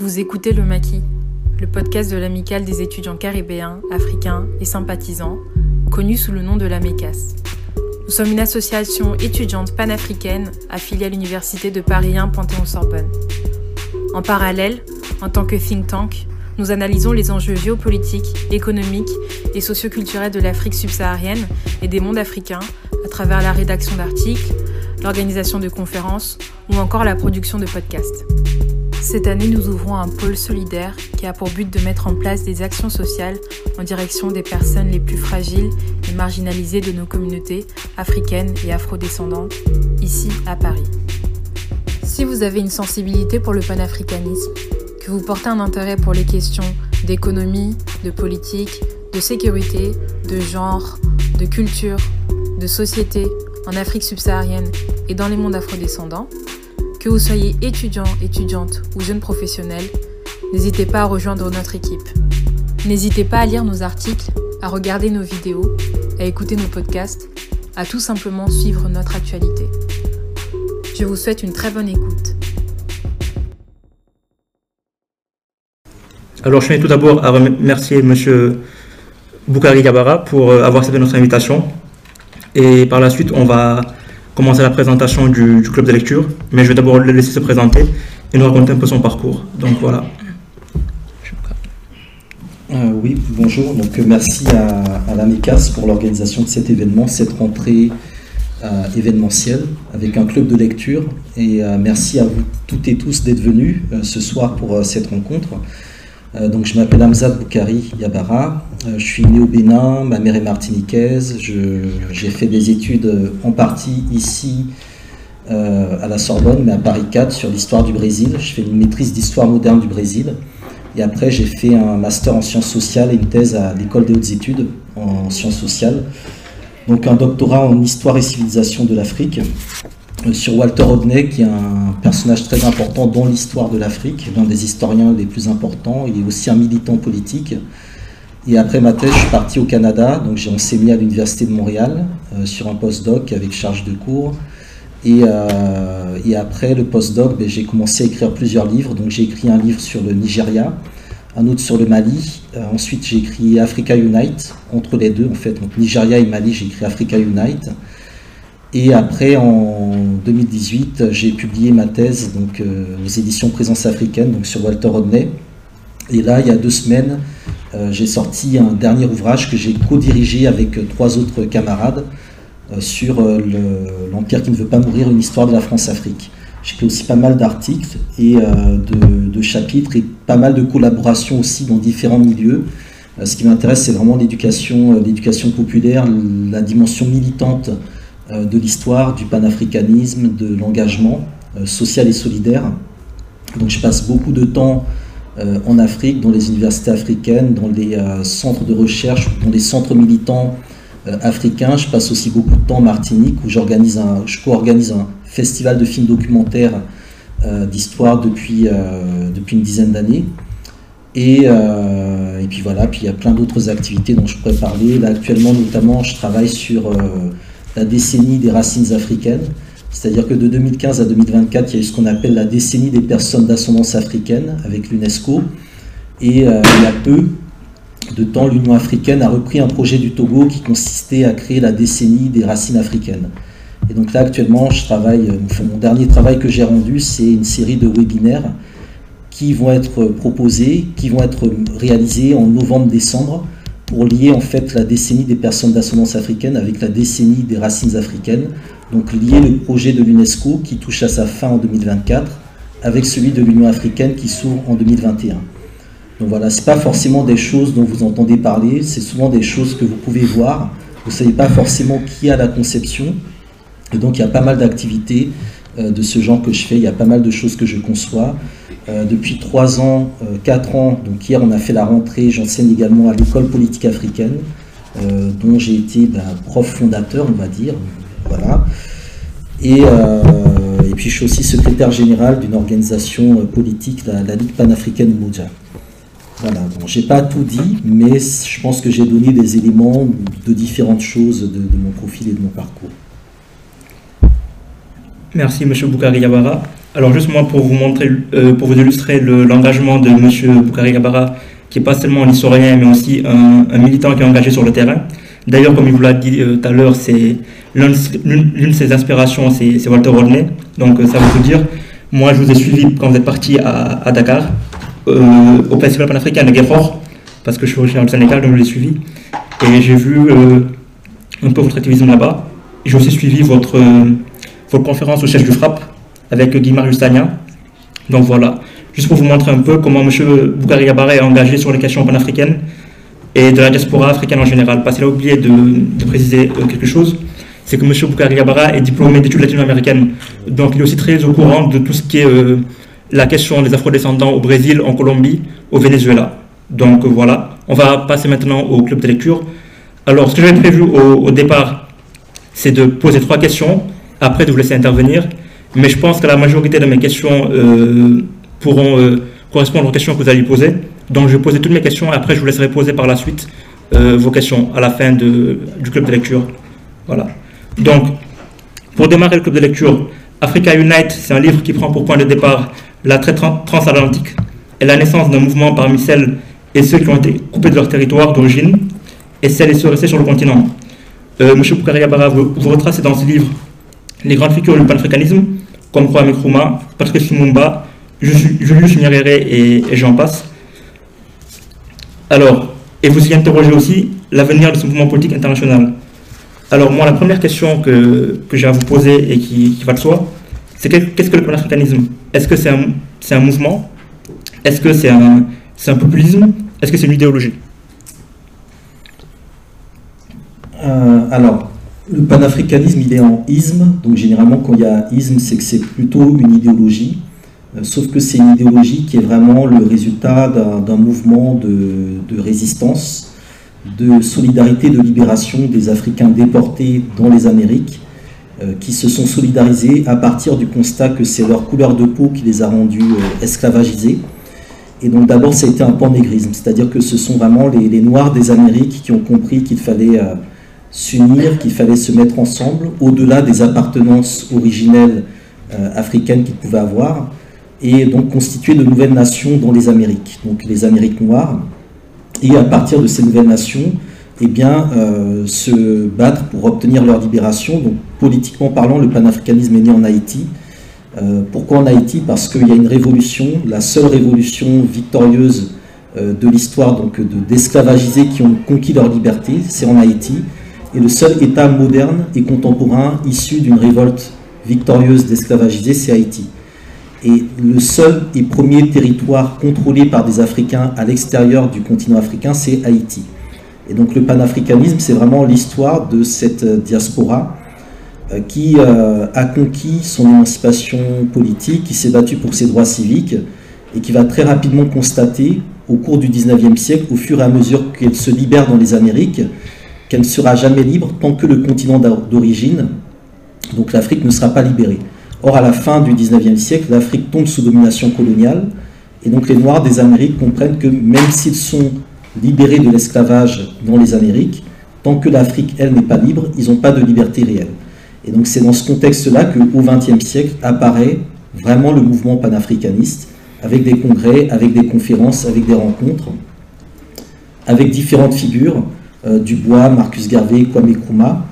Vous écoutez Le Maquis, le podcast de l'amicale des étudiants caribéens, africains et sympathisants, connu sous le nom de la MECAS. Nous sommes une association étudiante panafricaine affiliée à l'Université de Paris 1 Panthéon-Sorbonne. En parallèle, en tant que think tank, nous analysons les enjeux géopolitiques, économiques et socioculturels de l'Afrique subsaharienne et des mondes africains à travers la rédaction d'articles, l'organisation de conférences ou encore la production de podcasts. Cette année, nous ouvrons un pôle solidaire qui a pour but de mettre en place des actions sociales en direction des personnes les plus fragiles et marginalisées de nos communautés africaines et afrodescendantes, ici à Paris. Si vous avez une sensibilité pour le panafricanisme, que vous portez un intérêt pour les questions d'économie, de politique, de sécurité, de genre, de culture, de société en Afrique subsaharienne et dans les mondes afrodescendants, que vous soyez étudiant, étudiante ou jeune professionnel, n'hésitez pas à rejoindre notre équipe. N'hésitez pas à lire nos articles, à regarder nos vidéos, à écouter nos podcasts, à tout simplement suivre notre actualité. Je vous souhaite une très bonne écoute. Alors, je tiens tout d'abord à remercier M. Boukari Gabara pour euh, avoir accepté notre invitation. Et par la suite, on va commencer la présentation du, club de lecture, mais je vais d'abord le laisser se présenter et nous raconter un peu son parcours. Donc voilà. Euh, oui, bonjour. Donc euh, merci à, à l'AMECAS pour l'organisation de cet événement, cette rentrée euh, événementielle avec un club de lecture. Et merci à vous toutes et tous d'être venus ce soir pour cette rencontre. Euh, donc, je m'appelle Hamzat Boukari Yabara. Euh, je suis né au Bénin, ma mère est martiniquaise. J'ai fait des études euh, en partie ici à la Sorbonne, mais à Paris 4 sur l'histoire du Brésil. Je fais une maîtrise d'histoire moderne du Brésil. Et après, j'ai fait un master en sciences sociales et une thèse à l'école des hautes études en sciences sociales. Donc, un doctorat en histoire et civilisation de l'Afrique. Euh, sur Walter Rodney, qui est un personnage très important dans l'histoire de l'Afrique, l'un des historiens les plus importants. Il est aussi un militant politique. Et après ma thèse, je suis parti au Canada, donc j'ai enseigné à l'Université de Montréal euh, sur un postdoc avec charge de cours. Et, euh, et après le postdoc, ben, j'ai commencé à écrire plusieurs livres. Donc j'ai écrit un livre sur le Nigeria, un autre sur le Mali. ensuite, j'ai écrit Africa Unite, entre les deux en fait. Donc Nigeria et Mali, j'ai écrit Africa Unite. Et après, en 2018, j'ai publié ma thèse donc, euh, aux éditions Présence africaine, donc sur Walter Rodney. Et là, il y a deux semaines, euh, j'ai sorti un dernier ouvrage que j'ai co-dirigé avec trois autres camarades euh, sur l'Empire qui ne veut pas mourir, une histoire de la France-Afrique. J'ai fait aussi pas mal d'articles et de, de, chapitres et pas mal de collaborations aussi dans différents milieux. ce qui m'intéresse, c'est vraiment l'éducation, l'éducation populaire, la dimension militante euh, de l'histoire, du panafricanisme, de l'engagement euh, social et solidaire. Donc je passe beaucoup de temps euh, en Afrique, dans les universités africaines, dans les centres de recherche, dans les centres militants africains. Je passe aussi beaucoup de temps en Martinique où j'organise un, je co-organise un festival de films documentaires d'histoire depuis, depuis une dizaine d'années. Et, et, puis voilà, puis il y a plein d'autres activités dont je pourrais parler. Là actuellement notamment je travaille sur la décennie des racines africaines. C'est-à-dire que de 2015 à 2024, il y a eu ce qu'on appelle la décennie des personnes d'ascendance africaine avec l'UNESCO. Et euh, il y a peu de temps, l'Union africaine a repris un projet du Togo qui consistait à créer la décennie des racines africaines. Et donc là, actuellement, je travaille, enfin, mon dernier travail que j'ai rendu, c'est une série de webinaires qui vont être proposés, qui vont être réalisés en novembre-décembre pour lier en fait la décennie des personnes d'ascendance africaine avec la décennie des racines africaines, donc lier le projet de l'UNESCO qui touche à sa fin en 2024 avec celui de l'Union africaine qui s'ouvre en 2021. Donc voilà, ce pas forcément des choses dont vous entendez parler, c'est souvent des choses que vous pouvez voir. Vous ne savez pas forcément qui a la conception. Et donc il y a pas mal d'activités de ce genre que je fais, il y a pas mal de choses que je conçois. Euh, depuis trois ans, euh, quatre ans, donc hier on a fait la rentrée, j'enseigne également à l'école politique africaine, euh, dont j'ai été ben, prof fondateur, on va dire. Voilà. Et, et, puis je suis aussi secrétaire général d'une organisation politique, la, Ligue panafricaine Moudja. Voilà, bon, j'ai pas tout dit, mais je pense que j'ai donné des éléments de différentes choses de, mon profil et de mon parcours. Merci, M. Boukari Yabara. Alors juste moi pour vous montrer, euh, pour vous illustrer l'engagement de M. Boukari Gabara, qui n'est pas seulement un historien, mais aussi un, militant qui est engagé sur le terrain. D'ailleurs, comme il vous l'a dit euh, tout à l'heure, c'est l'une de ses inspirations, c'est Walter Rodney. Donc ça veut dire. Moi, je vous ai suivi quand vous êtes parti à, Dakar, au Festival panafricain de Guéfort, parce que je suis originaire du Sénégal, donc je l'ai suivi. Et j'ai vu un peu votre activisme là-bas. J'ai aussi suivi votre, votre conférence au chef du FRAP avec Guy Marius Donc voilà, juste pour vous montrer un peu comment M. Boukari Yabara est engagé sur les questions panafricaines et de la diaspora africaine en général. Parce qu'il a oublié de, préciser euh, quelque chose, c'est que M. Boukari Yabara est diplômé d'études latino-américaines. Donc il est aussi très au courant de tout ce qui est euh, la question des afrodescendants au Brésil, en Colombie, au Venezuela. Donc voilà, on va passer maintenant au club de lecture. Alors ce que j'avais prévu au départ, c'est de poser trois questions, après de vous laisser intervenir mais je pense que la majorité de mes questions euh, pourront euh, correspondre aux questions que vous allez poser. Donc je vais poser toutes mes questions et après je vous laisserai poser par la suite euh, vos questions à la fin du club de lecture. Voilà. Donc, pour démarrer le club de lecture, Africa Unite, c'est un livre qui prend pour point de départ la traite transatlantique et la naissance d'un mouvement parmi celles et ceux qui ont été coupés de leur territoire d'origine et celles et ceux restés sur le continent. Monsieur Poukari vous, vous retracez dans ce livre les grandes figures du panafricanisme, comme Kwame Nkrumah, Patrice Lumumba, Julius Nyerere et, et j'en passe. Alors, et vous y interrogez aussi l'avenir de ce mouvement politique international. Alors moi, la première question que, j'ai à vous poser et qui, va de soi, c'est qu'est-ce que le panafricanisme Est-ce que c'est un, mouvement? Est-ce que c'est un, un populisme? Est-ce que c'est une idéologie? Euh, Alors, le panafricanisme, il est en isme, donc généralement quand il y a isme, c'est que c'est plutôt une idéologie, euh, sauf que c'est une idéologie qui est vraiment le résultat d'un mouvement de, résistance, de solidarité, de libération des Africains déportés dans les Amériques, euh, qui se sont solidarisés à partir du constat que c'est leur couleur de peau qui les a rendus euh, esclavagisés. Et donc d'abord, ça a été un panégrisme, c'est-à-dire que ce sont vraiment les, Noirs des Amériques qui ont compris qu'il fallait s'unir, qu'il fallait se mettre ensemble, au-delà des appartenances originelles euh, africaines qu'ils pouvaient avoir, et donc constituer de nouvelles nations dans les Amériques, donc les Amériques noires, et à partir de ces nouvelles nations, eh bien, euh, se battre pour obtenir leur libération. Donc, politiquement parlant, le panafricanisme est né en Haïti. Euh, pourquoi en Haïti? Parce qu'il y a une révolution, la seule révolution victorieuse de l'histoire donc d'esclavagisés qui ont conquis leur liberté, c'est en Haïti et le seul État moderne et contemporain issu d'une révolte victorieuse d'esclavagisés, c'est Haïti. Et le seul et premier territoire contrôlé par des Africains à l'extérieur du continent africain, c'est Haïti. Et donc le panafricanisme, c'est vraiment l'histoire de cette diaspora euh, qui euh, a conquis son émancipation politique, qui s'est battue pour ses droits civiques et qui va très rapidement constater au cours du 19e siècle, au fur et à mesure qu'elle se libère dans les Amériques, qu'elle ne sera jamais libre tant que le continent d'origine, donc l'Afrique, ne sera pas libérée. Or, à la fin du 19e siècle, l'Afrique tombe sous domination coloniale, et donc les Noirs des Amériques comprennent que même s'ils sont libérés de l'esclavage dans les Amériques, tant que l'Afrique, elle, n'est pas libre, ils n'ont pas de liberté réelle. Et donc c'est dans ce contexte-là qu'au XXe siècle apparaît vraiment le mouvement panafricaniste, avec des congrès, avec des conférences, avec des rencontres, avec différentes figures, Dubois, Marcus Garvey, Kwame Nkrumah,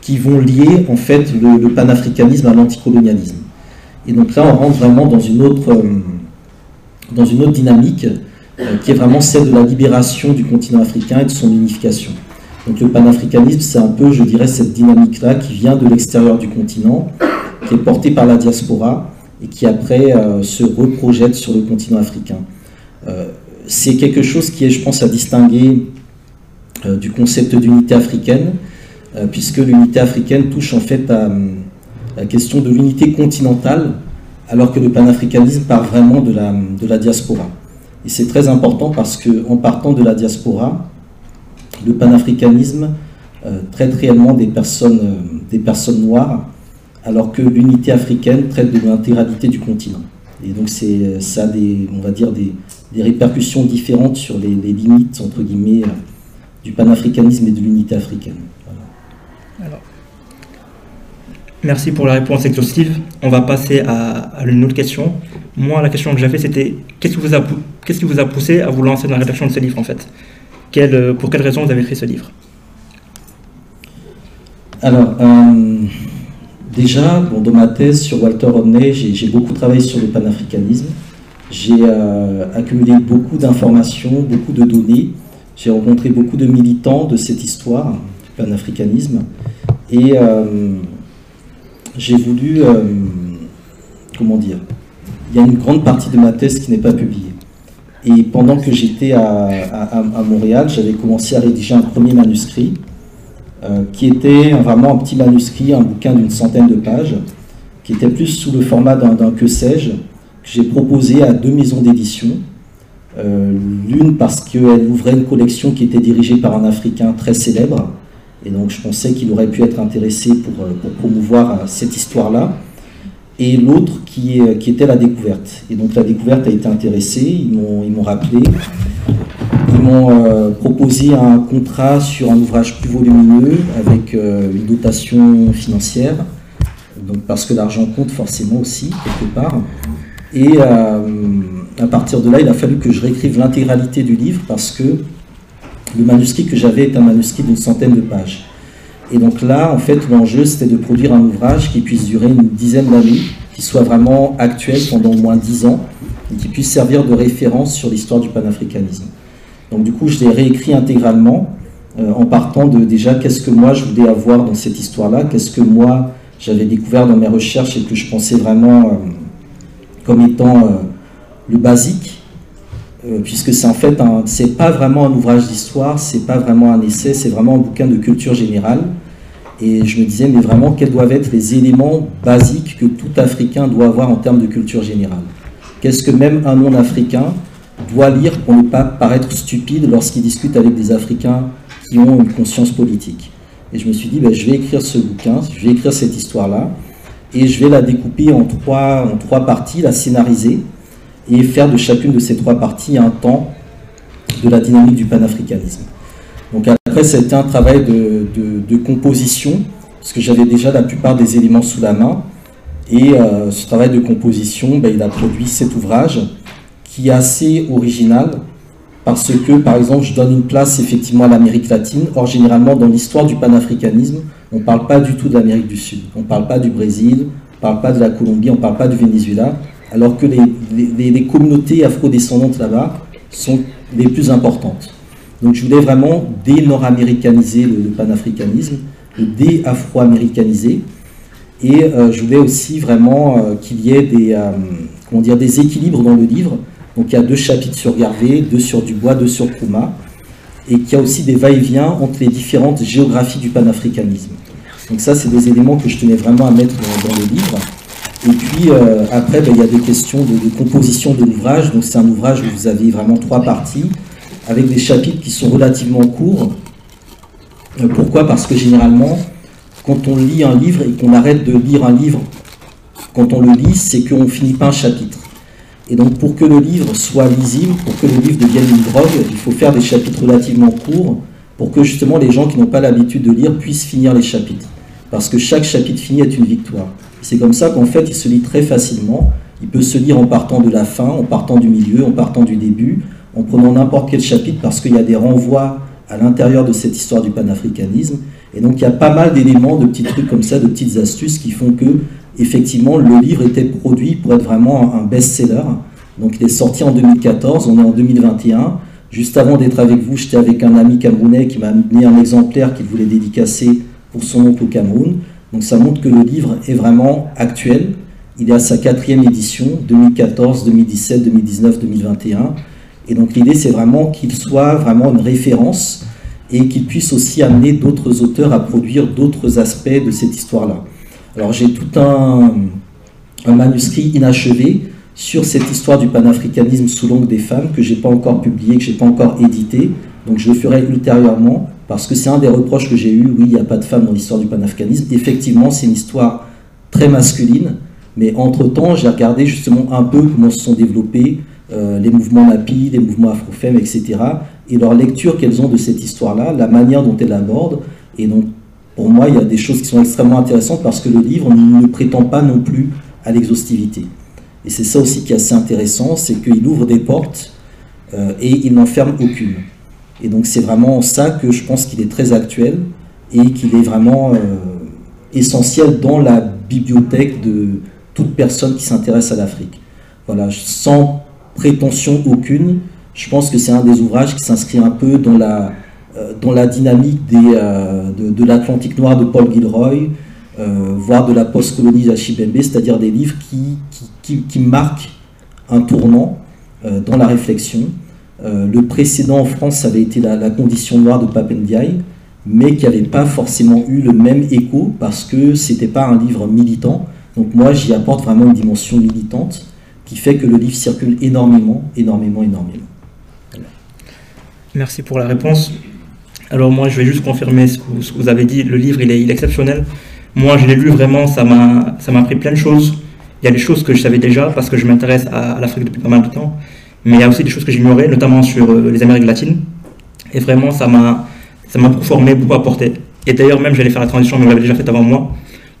qui vont lier en fait le, panafricanisme à l'anticolonialisme. Et donc là, on rentre vraiment dans une autre, euh, dans une autre dynamique euh, qui est vraiment celle de la libération du continent africain et de son unification. Donc le panafricanisme, c'est un peu, je dirais, cette dynamique-là qui vient de l'extérieur du continent, qui est portée par la diaspora et qui après se reprojette sur le continent africain. c'est quelque chose qui est, je pense, à distinguer euh, du concept d'unité africaine, euh, puisque l'unité africaine touche en fait à, la question de l'unité continentale, alors que le panafricanisme part vraiment de la, diaspora. Et c'est très important parce qu'en partant de la diaspora, le panafricanisme euh, traite réellement des personnes, noires, alors que l'unité africaine traite de l'intégralité du continent. Et donc ça a des, on va dire des, répercussions différentes sur les, limites, entre guillemets, du panafricanisme et de l'unité africaine. Merci pour la réponse exhaustive. On va passer à, une autre question. Moi, la question que j'avais, c'était qu'est-ce qui, vous a, qu'est-ce qui vous a poussé à vous lancer dans la rédaction de ce livre, en fait? Quelle, Pour quelles raisons vous avez écrit ce livre? Alors, euh, déjà, bon, dans ma thèse sur Walter Rodney, j'ai, beaucoup travaillé sur le panafricanisme. J'ai euh, accumulé beaucoup d'informations, beaucoup de données. J'ai rencontré beaucoup de militants de cette histoire du panafricanisme. Et euh, j'ai voulu, euh, comment dire, il y a une grande partie de ma thèse qui n'est pas publiée. Et pendant que j'étais à, Montréal, j'avais commencé à rédiger un premier manuscrit, euh, qui était vraiment un petit manuscrit, un bouquin d'une centaine de pages, qui était plus sous le format d'un que sais-je, que j'ai proposé à deux maisons d'édition. Euh, l'une parce qu'elle ouvrait une collection qui était dirigée par un Africain très célèbre, et donc je pensais qu'il aurait pu être intéressé pour, euh, promouvoir euh, cette histoire-là. Et l'autre qui, était la découverte. Et donc la découverte a été intéressée, ils m'ont rappelé, ils m'ont euh, proposé un contrat sur un ouvrage plus volumineux avec une dotation financière, donc parce que l'argent compte forcément aussi quelque part. Et à partir de là, il a fallu que je réécrive l'intégralité du livre parce que le manuscrit que j'avais est un manuscrit d'une centaine de pages. Et donc là, en fait, l'enjeu, c'était de produire un ouvrage qui puisse durer une dizaine d'années, qui soit vraiment actuel pendant au moins dix ans, et qui puisse servir de référence sur l'histoire du panafricanisme. Donc du coup, je l'ai réécrit intégralement, euh, en partant de déjà qu'est-ce que moi je voulais avoir dans cette histoire-là, qu'est-ce que moi j'avais découvert dans mes recherches et que je pensais vraiment euh, comme étant euh, le basique, euh, puisque c'est en fait, c'est pas vraiment un ouvrage d'histoire, c'est pas vraiment un essai, c'est vraiment un bouquin de culture générale. Et je me disais, mais vraiment, quels doivent être les éléments basiques que tout Africain doit avoir en termes de culture générale? Qu'est-ce que même un non-Africain doit lire pour ne pas paraître stupide lorsqu'il discute avec des Africains qui ont une conscience politique? Et je me suis dit, ben, je vais écrire ce bouquin, je vais écrire cette histoire-là, et je vais la découper en trois, en trois parties, la scénariser, et faire de chacune de ces trois parties un temps de la dynamique du panafricanisme. Donc après, c'était un travail de, composition, parce que j'avais déjà la plupart des éléments sous la main, et euh, ce travail de composition, ben, il a produit cet ouvrage qui est assez original, parce que, par exemple, je donne une place effectivement à l'Amérique latine. Or, généralement, dans l'histoire du panafricanisme, on ne parle pas du tout de l'Amérique du Sud. On ne parle pas du Brésil, on ne parle pas de la Colombie, on ne parle pas du Venezuela alors que les, communautés afro-descendantes là-bas sont les plus importantes. Donc je voulais vraiment dé-nord-américaniser le, panafricanisme, le dé-afro-américaniser, et euh, je voulais aussi vraiment euh, qu'il y ait des, euh, comment dire, des équilibres dans le livre. Donc il y a deux chapitres sur Garvey, deux sur Dubois, deux sur Kouma, et qu'il y a aussi des va-et-vient entre les différentes géographies du panafricanisme. Donc ça, c'est des éléments que je tenais vraiment à mettre dans le livre. Et puis euh, après, ben, il y a des questions de, composition de l'ouvrage. Donc c'est un ouvrage où vous avez vraiment trois parties, avec des chapitres qui sont relativement courts. Euh, pourquoi? Parce que généralement, quand on lit un livre et qu'on arrête de lire un livre, quand on le lit, c'est qu'on ne finit pas un chapitre. Et donc pour que le livre soit lisible, pour que le livre devienne une drogue, il faut faire des chapitres relativement courts pour que justement les gens qui n'ont pas l'habitude de lire puissent finir les chapitres. Parce que chaque chapitre fini est une victoire. C'est comme ça qu'en fait, il se lit très facilement. Il peut se lire en partant de la fin, en partant du milieu, en partant du début, en prenant n'importe quel chapitre parce qu'il y a des renvois à l'intérieur de cette histoire du panafricanisme. Et donc il y a pas mal d'éléments, de petits trucs comme ça, de petites astuces qui font que, effectivement, le livre était produit pour être vraiment un best-seller. Donc il est sorti en 2014, on est en 2021. Juste avant d'être avec vous, j'étais avec un ami camerounais qui m'a amené un exemplaire qu'il voulait dédicacer pour son oncle au Cameroun. Donc ça montre que le livre est vraiment actuel. Il est à sa quatrième édition, 2014, 2017, 2019, 2021. Et donc l'idée, c'est vraiment qu'il soit vraiment une référence et qu'il puisse aussi amener d'autres auteurs à produire d'autres aspects de cette histoire-là. Alors j'ai tout un, manuscrit inachevé sur cette histoire du panafricanisme sous l'angle des femmes que j'ai pas encore publié, que j'ai pas encore édité. Donc je le ferai ultérieurement parce que c'est un des reproches que j'ai eu, oui, il n'y a pas de femmes dans l'histoire du panafricanisme. Effectivement, c'est une histoire très masculine, mais entre-temps, j'ai regardé justement un peu comment se sont développés euh, les mouvements NAPI, les mouvements afro-femme, etc., et leur lecture qu'elles ont de cette histoire-là, la manière dont elles l'abordent. Et donc, pour moi, il y a des choses qui sont extrêmement intéressantes parce que le livre ne prétend pas non plus à l'exhaustivité. Et c'est ça aussi qui est assez intéressant, c'est qu'il ouvre des portes euh, et il n'en ferme aucune. Et donc c'est vraiment ça que je pense qu'il est très actuel et qu'il est vraiment euh, essentiel dans la bibliothèque de toute personne qui s'intéresse à l'Afrique. Voilà, sans prétention aucune, je pense que c'est un des ouvrages qui s'inscrit un peu dans la, euh, dans la dynamique euh, de, l'Atlantique noir de Paul Gilroy, voire de la post-colonie d'Achibembe, c'est-à-dire des livres qui, qui, qui, marquent un tournant dans la réflexion. Le précédent en France, avait été la, condition noire de Papendiaï, mais qui n'avait pas forcément eu le même écho parce que ce n'était pas un livre militant. Donc moi, j'y apporte vraiment une dimension militante qui fait que le livre circule énormément, énormément, énormément. Merci pour la réponse. Alors moi, je vais juste confirmer ce que, vous avez dit. Le livre, il est, exceptionnel. Moi, je l'ai lu vraiment, ça m'a appris plein de choses. Il y a des choses que je savais déjà parce que je m'intéresse à, l'Afrique depuis pas mal de temps. Mais il y a aussi des choses que j'ignorais, notamment sur euh, les Amériques latines. Et vraiment, ça m'a beaucoup formé, beaucoup apporté. Et d'ailleurs, même, j'allais faire la transition, mais vous l'avez déjà fait avant moi.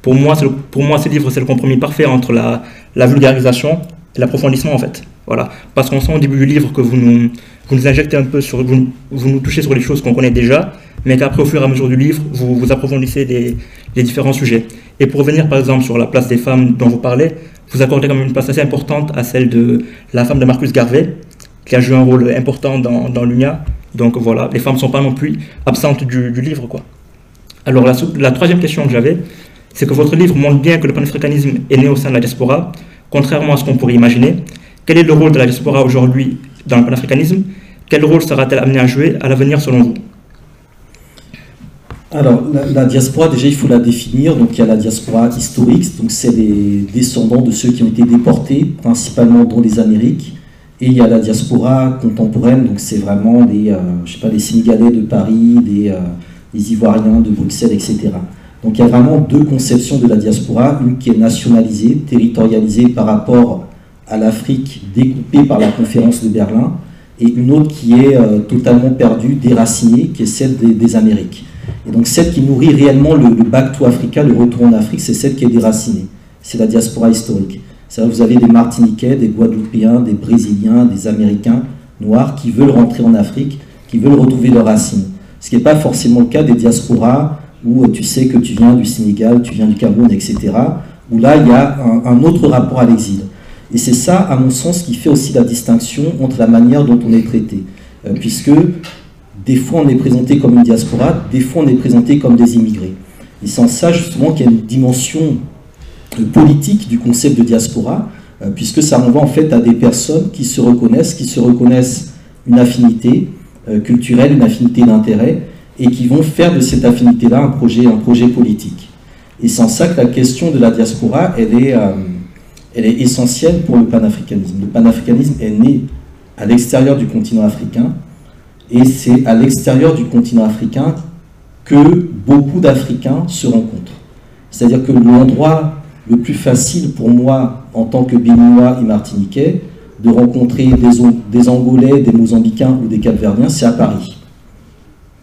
Pour moi, pour moi, ce livre, c'est le compromis parfait entre la, vulgarisation et l'approfondissement, en fait. Voilà. Parce qu'on sent au début du livre que vous nous, vous nous injectez un peu sur, vous, nous touchez sur les choses qu'on connaît déjà, mais qu'après, au fur et à mesure du livre, vous, vous approfondissez les, différents sujets. Et pour revenir, par exemple, sur la place des femmes dont vous parlez, vous accordez quand même une place assez importante à celle de la femme de Marcus Garvey, qui a joué un rôle important dans, dans l'UNIA. Donc voilà, les femmes ne sont pas non plus absentes du, livre. Quoi. Alors la, la troisième question que j'avais, c'est que votre livre montre bien que le panafricanisme est né au sein de la diaspora, contrairement à ce qu'on pourrait imaginer. Quel est le rôle de la diaspora aujourd'hui dans le panafricanisme? Quel rôle sera-t-elle amenée à jouer à l'avenir selon vous? Alors, la, diaspora, déjà, il faut la définir. Donc, il y a la diaspora historique, donc c'est les descendants de ceux qui ont été déportés, principalement dans les Amériques. Et il y a la diaspora contemporaine, donc c'est vraiment les, euh, je sais pas, les Sénégalais de Paris, les, euh, les, Ivoiriens de Bruxelles, etc. Donc, il y a vraiment deux conceptions de la diaspora, une qui est nationalisée, territorialisée par rapport à l'Afrique, découpée par la conférence de Berlin, et une autre qui est euh, totalement perdue, déracinée, qui est celle des, Amériques. Et donc celle qui nourrit réellement le, back to Africa, le retour en Afrique, c'est celle qui est déracinée. C'est la diaspora historique. C'est-à-dire vous avez des Martiniquais, des Guadeloupéens, des Brésiliens, des Américains noirs qui veulent rentrer en Afrique, qui veulent retrouver leurs racines. Ce qui n'est pas forcément le cas des diasporas où tu sais que tu viens du Sénégal, tu viens du Cameroun, etc. Où là, il y a un autre rapport à l'exil. Et c'est ça, à mon sens, qui fait aussi la distinction entre la manière dont on est traité. Euh, puisque des fois on est présenté comme une diaspora, des fois on est présenté comme des immigrés. Et c'est en ça justement qu'il y a une dimension euh, politique du concept de diaspora, euh, puisque ça renvoie en fait à des personnes qui se reconnaissent, qui se reconnaissent une affinité culturelle, une affinité d'intérêt, et qui vont faire de cette affinité-là un projet, un projet politique. Et c'est en ça que la question de la diaspora, elle est elle est essentielle pour le panafricanisme. Le panafricanisme est né à l'extérieur du continent africain, et c'est à l'extérieur du continent africain que beaucoup d'Africains se rencontrent. C'est-à-dire que l'endroit le plus facile pour moi, en tant que Béninois et Martiniquais, de rencontrer des, Angolais, des Mozambicains ou des Capverdiens, c'est à Paris.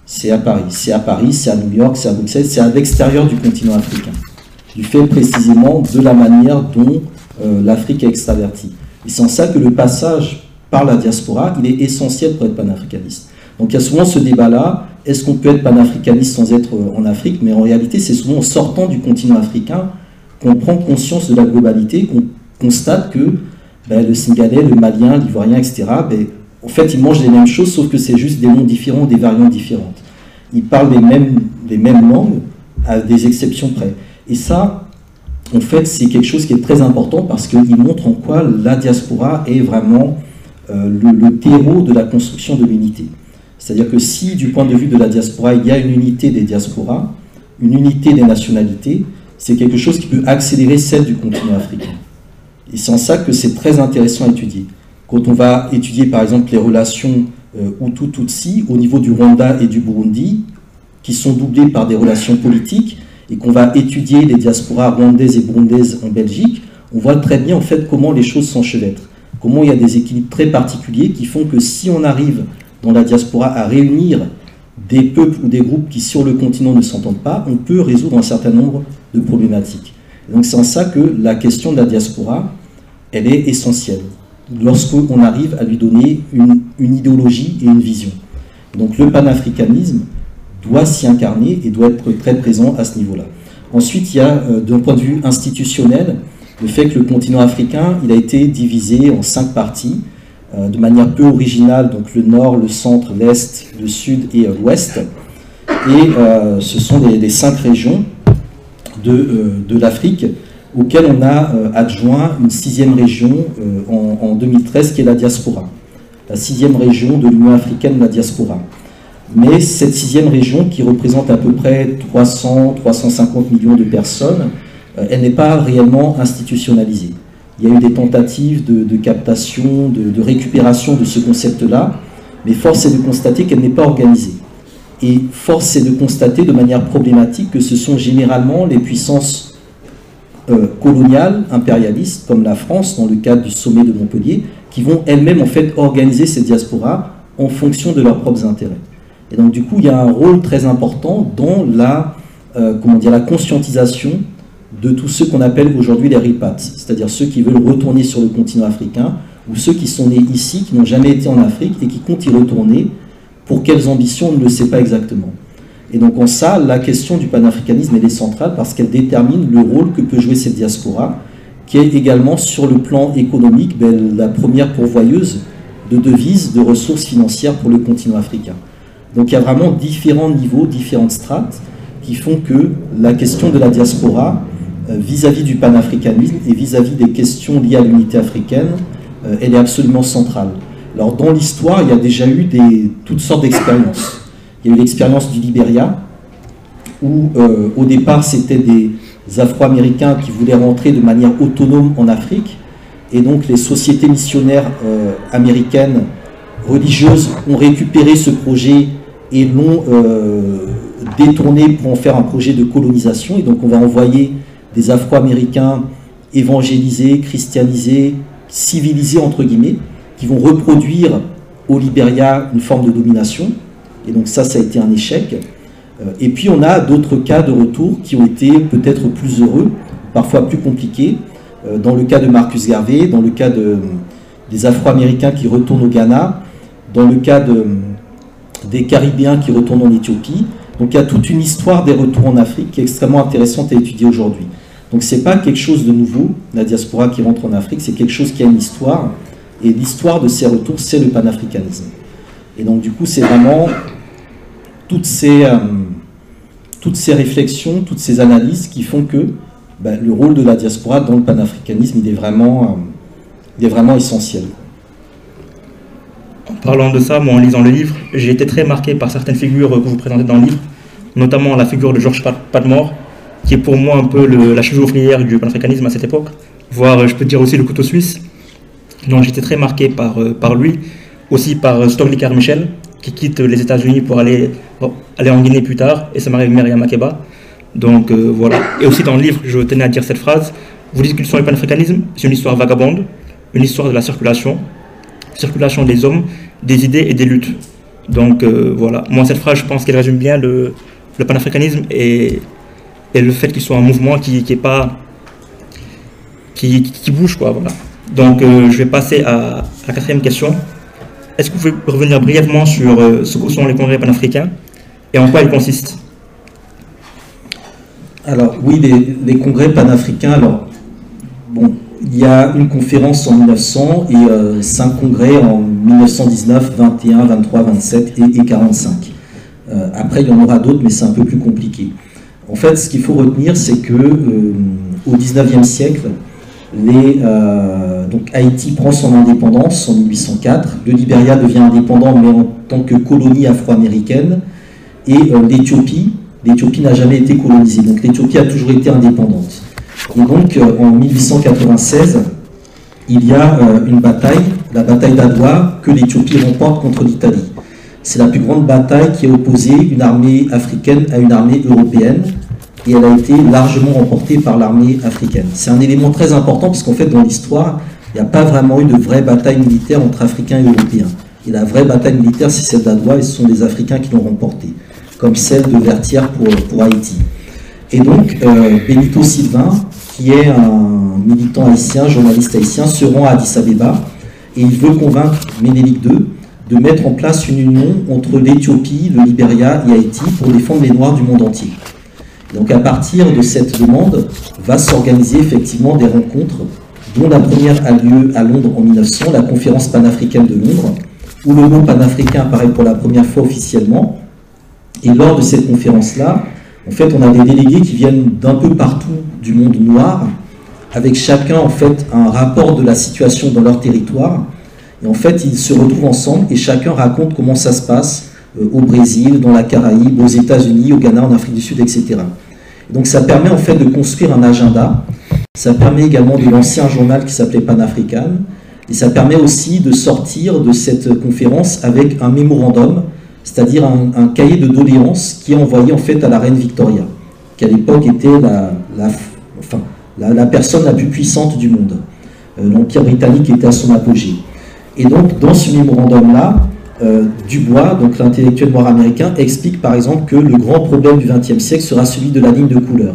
C'est à Paris. C'est à Paris, c'est à New York, c'est à Bruxelles, c'est à l'extérieur du continent africain. Du fait précisément de la manière dont euh, l'Afrique extravertie. Et c'est en ça que le passage par la diaspora, il est essentiel pour être panafricaniste. Donc il y a souvent ce débat-là, est-ce qu'on peut être panafricaniste sans être euh, en Afrique? Mais en réalité, c'est souvent en sortant du continent africain qu'on prend conscience de la globalité, qu'on constate que ben, le Sénégalais, le Malien, l'Ivoirien, etc., en fait, ils mangent les mêmes choses, sauf que c'est juste des noms différents, des variantes différentes. Ils parlent les mêmes, les mêmes langues, à des exceptions près. Et ça, en fait, c'est quelque chose qui est très important parce qu'il montre en quoi la diaspora est vraiment euh, le, terreau de la construction de l'unité. C'est-à-dire que si, du point de vue de la diaspora, il y a une unité des diasporas, une unité des nationalités, c'est quelque chose qui peut accélérer celle du continent africain. Et c'est en ça que c'est très intéressant à étudier. Quand on va étudier, par exemple, les relations euh, Hutu-Tutsi au niveau du Rwanda et du Burundi, qui sont doublées par des relations politiques, et qu'on va étudier les diasporas rwandaises et burundaises en Belgique, on voit très bien en fait comment les choses s'enchevêtrent, comment il y a des équilibres très particuliers qui font que si on arrive dans la diaspora à réunir des peuples ou des groupes qui sur le continent ne s'entendent pas, on peut résoudre un certain nombre de problématiques. donc c'est en ça que la question de la diaspora, elle est essentielle, lorsqu'on arrive à lui donner une, idéologie et une vision. Donc le panafricanisme doit s'y incarner et doit être très présent à ce niveau-là. Ensuite, il y a, euh, d'un point de vue institutionnel, le fait que le continent africain, a été divisé en cinq parties, euh, de manière peu originale, donc le nord, le centre, l'est, le sud et euh, l'ouest. Et ce sont les, cinq régions de, de l'Afrique auxquelles on a adjoint une sixième région en, 2013 qui est la diaspora. La sixième région de l'Union africaine, la diaspora. Mais cette sixième région, qui représente à peu près 300-350 millions de personnes, elle n'est pas réellement institutionnalisée. Il y a eu des tentatives de, captation, de, récupération de ce concept-là, mais force est de constater qu'elle n'est pas organisée. Et force est de constater de manière problématique que ce sont généralement les puissances euh, coloniales, impérialistes, comme la France, dans le cadre du sommet de Montpellier, qui vont elles-mêmes en fait organiser ces diasporas en fonction de leurs propres intérêts. Et donc du coup, il y a un rôle très important dans la, euh, comment dire, la conscientisation de tous ceux qu'on appelle aujourd'hui les ripats, c'est-à-dire ceux qui veulent retourner sur le continent africain, ou ceux qui sont nés ici, qui n'ont jamais été en Afrique et qui comptent y retourner. Pour quelles ambitions, on ne le sait pas exactement. Et donc en ça, la question du panafricanisme est centrale parce qu'elle détermine le rôle que peut jouer cette diaspora, qui est également sur le plan économique ben, la première pourvoyeuse de devises, de ressources financières pour le continent africain. Donc il y a vraiment différents niveaux, différentes strates qui font que la question de la diaspora, euh, vis-à-vis du panafricanisme et vis-à-vis des questions liées à l'unité africaine, euh, elle est absolument centrale. Alors dans l'histoire, il y a déjà eu toutes sortes d'expériences. Il y a eu l'expérience du Libéria, où euh, au départ c'était des Afro-Américains qui voulaient rentrer de manière autonome en Afrique, et donc les sociétés missionnaires américaines religieuses ont récupéré ce projet et l'ont détourné pour en faire un projet de colonisation, et donc on va envoyer des Afro-Américains évangélisés, christianisés, civilisés entre guillemets, qui vont reproduire au Libéria une forme de domination. Et donc ça, ça a été un échec. Euh, et puis on a d'autres cas de retour qui ont été peut-être plus heureux, parfois plus compliqués. Euh, dans le cas de Marcus Garvey, dans le cas de, des Afro-Américains qui retournent au Ghana, dans le cas de, des Caribéens qui retournent en Éthiopie. Donc il y a toute une histoire des retours en Afrique qui est extrêmement intéressante à étudier aujourd'hui. Donc ce n'est pas quelque chose de nouveau, la diaspora qui rentre en Afrique, c'est quelque chose qui a une histoire. Et l'histoire de ces retours, c'est le panafricanisme. Et donc du coup, c'est vraiment toutes ces, euh, toutes ces réflexions, toutes ces analyses qui font que ben, le rôle de la diaspora dans le panafricanisme, il est vraiment, euh, il est vraiment essentiel. Parlant de ça, moi en lisant le livre, j'ai été très marqué par certaines figures que vous présentez dans le livre, notamment la figure de Georges Padmore, qui est pour moi un peu la cheville ouvrière du panafricanisme à cette époque, voire je peux dire aussi le couteau suisse. Donc j'étais très marqué par, euh, par lui, aussi par euh, Stokely Carmichael, qui quitte les États-Unis pour aller, aller en Guinée plus tard, et ça m'arrive Myriam Makeba. Donc euh, voilà. Et aussi dans le livre, je tenais à dire cette phrase Vous discutez le panafricanisme, c'est une histoire vagabonde, une histoire de la circulation, circulation des hommes, des idées et des luttes. Donc voilà. Moi, cette phrase, je pense qu'elle résume bien le, panafricanisme et le fait qu'il soit un mouvement qui, qui est pas qui, qui, bouge quoi voilà donc euh, je vais passer à, la quatrième question est-ce que vous pouvez revenir brièvement sur euh, ce que sont les congrès panafricains et en quoi ils consistent? Alors oui les, les, congrès panafricains alors bon il y a une conférence en 1900 et euh, cinq congrès en 1919 21 23 27 et, et 45 après il y en aura d'autres mais c'est un peu plus compliqué. En fait, ce qu'il faut retenir, c'est que euh, au XIXe siècle, euh, donc Haïti prend son indépendance en 1804, le Libéria devient indépendant, mais en tant que colonie afro-américaine, et euh, l'Éthiopie, l'Éthiopie n'a jamais été colonisée, donc l'Éthiopie a toujours été indépendante. Et donc, en 1896, il y a une bataille, la bataille d'Adwa, que l'Éthiopie remporte contre l'Italie. C'est la plus grande bataille qui a opposé une armée africaine à une armée européenne et elle a été largement remportée par l'armée africaine. C'est un élément très important parce qu'en fait dans l'histoire, il n'y a pas vraiment eu de vraie bataille militaire entre Africains et Européens. Et la vraie bataille militaire, c'est celle d'Adoua et ce sont des Africains qui l'ont remportée, comme celle de Vertière pour, pour Haïti. Et donc, euh, Benito Sylvain, qui est un militant haïtien, journaliste haïtien, se rend à Addis Abeba et il veut convaincre Ménélique II de mettre en place une union entre l'Éthiopie, le Libéria et Haïti pour défendre les Noirs du monde entier. Donc à partir de cette demande, va s'organiser effectivement des rencontres, dont la première a lieu à Londres en 1900, la conférence panafricaine de Londres, où le mot panafricain apparaît pour la première fois officiellement. Et lors de cette conférence-là, en fait, on a des délégués qui viennent d'un peu partout du monde noir, avec chacun en fait un rapport de la situation dans leur territoire. Et en fait, ils se retrouvent ensemble et chacun raconte comment ça se passe euh, au Brésil, dans la Caraïbe, aux États-Unis, au Ghana, en Afrique du Sud, etc. donc ça permet en fait de construire un agenda. Ça permet également de lancer un journal qui s'appelait Pan-African. Et ça permet aussi de sortir de cette conférence avec un mémorandum c'est-à-dire un, cahier de doléances qui est envoyé en fait à la reine Victoria, qui à l'époque était la, enfin, la, personne la plus puissante du monde. Euh, L'Empire britannique était à son apogée. Et donc, dans ce mémorandum-là, euh, Dubois, donc l'intellectuel noir américain, explique par exemple que le grand problème du XXe siècle sera celui de la ligne de couleur.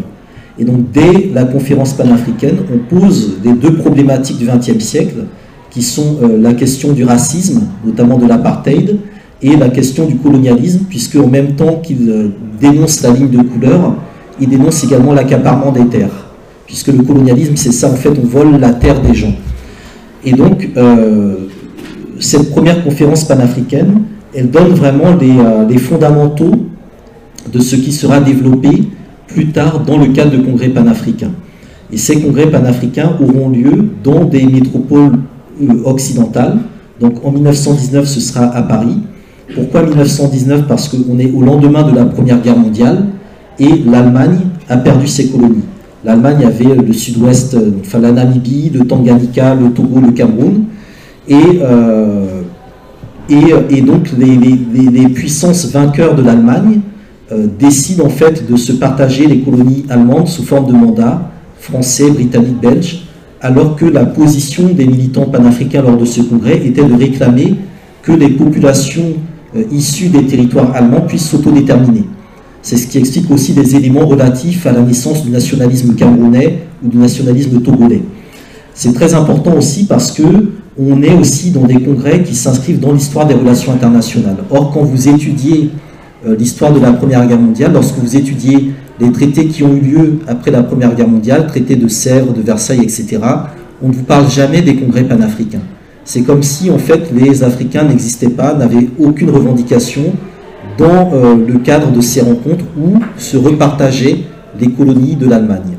Et donc, dès la conférence panafricaine, on pose les deux problématiques du XXe siècle, qui sont euh, la question du racisme, notamment de l'apartheid, et la question du colonialisme, puisque en même temps qu'il dénonce la ligne de couleur, il dénonce également l'accaparement des terres, puisque le colonialisme, c'est ça, en fait, on vole la terre des gens. Et donc, euh, cette première conférence panafricaine, elle donne vraiment euh, les, fondamentaux de ce qui sera développé plus tard dans le cadre de congrès panafricains. Et ces congrès panafricains auront lieu dans des métropoles occidentales. Donc en 1919, ce sera à Paris. Pourquoi 1919 Parce qu'on est au lendemain de la Première Guerre mondiale et l'Allemagne a perdu ses colonies. L'Allemagne avait le sud-ouest, euh, enfin la Namibie, le Tanganyika, le Togo, le Cameroun. Et, euh, donc les, puissances vainqueurs de l'Allemagne euh, décident en fait de se partager les colonies allemandes sous forme de mandat français, britannique, belge, alors que la position des militants panafricains lors de ce congrès était de réclamer que les populations euh, issus des territoires allemands puissent s'autodéterminer. C'est ce qui explique aussi des éléments relatifs à la naissance du nationalisme camerounais ou du nationalisme togolais. C'est très important aussi parce que on est aussi dans des congrès qui s'inscrivent dans l'histoire des relations internationales. Or, quand vous étudiez euh, l'histoire de la Première Guerre mondiale, lorsque vous étudiez les traités qui ont eu lieu après la Première Guerre mondiale, traités de Sèvres, de Versailles, etc., on ne vous parle jamais des congrès panafricains. C'est comme si en fait les Africains n'existaient pas, n'avaient aucune revendication dans euh, le cadre de ces rencontres où se repartageaient les colonies de l'Allemagne.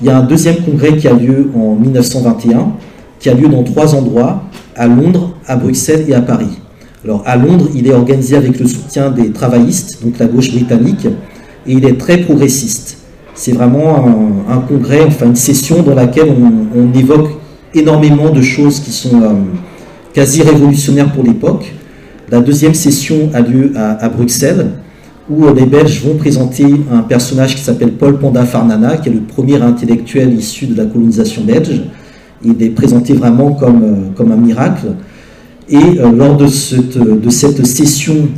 Il y a un deuxième congrès qui a lieu en 1921, qui a lieu dans trois endroits, à Londres, à Bruxelles et à Paris. Alors à Londres, il est organisé avec le soutien des travaillistes, donc la gauche britannique, et il est très progressiste. C'est vraiment un, congrès, enfin une session dans laquelle on, évoque énormément de choses qui sont euh, quasi révolutionnaires pour l'époque. La deuxième session a lieu à, Bruxelles, où les Belges vont présenter un personnage qui s'appelle Paul Panda Farnana, qui est le premier intellectuel issu de la colonisation belge. Il est présenté vraiment comme, euh, comme un miracle. Et euh, lors de cette, de cette session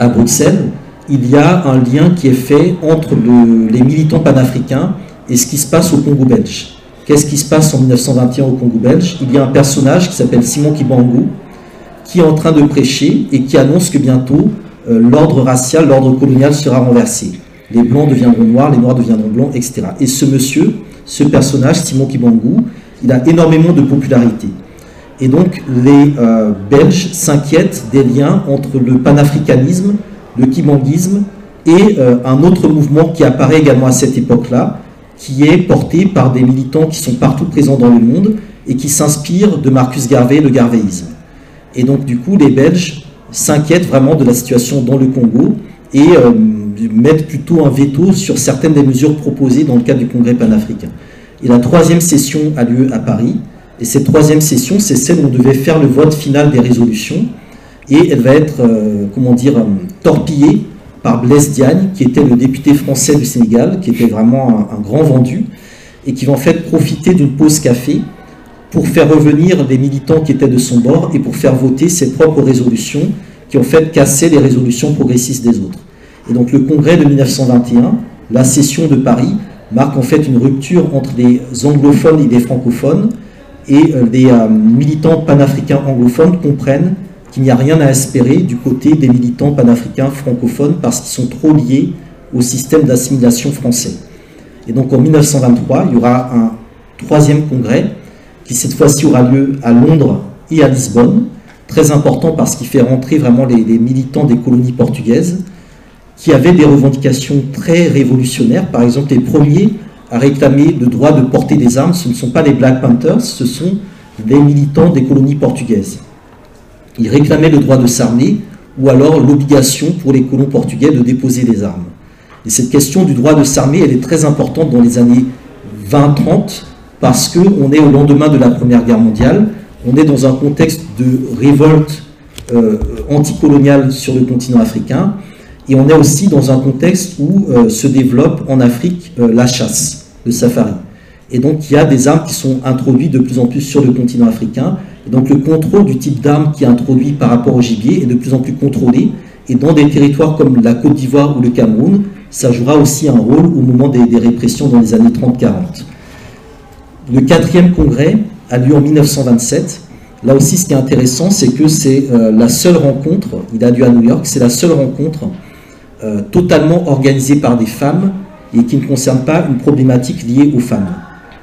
à Bruxelles, il y a un lien qui est fait entre les militants panafricains et ce qui se passe au Congo belge. Qu'est-ce qui se passe en 1921 au Congo belge? Il y a un personnage qui s'appelle Simon Kibangu qui est en train de prêcher et qui annonce que bientôt euh, l'ordre racial, l'ordre colonial sera renversé. Les blancs deviendront noirs, les noirs deviendront blancs, etc. Et ce monsieur, ce personnage, Simon Kibangu, il a énormément de popularité. Et donc les euh, Belges s'inquiètent des liens entre le panafricanisme, le kibanguisme et euh, un autre mouvement qui apparaît également à cette époque-là, qui est porté par des militants qui sont partout présents dans le monde et qui s'inspirent de Marcus Garvey, le garvéisme. Et donc du coup, les Belges s'inquiètent vraiment de la situation dans le Congo et euh, mettent plutôt un veto sur certaines des mesures proposées dans le cadre du Congrès panafricain. Et la troisième session a lieu à Paris. Et cette troisième session, c'est celle où on devait faire le vote final des résolutions. Et elle va être, euh, comment dire, euh, torpillée par Blaise Diagne, qui était le député français du Sénégal, qui était vraiment un, grand vendu, et qui va en fait profiter d'une pause café pour faire revenir des militants qui étaient de son bord et pour faire voter ses propres résolutions qui ont fait casser les résolutions progressistes des autres. Et donc le congrès de 1921, la session de Paris, marque en fait une rupture entre les anglophones et les francophones, et euh, les euh, militants panafricains anglophones comprennent qu'il n'y a rien à espérer du côté des militants panafricains francophones parce qu'ils sont trop liés au système d'assimilation français. Et donc en 1923, il y aura un troisième congrès qui cette fois-ci aura lieu à Londres et à Lisbonne, très important parce qu'il fait rentrer vraiment les, militants des colonies portugaises qui avaient des revendications très révolutionnaires. Par exemple, les premiers à réclamer le droit de porter des armes, ce ne sont pas les Black Panthers, ce sont des militants des colonies portugaises. Ils réclamaient le droit de s'armer ou alors l'obligation pour les colons portugais de déposer des armes. Et cette question du droit de s'armer, elle est très importante dans les années 20-30 parce qu'on est au lendemain de la Première Guerre mondiale, on est dans un contexte de révolte euh, anticoloniale sur le continent africain, et on est aussi dans un contexte où euh, se développe en Afrique euh, la chasse, le safari. Et donc il y a des armes qui sont introduites de plus en plus sur le continent africain, et donc le contrôle du type d'armes qui est introduit par rapport au gibier est de plus en plus contrôlé, et dans des territoires comme la Côte d'Ivoire ou le Cameroun, ça jouera aussi un rôle au moment des, des répressions dans les années 30-40. Le quatrième congrès a lieu en 1927. Là aussi, ce qui est intéressant, c'est que c'est euh, la seule rencontre, il a lieu à New York, c'est la seule rencontre euh, totalement organisée par des femmes et qui ne concerne pas une problématique liée aux femmes.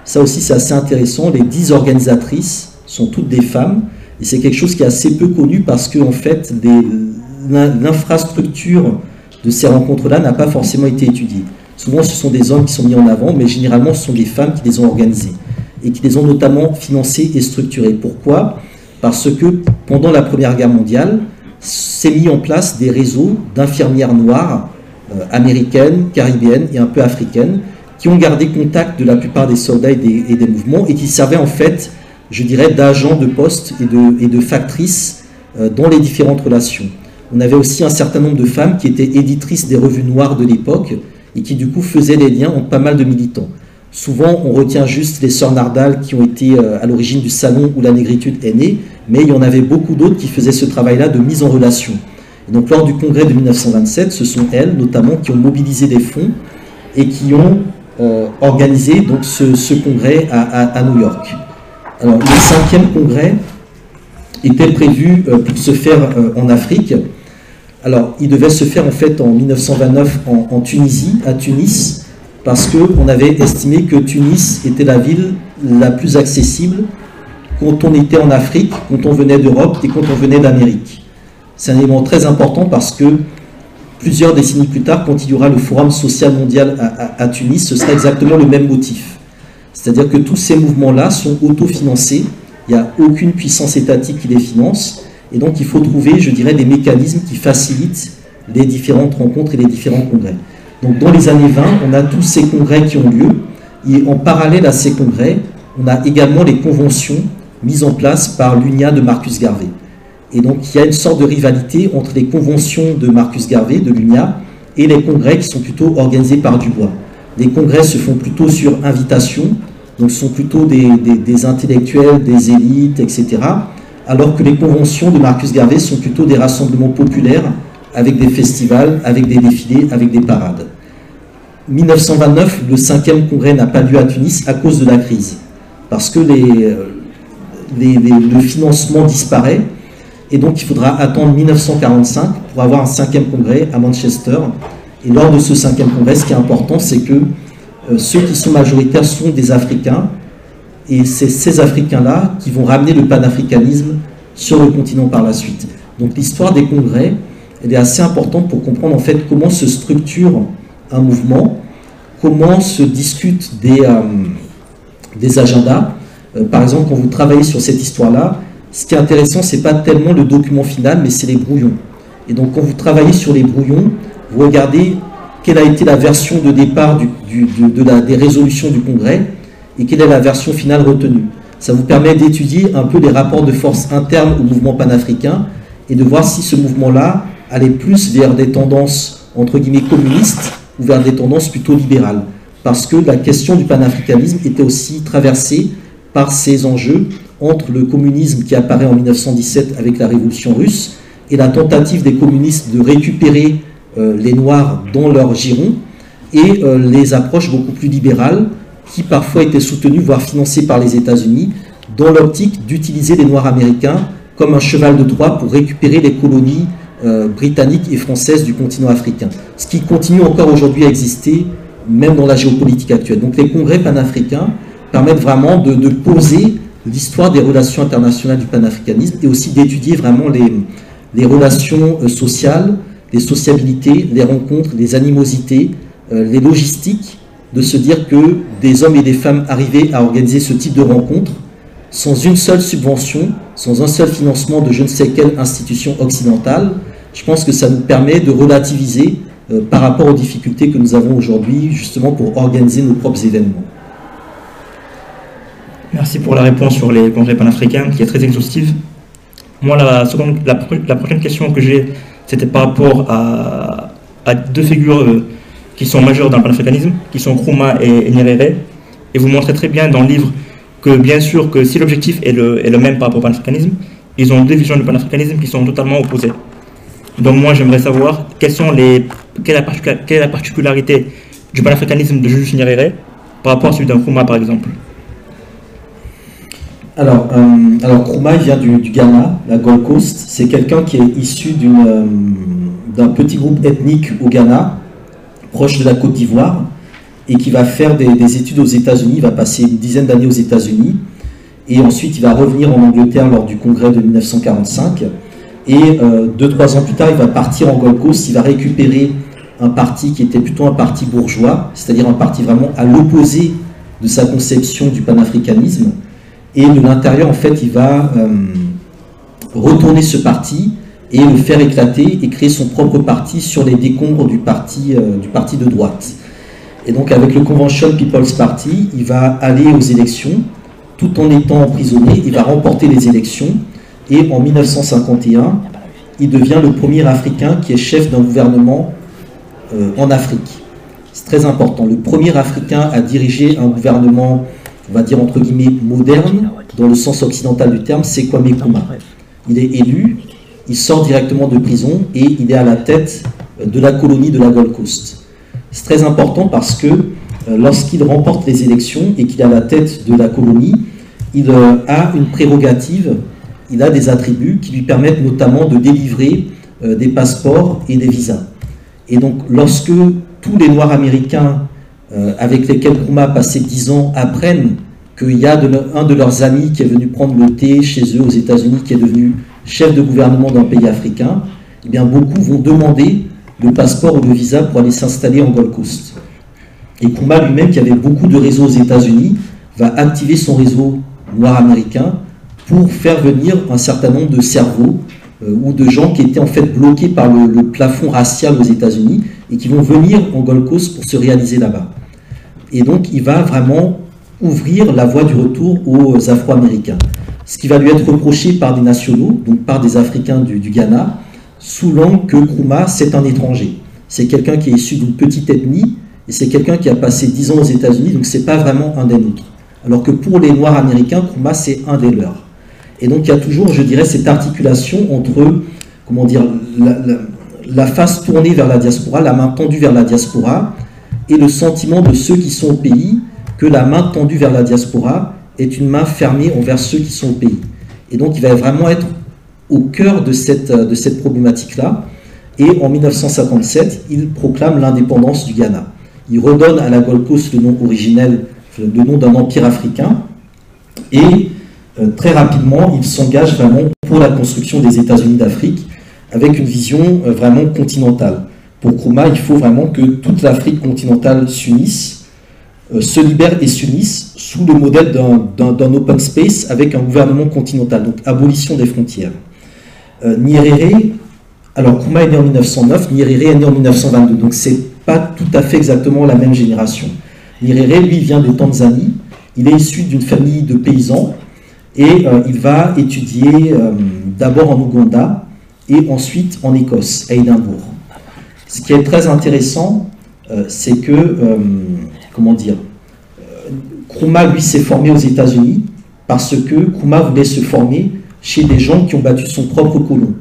Ça aussi, c'est assez intéressant. Les dix organisatrices sont toutes des femmes et c'est quelque chose qui est assez peu connu parce que, fait, l'infrastructure de ces rencontres-là n'a pas forcément été étudiée. Souvent, ce sont des hommes qui sont mis en avant, mais généralement, ce sont des femmes qui les ont organisées et qui les ont notamment financés et structurés. Pourquoi? Parce que pendant la Première Guerre mondiale, s'est mis en place des réseaux d'infirmières noires euh, américaines, caribéennes et un peu africaines qui ont gardé contact de la plupart des soldats et des, mouvements et qui servaient en fait, je dirais, d'agents de poste et de, factrices euh, dans les différentes relations. On avait aussi un certain nombre de femmes qui étaient éditrices des revues noires de l'époque et qui du coup faisaient les liens entre pas mal de militants. Souvent, on retient juste les sœurs Nardal qui ont été euh, à l'origine du salon où la négritude est née, mais il y en avait beaucoup d'autres qui faisaient ce travail-là de mise en relation. donc, lors du congrès de 1927, ce sont elles, notamment, qui ont mobilisé des fonds et qui ont euh, organisé donc, ce, congrès à, New York. Alors, le cinquième congrès était prévu euh, pour se faire en Afrique. Alors, il devait se faire en fait en 1929 en, en Tunisie, à Tunis, parce qu'on avait estimé que Tunis était la ville la plus accessible quand on était en Afrique, quand on venait d'Europe et quand on venait d'Amérique. C'est un élément très important parce que plusieurs décennies plus tard, quand il y aura le Forum social mondial à, Tunis, ce sera exactement le même motif. C'est-à-dire que tous ces mouvements-là sont autofinancés, il n'y a aucune puissance étatique qui les finance, et donc il faut trouver, je dirais, des mécanismes qui facilitent les différentes rencontres et les différents congrès. Donc dans les années 20, on a tous ces congrès qui ont lieu, et en parallèle à ces congrès, on a également les conventions mises en place par l'UNIA de Marcus Garvey. Et donc il y a une sorte de rivalité entre les conventions de Marcus Garvey, de l'UNIA, et les congrès qui sont plutôt organisés par Dubois. Les congrès se font plutôt sur invitation, donc sont plutôt des, des intellectuels, des élites, etc. Alors que les conventions de Marcus Garvey sont plutôt des rassemblements populaires avec des festivals, avec des défilés, avec des parades. 1929, le cinquième congrès n'a pas lieu à Tunis à cause de la crise, parce que le financement disparaît, et donc il faudra attendre 1945 pour avoir un cinquième congrès à Manchester. Et lors de ce cinquième congrès, ce qui est important, c'est que euh, ceux qui sont majoritaires sont des Africains, et c'est ces Africains-là qui vont ramener le panafricanisme sur le continent par la suite. Donc l'histoire des congrès, elle est assez importante pour comprendre en fait comment se structure un mouvement, comment se discutent des, euh, agendas. Euh, par exemple, quand vous travaillez sur cette histoire-là, ce qui est intéressant, c'est pas tellement le document final, mais c'est les brouillons. Et donc, quand vous travaillez sur les brouillons, vous regardez quelle a été la version de départ du, des résolutions du Congrès et quelle est la version finale retenue. Ça vous permet d'étudier un peu les rapports de force internes au mouvement panafricain et de voir si ce mouvement-là aller plus vers des tendances, entre guillemets, communistes ou vers des tendances plutôt libérales. Parce que la question du panafricanisme était aussi traversée par ces enjeux entre le communisme qui apparaît en 1917 avec la révolution russe et la tentative des communistes de récupérer euh, les Noirs dans leur giron et euh, les approches beaucoup plus libérales qui parfois étaient soutenues, voire financées par les États-Unis, dans l'optique d'utiliser les Noirs américains comme un cheval de Troie pour récupérer les colonies euh, britanniques et françaises du continent africain. Ce qui continue encore aujourd'hui à exister, même dans la géopolitique actuelle. Donc les congrès panafricains permettent vraiment de, poser l'histoire des relations internationales du panafricanisme et aussi d'étudier vraiment les, relations euh, sociales, les sociabilités, les rencontres, les animosités, euh, les logistiques, de se dire que des hommes et des femmes arrivaient à organiser ce type de rencontres sans une seule subvention, sans un seul financement de je ne sais quelle institution occidentale, je pense que ça nous permet de relativiser euh, par rapport aux difficultés que nous avons aujourd'hui justement pour organiser nos propres événements. Merci pour la réponse sur les congrès panafricains qui est très exhaustive. Moi, la, seconde, la, prochaine question que j'ai, c'était par rapport à, deux figures euh, qui sont majeures dans le panafricanisme, qui sont Kruma et, et Nyerere. Et vous montrez très bien dans le livre que bien sûr que si l'objectif est le, est le, même par rapport au panafricanisme, ils ont deux visions du panafricanisme qui sont totalement opposées. Donc moi j'aimerais savoir quelles sont les, quelle, est la particularité du panafricanisme de Julius Nyerere par rapport à celui d'un Nkrumah par exemple? Alors, euh, vient du, Ghana, la Gold Coast. C'est quelqu'un qui est issu euh, d'un petit groupe ethnique au Ghana, proche de la Côte d'Ivoire et qui va faire des, études aux États-Unis, il va passer une dizaine d'années aux États-Unis, et ensuite il va revenir en Angleterre lors du congrès de 1945, et euh, deux, trois ans plus tard, il va partir en Gold Coast, il va récupérer un parti qui était plutôt un parti bourgeois, c'est-à-dire un parti vraiment à l'opposé de sa conception du panafricanisme, et de l'intérieur, en fait, il va euh, retourner ce parti et le faire éclater et créer son propre parti sur les décombres du parti, euh, du parti de droite. Et donc avec le Convention People's Party, il va aller aux élections. Tout en étant emprisonné, il va remporter les élections et en 1951, il devient le premier Africain qui est chef d'un gouvernement euh, en Afrique. C'est très important. Le premier Africain à diriger un gouvernement, on va dire entre guillemets, moderne, dans le sens occidental du terme, c'est Kwame Nkrumah. Il est élu, il sort directement de prison et il est à la tête de la colonie de la Gold Coast. C'est très important parce que euh, lorsqu'il remporte les élections et qu'il est à la tête de la colonie, il euh, a une prérogative, il a des attributs qui lui permettent notamment de délivrer euh, des passeports et des visas. Et donc lorsque tous les Noirs américains avec lesquels Nkrumah a passé dix ans apprennent qu'il y a un de leurs amis qui est venu prendre le thé chez eux aux États-Unis, qui est devenu chef de gouvernement d'un pays africain, eh bien beaucoup vont demander le passeport ou le visa pour aller s'installer en Gold Coast. Et Kuma lui-même, qui avait beaucoup de réseaux aux États-Unis, va activer son réseau noir américain pour faire venir un certain nombre de cerveaux euh, ou de gens qui étaient en fait bloqués par le, plafond racial aux États-Unis et qui vont venir en Gold Coast pour se réaliser là-bas. Et donc il va vraiment ouvrir la voie du retour aux Afro-Américains. Ce qui va lui être reproché par des nationaux, donc par des Africains du Ghana, sous l'angle que Kruma, c'est un étranger. C'est quelqu'un qui est issu d'une petite ethnie, et c'est quelqu'un qui a passé 10 ans aux États-Unis, donc c'est pas vraiment un des nôtres. Alors que pour les Noirs américains, Kruma, c'est un des leurs. Et donc il y a toujours, je dirais, cette articulation entre, comment dire, la, face tournée vers la diaspora, la main tendue vers la diaspora, et le sentiment de ceux qui sont au pays que la main tendue vers la diaspora est une main fermée envers ceux qui sont au pays. Et donc il va vraiment être au cœur de cette, de cette problématique-là. Et en 1957, il proclame l'indépendance du Ghana. Il redonne à la Gold Coast le nom originel, le nom d'un empire africain. Et très rapidement, il s'engage vraiment pour la construction des États-Unis d'Afrique avec une vision euh, vraiment continentale. Pour Krumah, il faut vraiment que toute l'Afrique continentale s'unisse, se libère et s'unisse sous le modèle d'un open space avec un gouvernement continental, donc abolition des frontières. Euh, Nyerere, alors Kuma est né en 1909, Nyerere est né en 1922, donc c'est pas tout à fait exactement la même génération. Nyerere, lui, vient de Tanzanie, il est issu d'une famille de paysans et euh, il va étudier euh, d'abord en Ouganda et ensuite en Écosse, à Édimbourg. Ce qui est très intéressant, c'est que, comment dire, Krumah, lui, s'est formé aux États-Unis parce que Kuma voulait se former chez des gens qui ont battu son propre colon.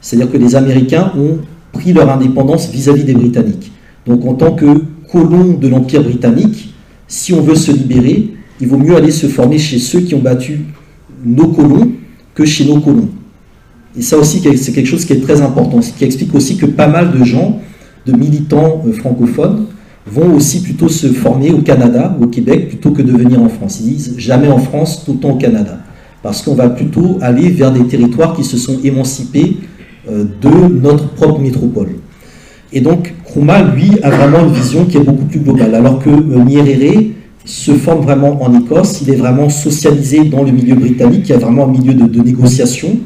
C'est-à-dire que les Américains ont pris leur indépendance vis-à-vis des Britanniques. Donc en tant que colon de l'Empire britannique, si on veut se libérer, il vaut mieux aller se former chez ceux qui ont battu nos colons que chez nos colons. Et ça aussi, c'est quelque chose qui est très important, ce qui explique aussi que pas mal de gens, de militants euh, francophones, vont aussi plutôt se former au Canada au Québec plutôt que de venir en France. Ils disent jamais en France, tout le au Canada. Parce qu'on va plutôt aller vers des territoires qui se sont émancipés euh, de notre propre métropole. Et donc, Kruma, lui, a vraiment une vision qui est beaucoup plus globale. Alors que euh, Nyerere se forme vraiment en Écosse, il est vraiment socialisé dans le milieu britannique, il y a vraiment un milieu de, négociation.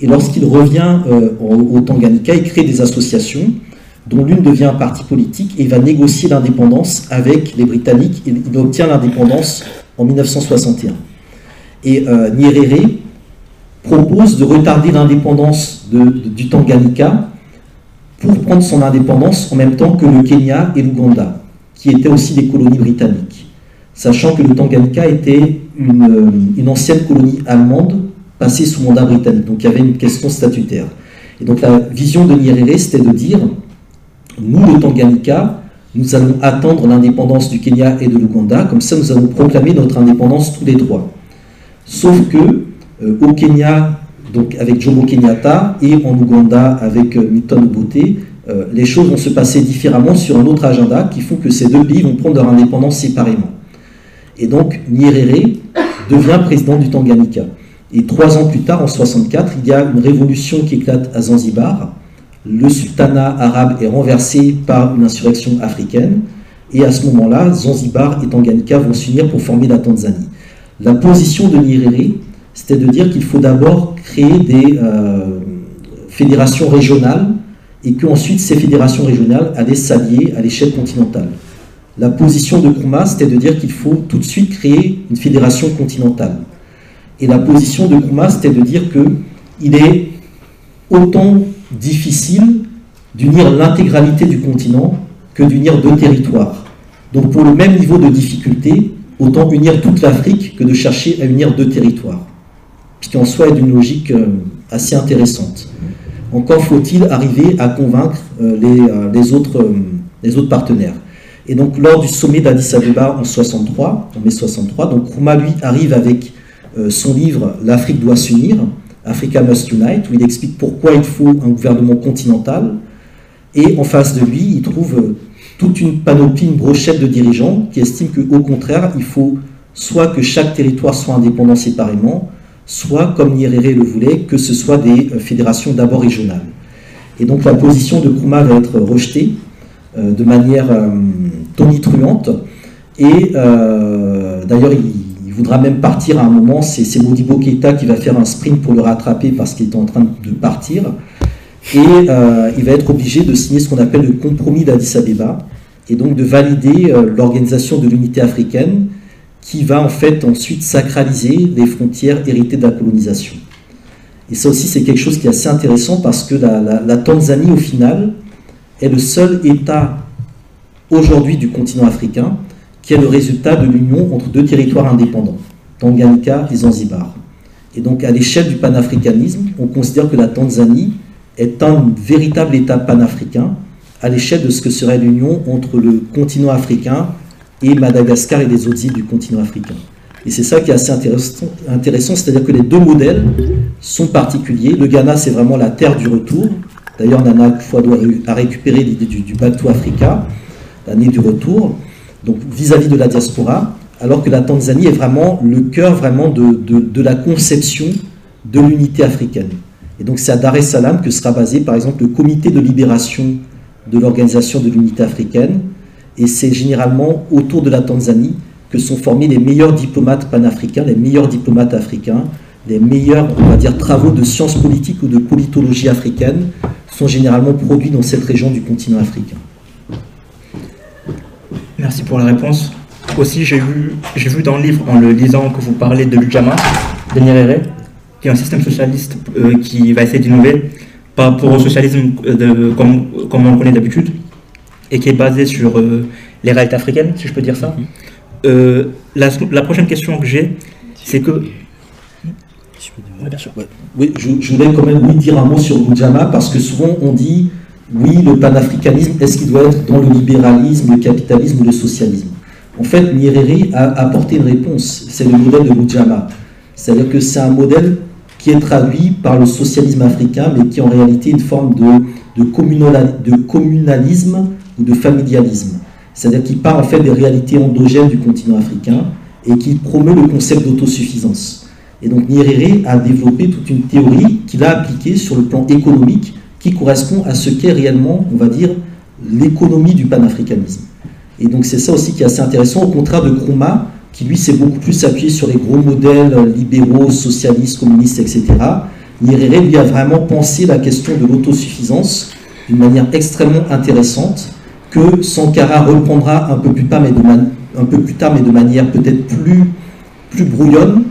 Et lorsqu'il revient euh, au Tanganyika, il crée des associations dont l'une devient un parti politique et va négocier l'indépendance avec les Britanniques. Il, obtient l'indépendance en 1961. Et euh, Nyerere propose de retarder l'indépendance du Tanganyika pour prendre son indépendance en même temps que le Kenya et l'Ouganda, qui étaient aussi des colonies britanniques, sachant que le Tanganyika était une, euh, une ancienne colonie allemande passée sous mandat britannique, donc il y avait une question statutaire. Et donc la vision de Nyerere, c'était de dire nous, le Tanganyika, nous allons attendre l'indépendance du Kenya et de l'Ouganda, comme ça nous allons proclamer notre indépendance tous les trois. Sauf que euh, au Kenya, donc avec Jomo Kenyatta, et en Ouganda avec euh, Milton Obote, euh, les choses vont se passer différemment sur un autre agenda qui font que ces deux pays vont prendre leur indépendance séparément. Et donc Nyerere devient président du Tanganyika. Et trois ans plus tard, en 64, il y a une révolution qui éclate à Zanzibar, le sultanat arabe est renversé par une insurrection africaine, et à ce moment-là, Zanzibar et Tanganyika vont s'unir pour former la Tanzanie. La position de Nyerere, c'était de dire qu'il faut d'abord créer des euh, fédérations régionales et qu'ensuite ces fédérations régionales allaient s'allier à l'échelle continentale. La position de Nkrumah, c'était de dire qu'il faut tout de suite créer une fédération continentale. Et la position de Nkrumah, c'était de dire qu'il est autant difficile d'unir l'intégralité du continent que d'unir deux territoires. Donc pour le même niveau de difficulté, autant unir toute l'Afrique que de chercher à unir deux territoires. Ce qui en soi est d'une logique euh, assez intéressante. Encore faut-il arriver à convaincre euh, euh, les autres partenaires. Et donc lors du sommet d'Addis Abeba en 63, en mai 63, donc lui arrive avec son livre L'Afrique doit s'unir, Africa Must Unite, où il explique pourquoi il faut un gouvernement continental. Et en face de lui, il trouve euh, toute une panoplie, une brochette de dirigeants qui estiment qu'au contraire, il faut soit que chaque territoire soit indépendant séparément, soit, comme Nyerere le voulait, que ce soit des euh, fédérations d'abord régionales. Et donc la position de Kouma va être rejetée euh, de manière tonitruante. Et d'ailleurs, il, voudra même partir à un moment. C'est Modibo Keita qui va faire un sprint pour le rattraper parce qu'il est en train de partir. Et euh, il va être obligé de signer ce qu'on appelle le compromis d'Addis Abeba et donc de valider euh, l'organisation de l'unité africaine qui va en fait ensuite sacraliser les frontières héritées de la colonisation. Et ça aussi, c'est quelque chose qui est assez intéressant parce que la Tanzanie, au final, est le seul État aujourd'hui du continent africain qui est le résultat de l'union entre deux territoires indépendants, Tanganyika et Zanzibar. Et donc à l'échelle du panafricanisme, on considère que la Tanzanie est un véritable État panafricain à l'échelle de ce que serait l'union entre le continent africain et Madagascar et les autres îles du continent africain. Et c'est ça qui est assez intéressant, c'est-à-dire que les deux modèles sont particuliers. Le Ghana, c'est vraiment la terre du retour. D'ailleurs, Nana Fouadou a récupéré l'idée du, du Africa, l'année du retour donc vis-à-vis de la diaspora, alors que la Tanzanie est vraiment le cœur vraiment de, la conception de l'unité africaine. Et donc c'est à Dar es Salaam que sera basé par exemple le comité de libération de l'organisation de l'unité africaine, et c'est généralement autour de la Tanzanie que sont formés les meilleurs diplomates panafricains, les meilleurs diplomates africains, les meilleurs, on va dire, travaux de sciences politiques ou de politologie africaine sont généralement produits dans cette région du continent africain. Merci pour la réponse. Aussi, j'ai vu, j'ai vu dans le livre, en le lisant, que vous parlez de l'Ujama, de Nyerere, qui est un système socialiste euh, qui va essayer d'innover par rapport au socialisme euh, de, comme, comme, on le connaît d'habitude, et qui est basé sur euh, les réalités africaines, si je peux dire ça. La, la, prochaine question que j'ai, c'est que Oui, je, voulais quand même dire un mot sur Boudjama parce que souvent on dit oui, le panafricanisme, est-ce qu'il doit être dans le libéralisme, le capitalisme ou le socialisme? En fait, Nyerere a apporté une réponse. C'est le modèle de Boudjama. C'est-à-dire que c'est un modèle qui est traduit par le socialisme africain, mais qui est en réalité une forme de, de, communalisme ou de familialisme. C'est-à-dire qu'il part en fait des réalités endogènes du continent africain et qui promeut le concept d'autosuffisance. Et donc Nyerere a développé toute une théorie qu'il a appliquée sur le plan économique qui correspond à ce qu'est réellement, on va dire, l'économie du panafricanisme. Et donc c'est ça aussi qui est assez intéressant, au contraire de Krumah, qui lui s'est beaucoup plus appuyé sur les gros modèles libéraux, socialistes, communistes, etc. Nyerere lui a vraiment pensé la question de l'autosuffisance d'une manière extrêmement intéressante que Sankara reprendra un peu plus tard, mais de, un peu plus tard, mais de manière peut-être plus, plus brouillonne.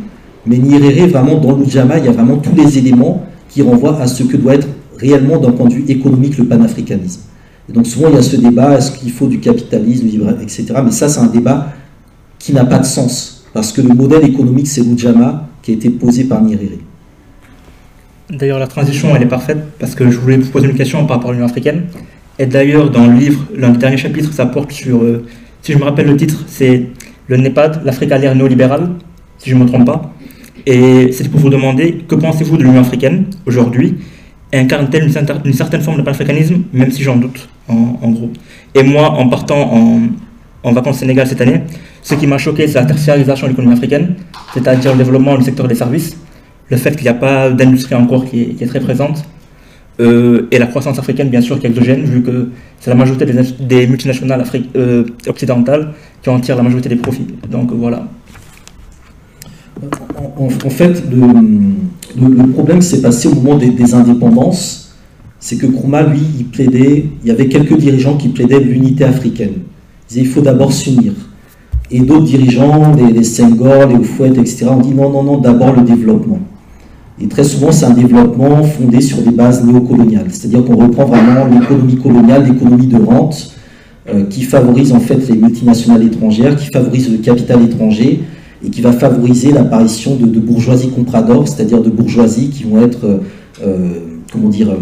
Mais Nyerere, vraiment, dans l'Ujama, il y a vraiment tous les éléments qui renvoient à ce que doit être réellement, d'un point de vue économique, le panafricanisme. Et donc souvent, il y a ce débat, est-ce qu'il faut du capitalisme, etc. Mais ça, c'est un débat qui n'a pas de sens, parce que le modèle économique, c'est l'Ujama qui a été posé par Nyerere. D'ailleurs, la transition, elle est parfaite, parce que je voulais vous poser une question par rapport à l'Union africaine. Et d'ailleurs, dans le livre, l'un des derniers chapitres, ça porte sur, euh, si je me rappelle le titre, c'est le NEPAD, l'Afrique à l'ère néolibérale, si je ne me trompe pas. Et c'est pour vous demander, que pensez-vous de l'Union africaine aujourd'hui? Incarne-t-elle une, certaine forme de panafricanisme, même si j'en doute, en, gros? Et moi, en partant en, en vacances au Sénégal cette année, ce qui m'a choqué, c'est la tertiarisation de l'économie africaine, c'est-à-dire le développement du secteur des services, le fait qu'il n'y a pas d'industrie encore qui est, très présente, euh, et la croissance africaine, bien sûr, qui est exogène, vu que c'est la majorité des, multinationales euh, occidentales qui en tirent la majorité des profits. Donc voilà. En, fait, le, problème qui s'est passé au moment des, indépendances, c'est que Nkrumah, lui, il plaidait, il y avait quelques dirigeants qui plaidaient l'unité africaine. Ils disaient il faut d'abord s'unir. Et d'autres dirigeants, les, Senghor, les Oufouet, etc., ont dit non, non, non, d'abord le développement. Et très souvent, c'est un développement fondé sur des bases néocoloniales. C'est-à-dire qu'on reprend vraiment l'économie coloniale, l'économie de rente, euh, qui favorise en fait les multinationales étrangères, qui favorise le capital étranger et qui va favoriser l'apparition de, bourgeoisie comprador, c'est-à-dire de bourgeoisie qui vont être, euh, euh, comment dire,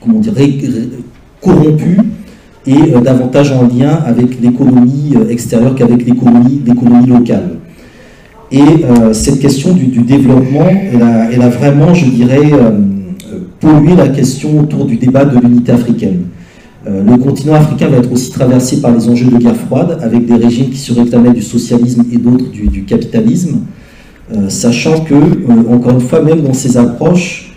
comment dire, corrompues et euh, davantage en lien avec l'économie euh, extérieure qu'avec l'économie, locale. Et euh, cette question du, développement, elle a, vraiment, je dirais, pollué la question autour du débat de l'unité africaine. Le continent africain va être aussi traversé par les enjeux de guerre froide, avec des régimes qui se réclamaient du socialisme et d'autres du, capitalisme, sachant que, encore une fois, même dans ces approches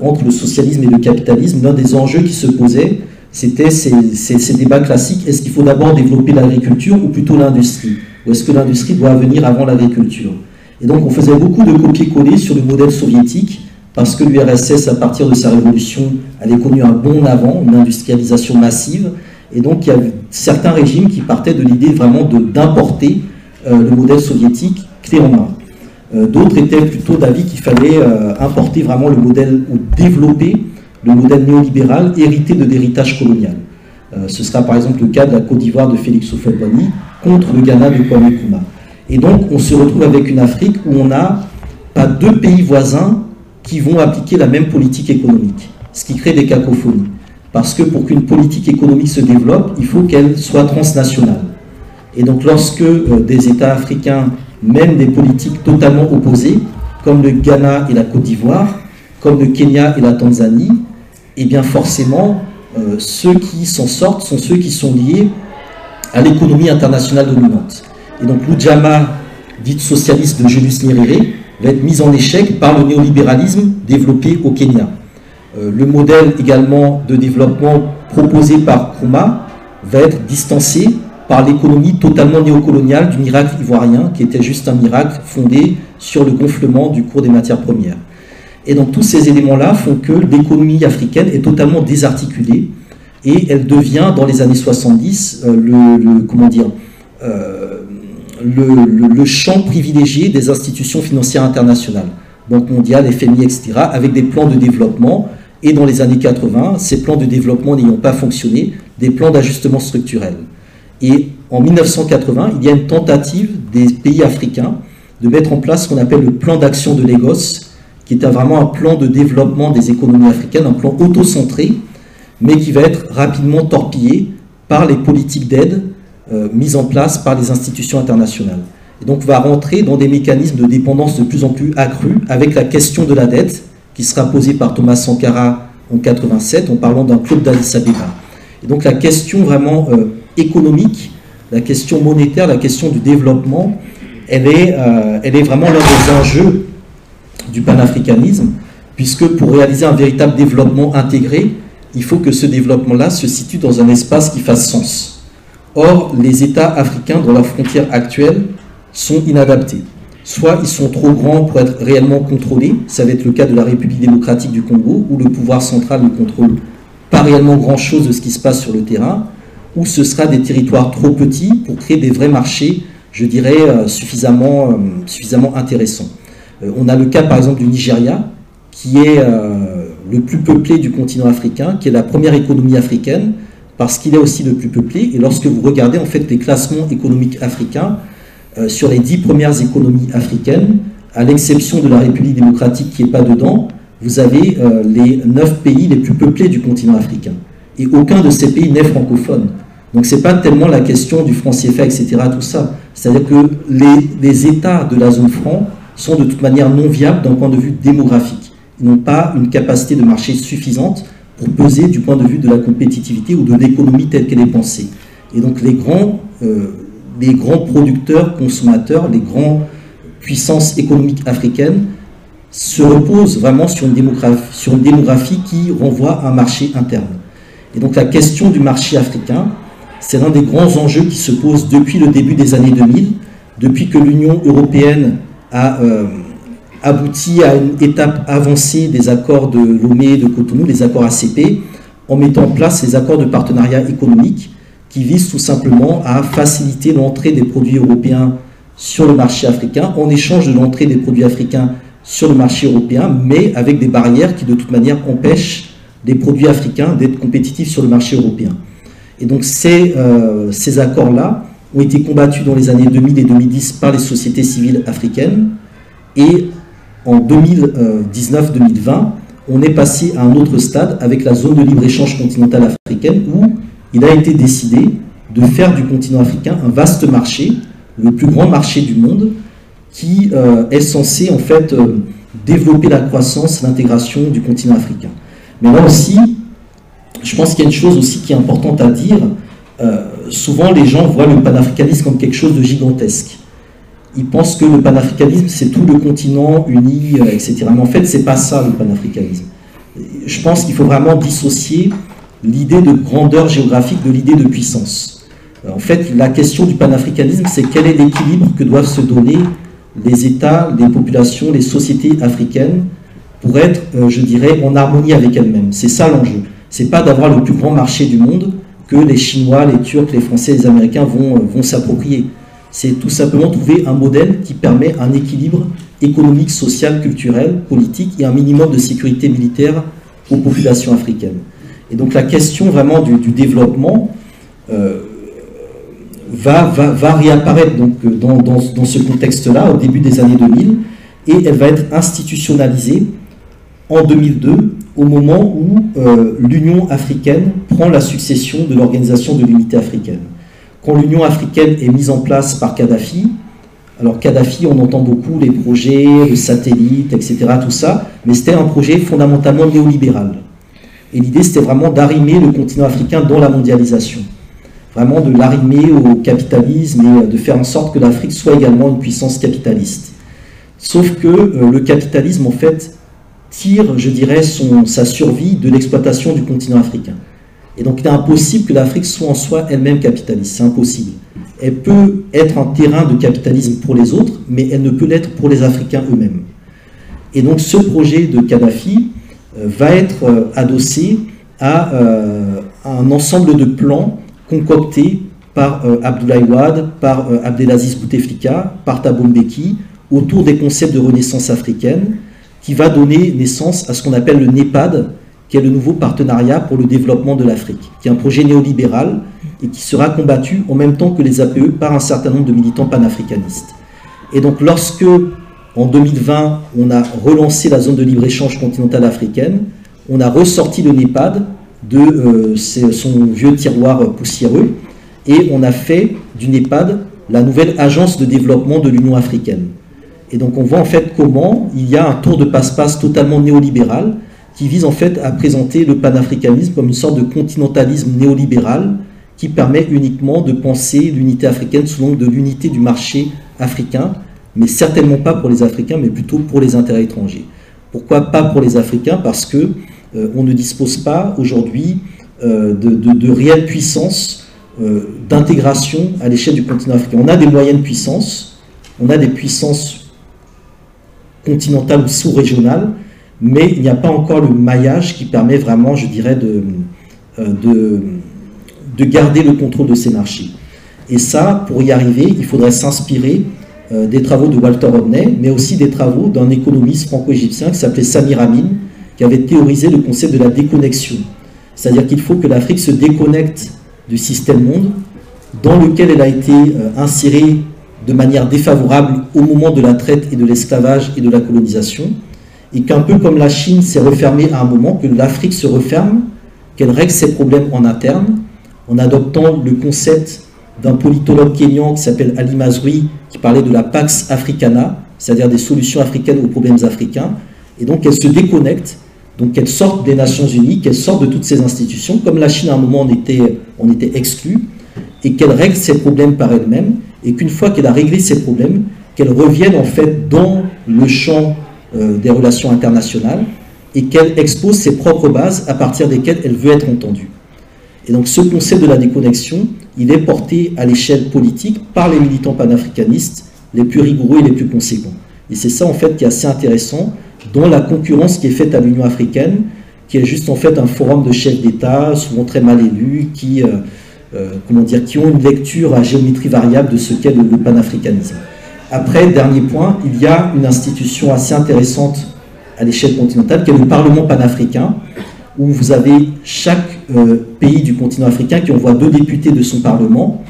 entre le socialisme et le capitalisme, l'un des enjeux qui se posait, c'était ces, débats classiques. Est-ce qu'il faut d'abord développer l'agriculture ou plutôt l'industrie? Ou est-ce que l'industrie doit venir avant l'agriculture? Et donc on faisait beaucoup de copier-coller sur le modèle soviétique parce que l'URSS, à partir de sa révolution, avait connu un bon avant, une industrialisation massive. Et donc il y a certains régimes qui partaient de l'idée vraiment d'importer euh, le modèle soviétique clé en main. Euh, d'autres étaient plutôt d'avis qu'il fallait euh, importer vraiment le modèle ou développer le modèle néolibéral hérité de l'héritage colonial. Ce sera par exemple le cas de la Côte d'Ivoire de Félix Houphouët-Boigny contre le Ghana de Kwame Nkrumah. Et donc on se retrouve avec une Afrique où on n'a pas deux pays voisins qui vont appliquer la même politique économique, ce qui crée des cacophonies. Parce que pour qu'une politique économique se développe, il faut qu'elle soit transnationale. Et donc lorsque euh, des États africains mènent des politiques totalement opposées, comme le Ghana et la Côte d'Ivoire, comme le Kenya et la Tanzanie, eh bien forcément, euh, ceux qui s'en sortent sont ceux qui sont liés à l'économie internationale dominante. Et donc l'Ujama, dite socialiste de Julius Nyerere, va être mise en échec par le néolibéralisme développé au Kenya. Euh, le modèle également de développement proposé par Nkrumah va être distancé par l'économie totalement néocoloniale du miracle ivoirien, qui était juste un miracle fondé sur le gonflement du cours des matières premières. Et donc tous ces éléments-là font que l'économie africaine est totalement désarticulée et elle devient dans les années 70 euh, le, comment dire, euh, le, champ privilégié des institutions financières internationales, Banque mondiale, FMI, etc., avec des plans de développement. Et dans les années 80, ces plans de développement n'ayant pas fonctionné, des plans d'ajustement structurel. Et en 1980, il y a une tentative des pays africains de mettre en place ce qu'on appelle le plan d'action de Lagos, qui est vraiment un plan de développement des économies africaines, un plan auto-centré, mais qui va être rapidement torpillé par les politiques d'aide euh, mises en place par les institutions internationales. Et donc va rentrer dans des mécanismes de dépendance de plus en plus accrus avec la question de la dette qui sera posée par Thomas Sankara en 87 en parlant d'un club d'Addis Abeba. Et donc la question vraiment euh, économique, la question monétaire, la question du développement, elle est, euh, elle est vraiment l'un des enjeux du panafricanisme, puisque pour réaliser un véritable développement intégré, il faut que ce développement-là se situe dans un espace qui fasse sens. Or, les États africains, dans leurs frontières actuelles, sont inadaptés. Soit ils sont trop grands pour être réellement contrôlés, ça va être le cas de la République démocratique du Congo, où le pouvoir central ne contrôle pas réellement grand-chose de ce qui se passe sur le terrain, ou ce sera des territoires trop petits pour créer des vrais marchés, je dirais, euh, suffisamment, euh, suffisamment intéressants. Euh, on a le cas par exemple du Nigeria, qui est le plus peuplé du continent africain, qui est la première économie africaine, parce qu'il est aussi le plus peuplé. Et lorsque vous regardez en fait les classements économiques africains, sur les dix premières économies africaines, à l'exception de la République démocratique qui n'est pas dedans, vous avez les neuf pays les plus peuplés du continent africain. Et aucun de ces pays n'est francophone. Donc ce n'est pas tellement la question du franc CFA, etc. Tout ça. C'est-à-dire que les, les, États de la zone franc sont de toute manière non viables d'un point de vue démographique. Ils n'ont pas une capacité de marché suffisante pour peser du point de vue de la compétitivité ou de l'économie telle qu'elle est pensée. Et donc les grands, euh, les grands producteurs, consommateurs, les grandes puissances économiques africaines se reposent vraiment sur une démographie, qui renvoie à un marché interne. Et donc la question du marché africain, c'est l'un des grands enjeux qui se posent depuis le début des années 2000, depuis que l'Union européenne a euh, abouti à une étape avancée des accords de Lomé et de Cotonou, les accords ACP, en mettant en place les accords de partenariat économique qui visent tout simplement à faciliter l'entrée des produits européens sur le marché africain en échange de l'entrée des produits africains sur le marché européen, mais avec des barrières qui de toute manière empêchent les produits africains d'être compétitifs sur le marché européen. Et donc ces, euh, ces accords-là ont été combattus dans les années 2000 et 2010 par les sociétés civiles africaines. Et en 2019-2020, on est passé à un autre stade avec la zone de libre-échange continentale africaine où il a été décidé de faire du continent africain un vaste marché, le plus grand marché du monde, qui euh, est censé en fait euh, développer la croissance, l'intégration du continent africain. Mais là aussi, je pense qu'il y a une chose aussi qui est importante à dire. Euh, souvent, les gens voient le panafricanisme comme quelque chose de gigantesque. Ils pensent que le panafricanisme, c'est tout le continent uni, etc. Mais en fait, c'est pas ça le panafricanisme. Je pense qu'il faut vraiment dissocier l'idée de grandeur géographique de l'idée de puissance. Euh, en fait, la question du panafricanisme, c'est quel est l'équilibre que doivent se donner les États, les populations, les sociétés africaines pour être, je dirais, en harmonie avec elles-mêmes. C'est ça l'enjeu c'est pas d'avoir le plus grand marché du monde que les Chinois, les Turcs, les Français, les Américains vont, euh, vont s'approprier. C'est tout simplement trouver un modèle qui permet un équilibre économique, social, culturel, politique et un minimum de sécurité militaire aux populations africaines. Et donc la question vraiment du, développement euh, va, réapparaître donc, dans, ce contexte-là au début des années 2000 et elle va être institutionnalisée en 2002 au moment où euh, l'Union africaine prend la succession de l'Organisation de l'unité africaine. Quand l'Union africaine est mise en place par Kadhafi, alors Kadhafi, on entend beaucoup les projets, de satellites, etc., tout ça, mais c'était un projet fondamentalement néolibéral. Et l'idée, c'était vraiment d'arrimer le continent africain dans la mondialisation. Vraiment de l'arrimer au capitalisme et de faire en sorte que l'Afrique soit également une puissance capitaliste. Sauf que euh, le capitalisme, en fait, tire, je dirais, son, sa survie de l'exploitation du continent africain. Et donc il est impossible que l'Afrique soit en soi elle-même capitaliste, c'est impossible. Elle peut être un terrain de capitalisme pour les autres, mais elle ne peut l'être pour les Africains eux-mêmes. Et donc ce projet de Kadhafi va être euh, adossé à euh, un ensemble de plans concoctés par Abdoulaye Wade, par Abdelaziz Bouteflika, par Thabo Mbeki, autour des concepts de renaissance africaine, qui va donner naissance à ce qu'on appelle le NEPAD, qui est le nouveau partenariat pour le développement de l'Afrique, qui est un projet néolibéral et qui sera combattu en même temps que les APE par un certain nombre de militants panafricanistes. Et donc lorsque En 2020, on a relancé la zone de libre-échange continentale africaine. On a ressorti le NEPAD de euh, son vieux tiroir poussiéreux et on a fait du NEPAD la nouvelle agence de développement de l'Union africaine. Et donc on voit en fait comment il y a un tour de passe-passe totalement néolibéral qui vise en fait à présenter le panafricanisme comme une sorte de continentalisme néolibéral qui permet uniquement de penser l'unité africaine sous l'angle de l'unité du marché africain, mais certainement pas pour les Africains, mais plutôt pour les intérêts étrangers. Pourquoi pas pour les Africains? Parce que euh, on ne dispose pas aujourd'hui euh, de, de, réelle puissance euh, d'intégration à l'échelle du continent africain. On a des moyennes puissances, on a des puissances continentales ou sous-régionales, mais il n'y a pas encore le maillage qui permet vraiment, je dirais, de, de, de garder le contrôle de ces marchés. Et ça, pour y arriver, il faudrait s'inspirer des travaux de Walter Rodney, mais aussi des travaux d'un économiste franco-égyptien qui s'appelait Samir Amin, qui avait théorisé le concept de la déconnexion. C'est-à-dire qu'il faut que l'Afrique se déconnecte du système monde dans lequel elle a été euh, insérée de manière défavorable au moment de la traite et de l'esclavage et de la colonisation, et qu'un peu comme la Chine s'est refermée à un moment, que l'Afrique se referme, qu'elle règle ses problèmes en interne, en adoptant le concept d'un politologue kényan qui s'appelle Ali Mazrui, qui parlait de la Pax Africana, c'est-à-dire des solutions africaines aux problèmes africains, et donc elle se déconnecte donc qu'elle sorte des Nations Unies, qu'elle sorte de toutes ces institutions, comme la Chine à un moment on était, on était exclu, et qu'elle règle ses problèmes par elle-même, et qu'une fois qu'elle a réglé ses problèmes, qu'elle revienne en fait dans le champ euh, des relations internationales, et qu'elle expose ses propres bases à partir desquelles elle veut être entendue. Et donc ce concept de la déconnexion, il est porté à l'échelle politique par les militants panafricanistes les plus rigoureux et les plus conséquents. Et c'est ça en fait qui est assez intéressant, dont la concurrence qui est faite à l'Union africaine, qui est juste en fait un forum de chefs d'État, souvent très mal élus, qui, euh, euh, comment qui ont une lecture à géométrie variable de ce qu'est le, panafricanisme. Après, dernier point, il y a une institution assez intéressante à l'échelle continentale, qui est le Parlement panafricain, où vous avez chaque pays du continent africain qui envoie deux députés de son Parlement,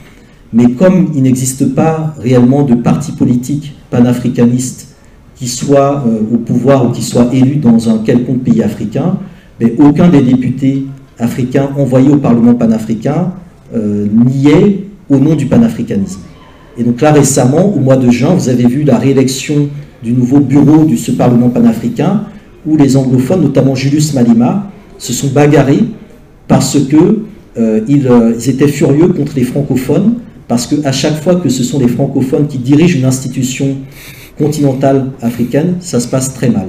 mais comme il n'existe pas réellement de parti politique panafricaniste qui soit euh, au pouvoir ou qui soit élu dans un quelconque pays africain, mais aucun des députés africains envoyés au Parlement panafricain euh, n'y est au nom du panafricanisme. Et donc là récemment, au mois de juin, vous avez vu la réélection du nouveau bureau de ce Parlement panafricain, où les anglophones, notamment Julius Malima, se sont bagarrés parce que euh, ils, ils, étaient furieux contre les francophones, parce qu'à chaque fois que ce sont les francophones qui dirigent une institution continentale africaine, ça se passe très mal.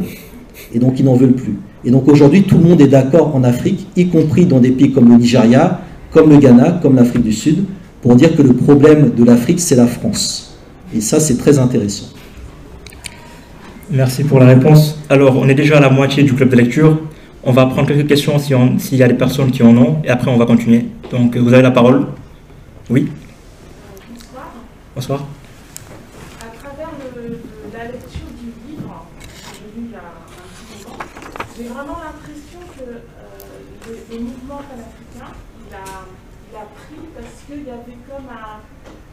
Et donc ils n'en veulent plus. Et donc aujourd'hui, tout le monde est d'accord en Afrique, y compris dans des pays comme le Nigeria, comme le Ghana, comme l'Afrique du Sud, pour dire que le problème de l'Afrique, c'est la France. Et ça, c'est très intéressant. Merci pour la réponse. Alors, on est déjà à la moitié du club de lecture. On va prendre quelques questions s'il y a des personnes qui en ont, et après on va continuer. Donc, vous avez la parole. Oui. Bonsoir.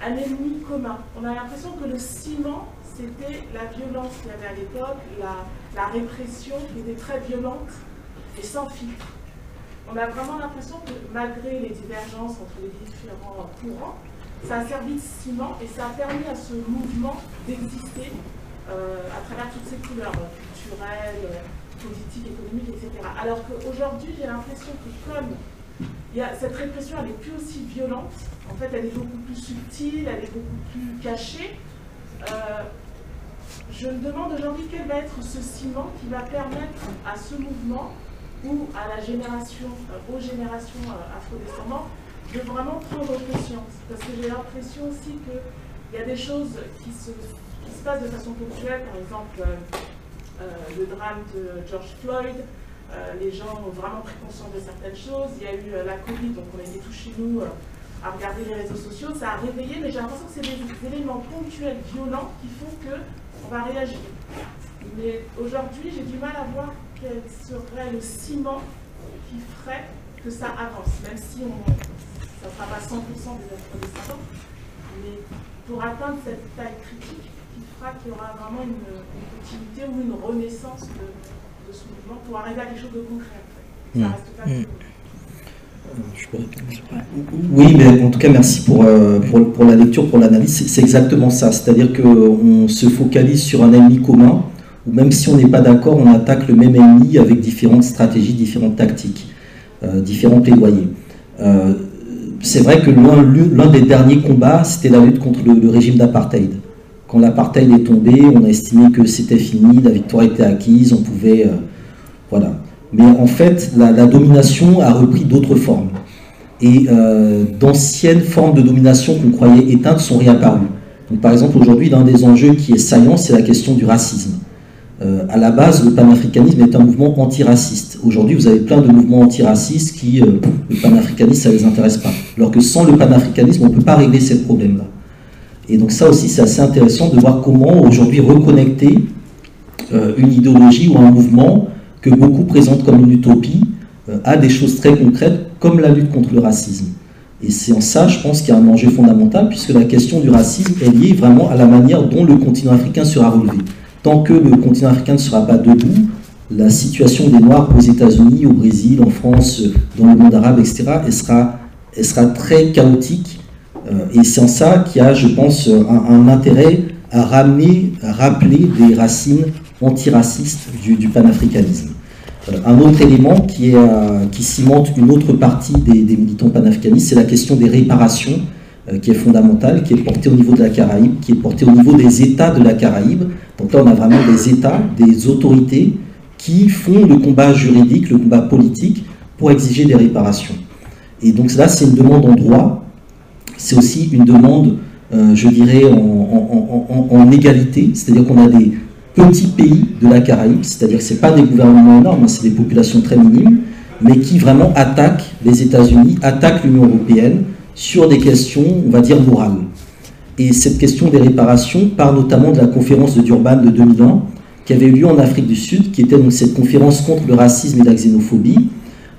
un ennemi commun. On a l'impression que le ciment, c'était la violence qu'il y avait à l'époque, la, répression qui était très violente et sans filtre. On a vraiment l'impression que malgré les divergences entre les différents courants, ça a servi de ciment et ça a permis à ce mouvement d'exister euh, à travers toutes ces couleurs culturelles, politiques, économiques, etc. Alors qu'aujourd'hui, j'ai l'impression que comme cette répression, elle n'est plus aussi violente. En fait, elle est beaucoup plus subtile, elle est beaucoup plus cachée. Euh, je me demande aujourd'hui quel va être ce ciment qui va permettre à ce mouvement ou à la génération, euh, aux générations euh, afrodescendantes de vraiment prendre conscience. Parce que j'ai l'impression aussi qu'il y a des choses qui se, qui se, passent de façon ponctuelle, par exemple le drame de George Floyd, euh, les gens ont vraiment pris conscience de certaines choses. Il y a eu euh, la Covid, donc on été tous chez nous euh, à regarder les réseaux sociaux. Ça a réveillé, mais j'ai l'impression que c'est des, éléments ponctuels, violents, qui font qu'on va réagir. Mais aujourd'hui, j'ai du mal à voir quel serait le ciment qui ferait que ça avance, même si on, ça ne sera pas 100% des êtres Mais pour atteindre cette taille critique, qui fera qu'il y aura vraiment une, continuité ou une renaissance de, ce mouvement pour arriver à quelque chose de concret. Ça hmm. reste pas hmm. Oui, mais en tout cas, merci pour, euh, pour, pour la lecture, pour l'analyse. C'est exactement ça. C'est-à-dire qu'on se focalise sur un ennemi commun, même si on n'est pas d'accord, on attaque le même ennemi avec différentes stratégies, différentes tactiques, euh, différents plaidoyers. Euh, c'est vrai que l'un des derniers combats, c'était la lutte contre le, régime d'apartheid. Quand l'apartheid est tombé, on a estimé que c'était fini, la victoire était acquise, on pouvait... voilà. Mais en fait, la, domination a repris d'autres formes. Et euh, d'anciennes formes de domination qu'on croyait éteintes sont réapparues. Par exemple, aujourd'hui, l'un des enjeux qui est saillant, c'est la question du racisme. Euh, à la base, le panafricanisme est un mouvement antiraciste. Aujourd'hui, vous avez plein de mouvements antiracistes qui, euh, le panafricanisme, ça ne les intéresse pas. Alors que sans le panafricanisme, on ne peut pas régler ces problèmes-là. Et donc ça aussi, c'est assez intéressant de voir comment aujourd'hui reconnecter une idéologie ou un mouvement que beaucoup présentent comme une utopie euh, à des choses très concrètes comme la lutte contre le racisme. Et c'est en ça, je pense, qu'il y a un enjeu fondamental, puisque la question du racisme est liée vraiment à la manière dont le continent africain sera relevé. Tant que le continent africain ne sera pas debout, la situation des Noirs aux États-Unis, au Brésil, en France, dans le monde arabe, etc., elle sera, sera très chaotique. Euh, et c'est en ça qu'il y a, je pense, un, intérêt à ramener, à rappeler des racines antiracistes du, panafricanisme. Euh, un autre élément qui, euh, qui cimente une autre partie des, militants panafricanistes, c'est la question des réparations, qui est fondamentale, qui est portée au niveau de la Caraïbe, qui est portée au niveau des États de la Caraïbe. Donc là, on a vraiment des États, des autorités qui font le combat juridique, le combat politique pour exiger des réparations. Et donc là, c'est une demande en droit, c'est aussi une demande, je dirais, en, en égalité, c'est-à-dire qu'on a des, petits pays de la Caraïbe, c'est-à-dire que ce pas des gouvernements énormes, hein, c'est des populations très minimes, mais qui vraiment attaquent les États-Unis, attaquent l'Union européenne sur des questions, on va dire, morales. Et cette question des réparations part notamment de la conférence de Durban de 2001, qui avait eu lieu en Afrique du Sud, qui était donc cette conférence contre le racisme et la xénophobie,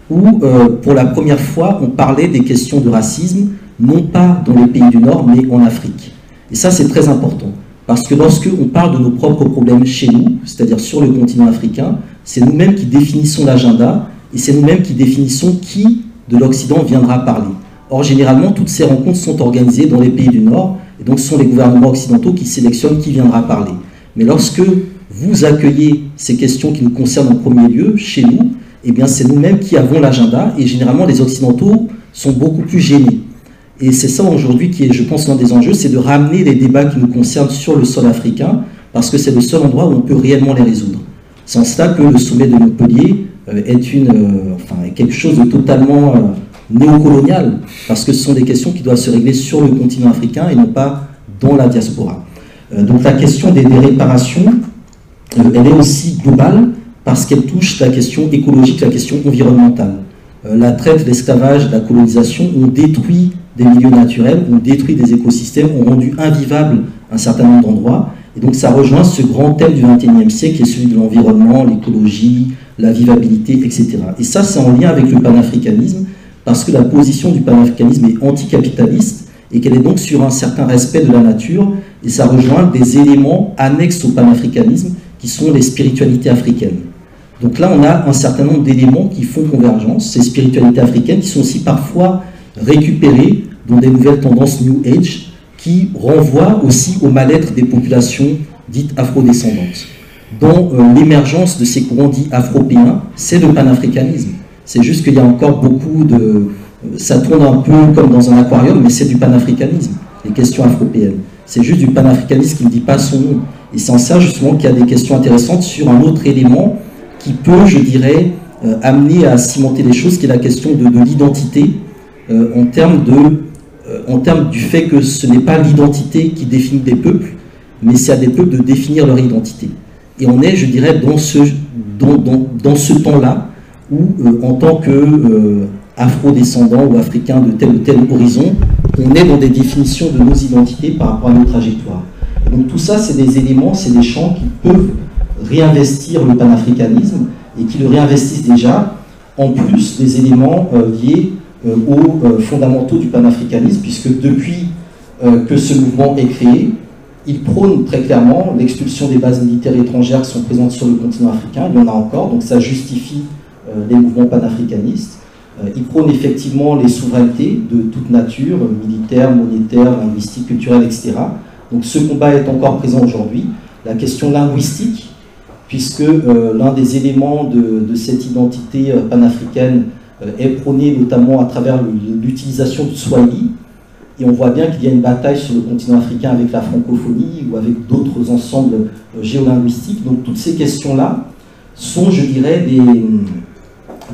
où euh, pour la première fois on parlait des questions de racisme, non pas dans les pays du Nord, mais en Afrique. Et ça c'est très important. Parce que lorsque on parle de nos propres problèmes chez nous, c'est-à-dire sur le continent africain, c'est nous-mêmes qui définissons l'agenda et c'est nous-mêmes qui définissons qui de l'Occident viendra parler. Or, généralement, toutes ces rencontres sont organisées dans les pays du Nord et donc ce sont les gouvernements occidentaux qui sélectionnent qui viendra parler. Mais lorsque vous accueillez ces questions qui nous concernent en premier lieu chez nous, eh bien, c'est nous-mêmes qui avons l'agenda et généralement les Occidentaux sont beaucoup plus gênés. Et c'est ça aujourd'hui qui est, je pense, l'un des enjeux, c'est de ramener les débats qui nous concernent sur le sol africain, parce que c'est le seul endroit où on peut réellement les résoudre. C'est en cela que le sommet de Montpellier euh, est, une, euh, enfin, quelque chose de totalement euh, néocolonial, parce que ce sont des questions qui doivent se régler sur le continent africain et non pas dans la diaspora. donc la question des, réparations, elle est aussi globale, parce qu'elle touche la question écologique, la question environnementale. la traite, l'esclavage, la colonisation ont détruit des milieux naturels, ont détruit des écosystèmes, ont rendu invivable un certain nombre d'endroits. Et donc ça rejoint ce grand thème du XXIe siècle qui est celui de l'environnement, l'écologie, la vivabilité, etc. Et ça, c'est en lien avec le panafricanisme, parce que la position du panafricanisme est anticapitaliste et qu'elle est donc sur un certain respect de la nature, et ça rejoint des éléments annexes au panafricanisme qui sont les spiritualités africaines. Donc là, on a un certain nombre d'éléments qui font convergence, ces spiritualités africaines qui sont aussi parfois récupérées dans des nouvelles tendances New Age qui renvoient aussi au mal-être des populations dites afrodescendantes. Dans euh, l'émergence de ces courants dits afropéens, c'est le panafricanisme. C'est juste qu'il y a encore beaucoup de... Euh, ça tourne un peu comme dans un aquarium, mais c'est du panafricanisme, les questions afropéennes. C'est juste du panafricanisme qui ne dit pas son nom. Et c'est en ça justement qu'il y a des questions intéressantes sur un autre élément qui peut, je dirais, euh, amener à cimenter les choses, qui est la question de, de l'identité en termes euh, en du fait que ce n'est pas l'identité qui définit des peuples, mais c'est à des peuples de définir leur identité. Et on est, je dirais, dans ce, dans, dans, ce temps-là où, euh, en tant que euh, afro-descendant ou africain de tel ou tel horizon, on est dans des définitions de nos identités par rapport à nos trajectoires. donc tout ça, c'est des éléments, c'est des champs qui peuvent réinvestir le panafricanisme et qui le réinvestissent déjà, en plus des éléments liés euh, aux euh, fondamentaux du panafricanisme, puisque depuis euh, que ce mouvement est créé, il prône très clairement l'expulsion des bases militaires étrangères qui sont présentes sur le continent africain. Il y en a encore, donc ça justifie euh, les mouvements panafricanistes. Euh, il prône effectivement les souverainetés de toute nature, militaire, monétaire, linguistique, culturelle, etc. Donc ce combat est encore présent aujourd'hui. La question linguistique, puisque euh, l'un des éléments de, cette identité panafricaine est prôné notamment à travers l'utilisation du Swahili, et on voit bien qu'il y a une bataille sur le continent africain avec la francophonie ou avec d'autres ensembles euh, géolinguistiques. Donc toutes ces questions-là sont, je dirais, des,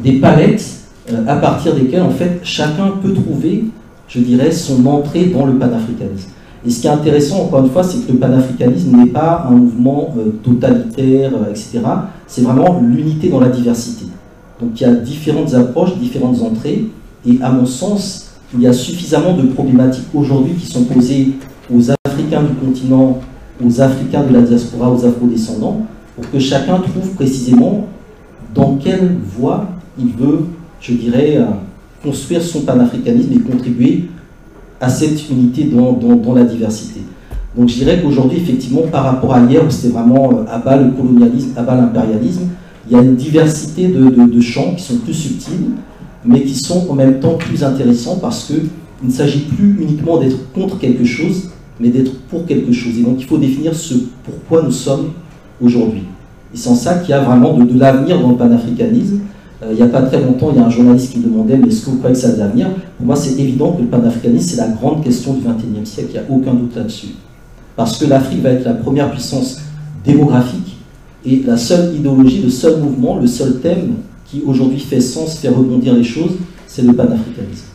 des palettes euh, à partir desquelles, en fait, chacun peut trouver, je dirais, son entrée dans le panafricanisme. Et ce qui est intéressant, encore une fois, c'est que le panafricanisme n'est pas un mouvement euh, totalitaire, etc. C'est vraiment l'unité dans la diversité. Donc il y a différentes approches, différentes entrées, et à mon sens, il y a suffisamment de problématiques aujourd'hui qui sont posées aux Africains du continent, aux Africains de la diaspora, aux Afro-descendants, pour que chacun trouve précisément dans quelle voie il veut, je dirais, euh, construire son panafricanisme et contribuer à cette unité dans, la diversité. Donc je dirais qu'aujourd'hui, effectivement, par rapport à hier, où c'était vraiment euh, à bas le colonialisme, à bas l'impérialisme, il y a une diversité de, de champs qui sont plus subtils, mais qui sont en même temps plus intéressants parce qu'il ne s'agit plus uniquement d'être contre quelque chose, mais d'être pour quelque chose. Et donc il faut définir ce pourquoi nous sommes aujourd'hui. Et c'est en ça qu'il y a vraiment de, l'avenir dans le panafricanisme. Euh, il n'y a pas très longtemps, il y a un journaliste qui demandait Mais est-ce que vous croyez que ça a de l'avenir Pour moi, c'est évident que le panafricanisme, c'est la grande question du XXIe siècle, il n'y a aucun doute là-dessus. Parce que l'Afrique va être la première puissance démographique et la seule idéologie, le seul mouvement, le seul thème qui aujourd'hui fait sens, fait rebondir les choses, c'est le panafricanisme.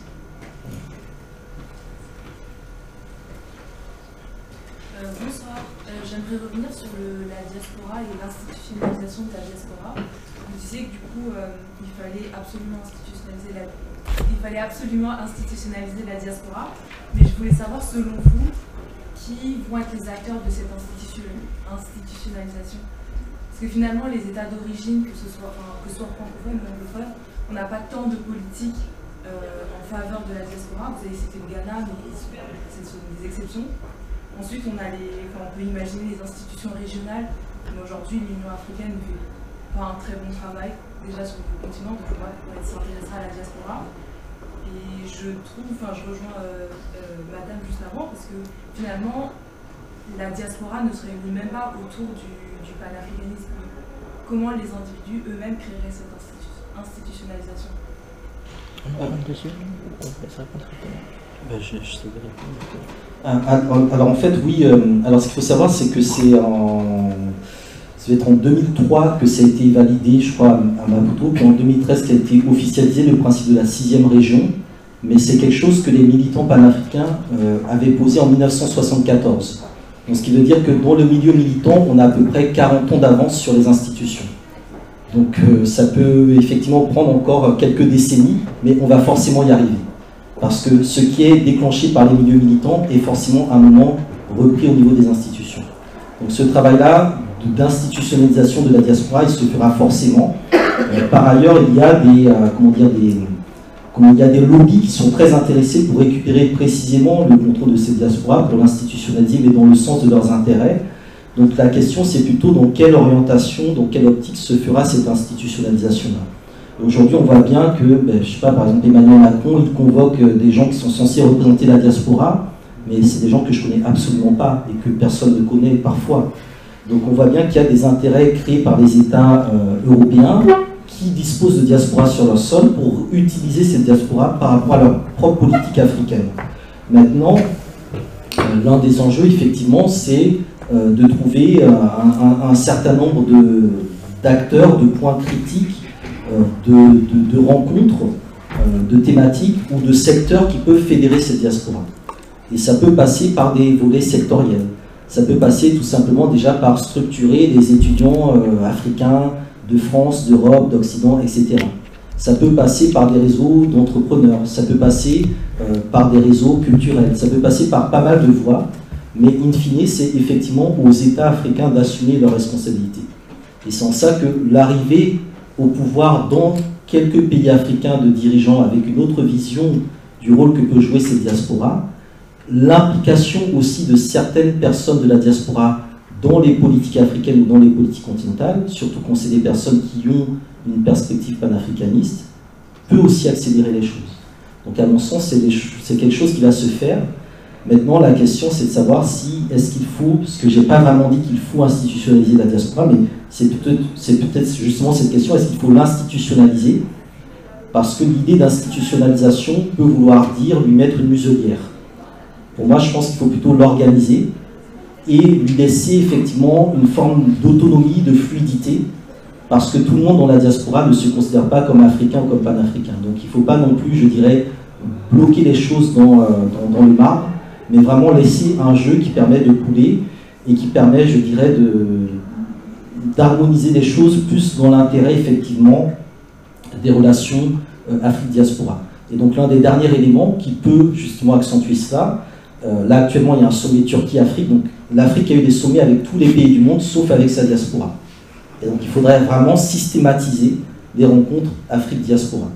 Euh, bonsoir, euh, j'aimerais revenir sur la diaspora et l'institutionnalisation de la diaspora. Vous disiez que du coup, euh, il, fallait il fallait absolument institutionnaliser la diaspora, mais je voulais savoir, selon vous, qui vont être les acteurs de cette institutionnalisation? Parce que finalement, les États d'origine, que ce soit, que soit francophone ou anglophone, on n'a pas tant de politique euh, en faveur de la diaspora. Vous avez cité le Ghana, mais ce sont des exceptions. Ensuite, on, a les, on peut imaginer les institutions régionales, mais aujourd'hui, l'Union africaine ne fait pas un très bon travail déjà sur le continent, donc on s'intéressera à la diaspora. Et je trouve, enfin, je rejoins euh, euh, Madame juste avant, parce que finalement, la diaspora ne se réunit même pas autour du, panafricanisme. Comment les individus eux-mêmes créeraient cette institutionnalisation? Alors en fait oui, euh, alors ce qu'il faut savoir c'est que c'est en, ça va être en 2003 que ça a été validé je crois à Maputo, puis en 2013 qu'a été officialisé le principe de la sixième région, mais c'est quelque chose que les militants panafricains euh, avaient posé en 1974 ce qui veut dire que dans le milieu militant, on a à peu près 40 ans d'avance sur les institutions. Donc euh, ça peut effectivement prendre encore quelques décennies, mais on va forcément y arriver. Parce que ce qui est déclenché par les milieux militants est forcément à un moment repris au niveau des institutions. Donc ce travail-là d'institutionnalisation de la diaspora, il se fera forcément. Euh, par ailleurs, il y a des, euh, comment dire, des, il y a des lobbies qui sont très intéressés pour récupérer précisément le contrôle de ces diasporas, pour l'institutionnaliser, mais dans le sens de leurs intérêts. Donc la question, c'est plutôt dans quelle orientation, dans quelle optique se fera cette institutionnalisation-là. Aujourd'hui, on voit bien que, ben, je sais pas, par exemple, Emmanuel Macron, il convoque euh, des gens qui sont censés représenter la diaspora, mais c'est des gens que je connais absolument pas et que personne ne connaît parfois. Donc on voit bien qu'il y a des intérêts créés par les États euh, européens qui disposent de diaspora sur leur sol pour utiliser cette diaspora par rapport à leur propre politique africaine. Maintenant, euh, l'un des enjeux, effectivement, c'est euh, de trouver un, certain nombre d'acteurs, de, points critiques, de, de, rencontres, de thématiques ou de secteurs qui peuvent fédérer cette diaspora. Et ça peut passer par des volets sectoriels. Ça peut passer tout simplement déjà par structurer des étudiants africains, de France, d'Europe, d'Occident, etc. Ça peut passer par des réseaux d'entrepreneurs, ça peut passer euh, par des réseaux culturels, ça peut passer par pas mal de voies, mais in fine, c'est effectivement aux États africains d'assumer leurs responsabilités. Et c'est en ça que l'arrivée au pouvoir dans quelques pays africains de dirigeants avec une autre vision du rôle que peut jouer ces diasporas l'implication aussi de certaines personnes de la diaspora dans les politiques africaines ou dans les politiques continentales, surtout quand c'est des personnes qui ont une perspective panafricaniste, peut aussi accélérer les choses. Donc à mon sens, c'est quelque chose qui va se faire. Maintenant, la question, c'est de savoir si est-ce qu'il faut, ce que j'ai pas vraiment dit qu'il faut institutionnaliser la diaspora, mais c'est peut-être peut justement cette question, est-ce qu'il faut l'institutionnaliser? Parce que l'idée d'institutionnalisation peut vouloir dire lui mettre une muselière. Pour moi, je pense qu'il faut plutôt l'organiser et lui laisser effectivement une forme d'autonomie, de fluidité, parce que tout le monde dans la diaspora ne se considère pas comme africain ou comme panafricain. Donc il ne faut pas non plus, je dirais, bloquer les choses dans, euh, dans, le marbre, mais vraiment laisser un jeu qui permet de couler et qui permet, je dirais, d'harmoniser les choses plus dans l'intérêt effectivement des relations euh, Afrique-diaspora. Et donc l'un des derniers éléments qui peut justement accentuer cela, euh, là actuellement il y a un sommet Turquie-Afrique, donc l'Afrique a eu des sommets avec tous les pays du monde sauf avec sa diaspora. Et donc il faudrait vraiment systématiser les rencontres Afrique-Diaspora.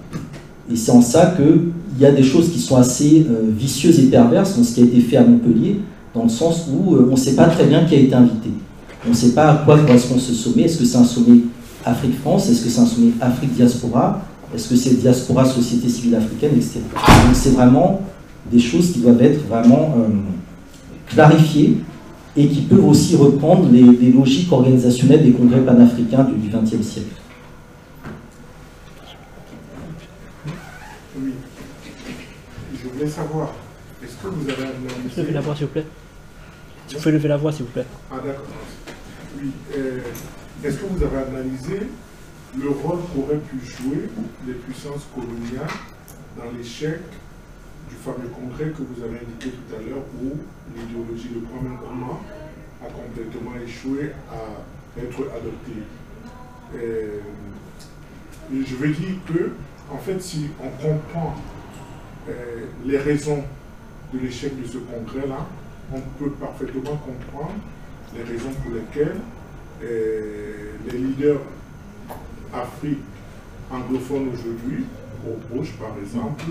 Et c'est en ça qu'il y a des choses qui sont assez euh, vicieuses et perverses dans ce qui a été fait à Montpellier, dans le sens où euh, on ne sait pas très bien qui a été invité. On ne sait pas à quoi correspond ce sommet. Est-ce que c'est un sommet Afrique-France? Est-ce que c'est un sommet Afrique-Diaspora? Est-ce que c'est Diaspora Société Civile Africaine, etc. Donc c'est vraiment des choses qui doivent être vraiment euh, clarifiées et qui peuvent aussi reprendre les, logiques organisationnelles des congrès panafricains du XXe siècle. Oui. Je voulais savoir, est-ce que vous avez analysé... Levez la voix, s'il vous plaît. Vous pouvez lever la voix, s'il vous plaît. Ah, d'accord. Oui. Euh, est-ce que vous avez analysé le rôle qu'auraient pu jouer les puissances coloniales dans l'échec du fameux congrès que vous avez indiqué tout à l'heure où l'idéologie de premier Nkrumah a complètement échoué à être adoptée. Euh, je veux dire que, en fait, si on comprend euh, les raisons de l'échec de ce congrès-là, on peut parfaitement comprendre les raisons pour lesquelles euh, les leaders africains anglophones aujourd'hui, au Bush par exemple,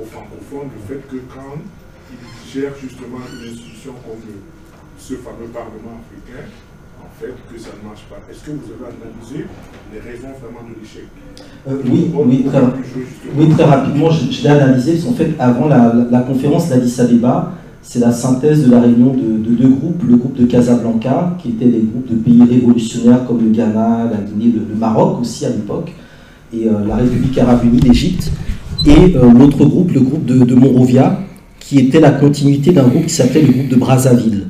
aux francophones le fait que quand ils gèrent justement une institution comme ce fameux Parlement africain, en fait, que ça ne marche pas. Est-ce que vous avez analysé les raisons vraiment de l'échec? Euh, oui, oui, très, oui, très, rapidement, je, l'ai analysé, parce qu'en fait, avant la, la, conférence d'Addis Abeba, c'est la synthèse de la réunion de, deux groupes, le groupe de Casablanca, qui était des groupes de pays révolutionnaires comme le Ghana, la Guinée, le, Maroc aussi à l'époque, et euh, la République arabe unie d'Égypte, et euh, l'autre groupe, le groupe de, Monrovia, qui était la continuité d'un groupe qui s'appelait le groupe de Brazzaville.